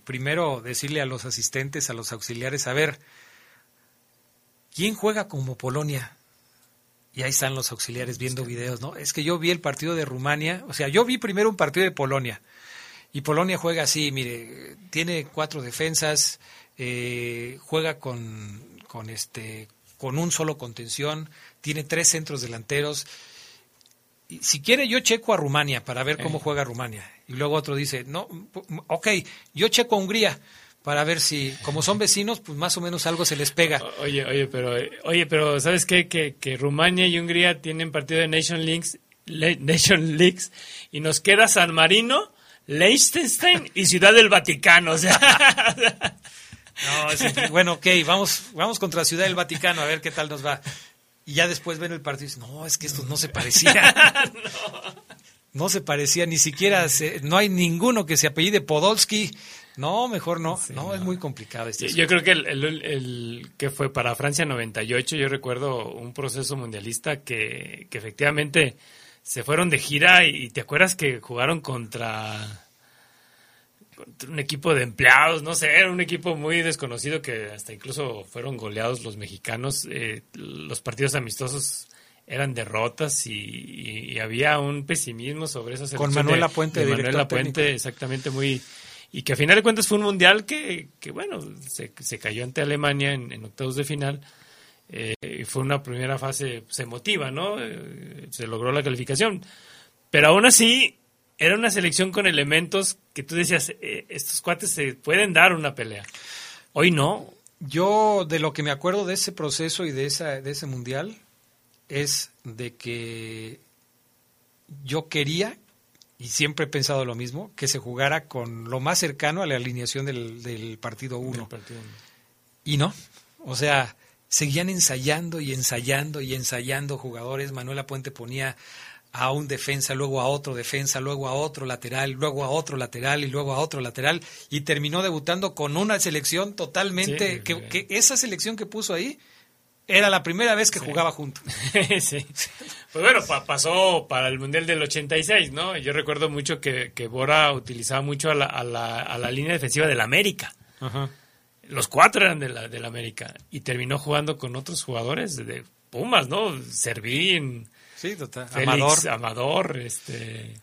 primero decirle a los asistentes, a los auxiliares, a ver, ¿quién juega como Polonia? Y ahí están los auxiliares viendo videos, ¿no? Es que yo vi el partido de Rumania, o sea, yo vi primero un partido de Polonia. Y Polonia juega así, mire, tiene cuatro defensas, eh, juega con, con, este, con un solo contención, tiene tres centros delanteros. Si quiere, yo checo a Rumania para ver cómo Eh. juega Rumania. Y luego otro dice, no, ok, yo checo a Hungría para ver si, como son vecinos, pues más o menos algo se les pega. Oye, oye, pero, oye, pero ¿sabes qué? Que, que Rumania y Hungría tienen partido de Nation Leagues, Le- Nation Leagues y nos queda San Marino, Liechtenstein y Ciudad del Vaticano. O sea, No, es- bueno, ok, vamos, vamos contra Ciudad del Vaticano a ver qué tal nos va. Y ya después ven el partido y dicen, no, es que estos no se parecían. no. se parecían, ni siquiera, se- no hay ninguno que se apellide Podolski. No, mejor no. no, es muy complicado este yo creo que el, el- el- que fue para Francia 98, yo recuerdo un proceso mundialista que, que efectivamente se fueron de gira y, y te acuerdas que jugaron contra un equipo de empleados, no sé, era un equipo muy desconocido que hasta incluso fueron goleados los mexicanos. eh, los partidos amistosos eran derrotas y, y- y había un pesimismo sobre esa Con selección Manuel de- Lapuente, de director Manuel Lapuente, exactamente muy y que a final de cuentas fue un mundial que, que bueno se, se cayó ante Alemania en, en octavos de final. Eh, y fue una primera fase pues, emotiva no Eh, se logró la calificación. Pero aún así era una selección con elementos que tú decías eh, estos cuates se pueden dar una pelea hoy no Yo de lo que me acuerdo de ese proceso y de, esa, de ese mundial es de que yo quería, y siempre he pensado lo mismo, que se jugara con lo más cercano a la alineación del, del partido 1. Y no, o sea, seguían ensayando y ensayando y ensayando jugadores. Manuela Puente ponía a un defensa, luego a otro defensa, luego a otro lateral, luego a otro lateral y luego a otro lateral y terminó debutando con una selección totalmente Sí, que, esa selección que puso ahí era la primera vez que jugaba junto. sí. Pues bueno, pa- pasó para el Mundial del 86, ¿no? Yo recuerdo mucho que, que Bora utilizaba mucho a la, a la, a la línea defensiva del América. Los cuatro eran de la, del América. Y terminó jugando con otros jugadores de Pumas, ¿no? Servín, Sí, total. Félix, Amador. Amador, este...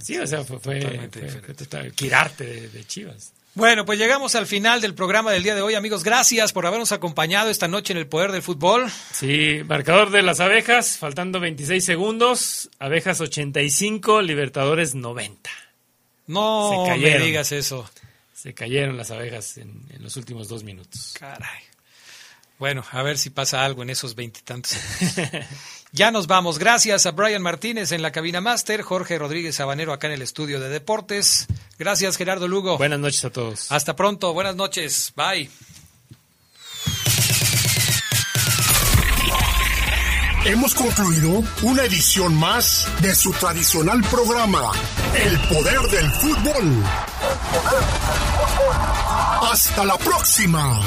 Sí, o sea, fue, fue, Totalmente fue- diferente. fue total- Quirarte de, de Chivas. Bueno, pues llegamos al final del programa del día de hoy, amigos. Gracias por habernos acompañado esta noche en el Poder del Fútbol. Sí, marcador de las abejas, faltando 26 segundos. Abejas 85, Libertadores 90. No Se me digas eso. Se cayeron las abejas en, en los últimos dos minutos. Caray. Bueno, a ver si pasa algo en esos veintitantos. ya nos vamos. Gracias a Brian Martínez en la cabina máster, Jorge Rodríguez Sabanero acá en el estudio de deportes. Gracias, Gerardo Lugo. Buenas noches a todos. Hasta pronto. Buenas noches. Bye. Hemos concluido una edición más de su tradicional programa, El Poder del Fútbol. Hasta la próxima.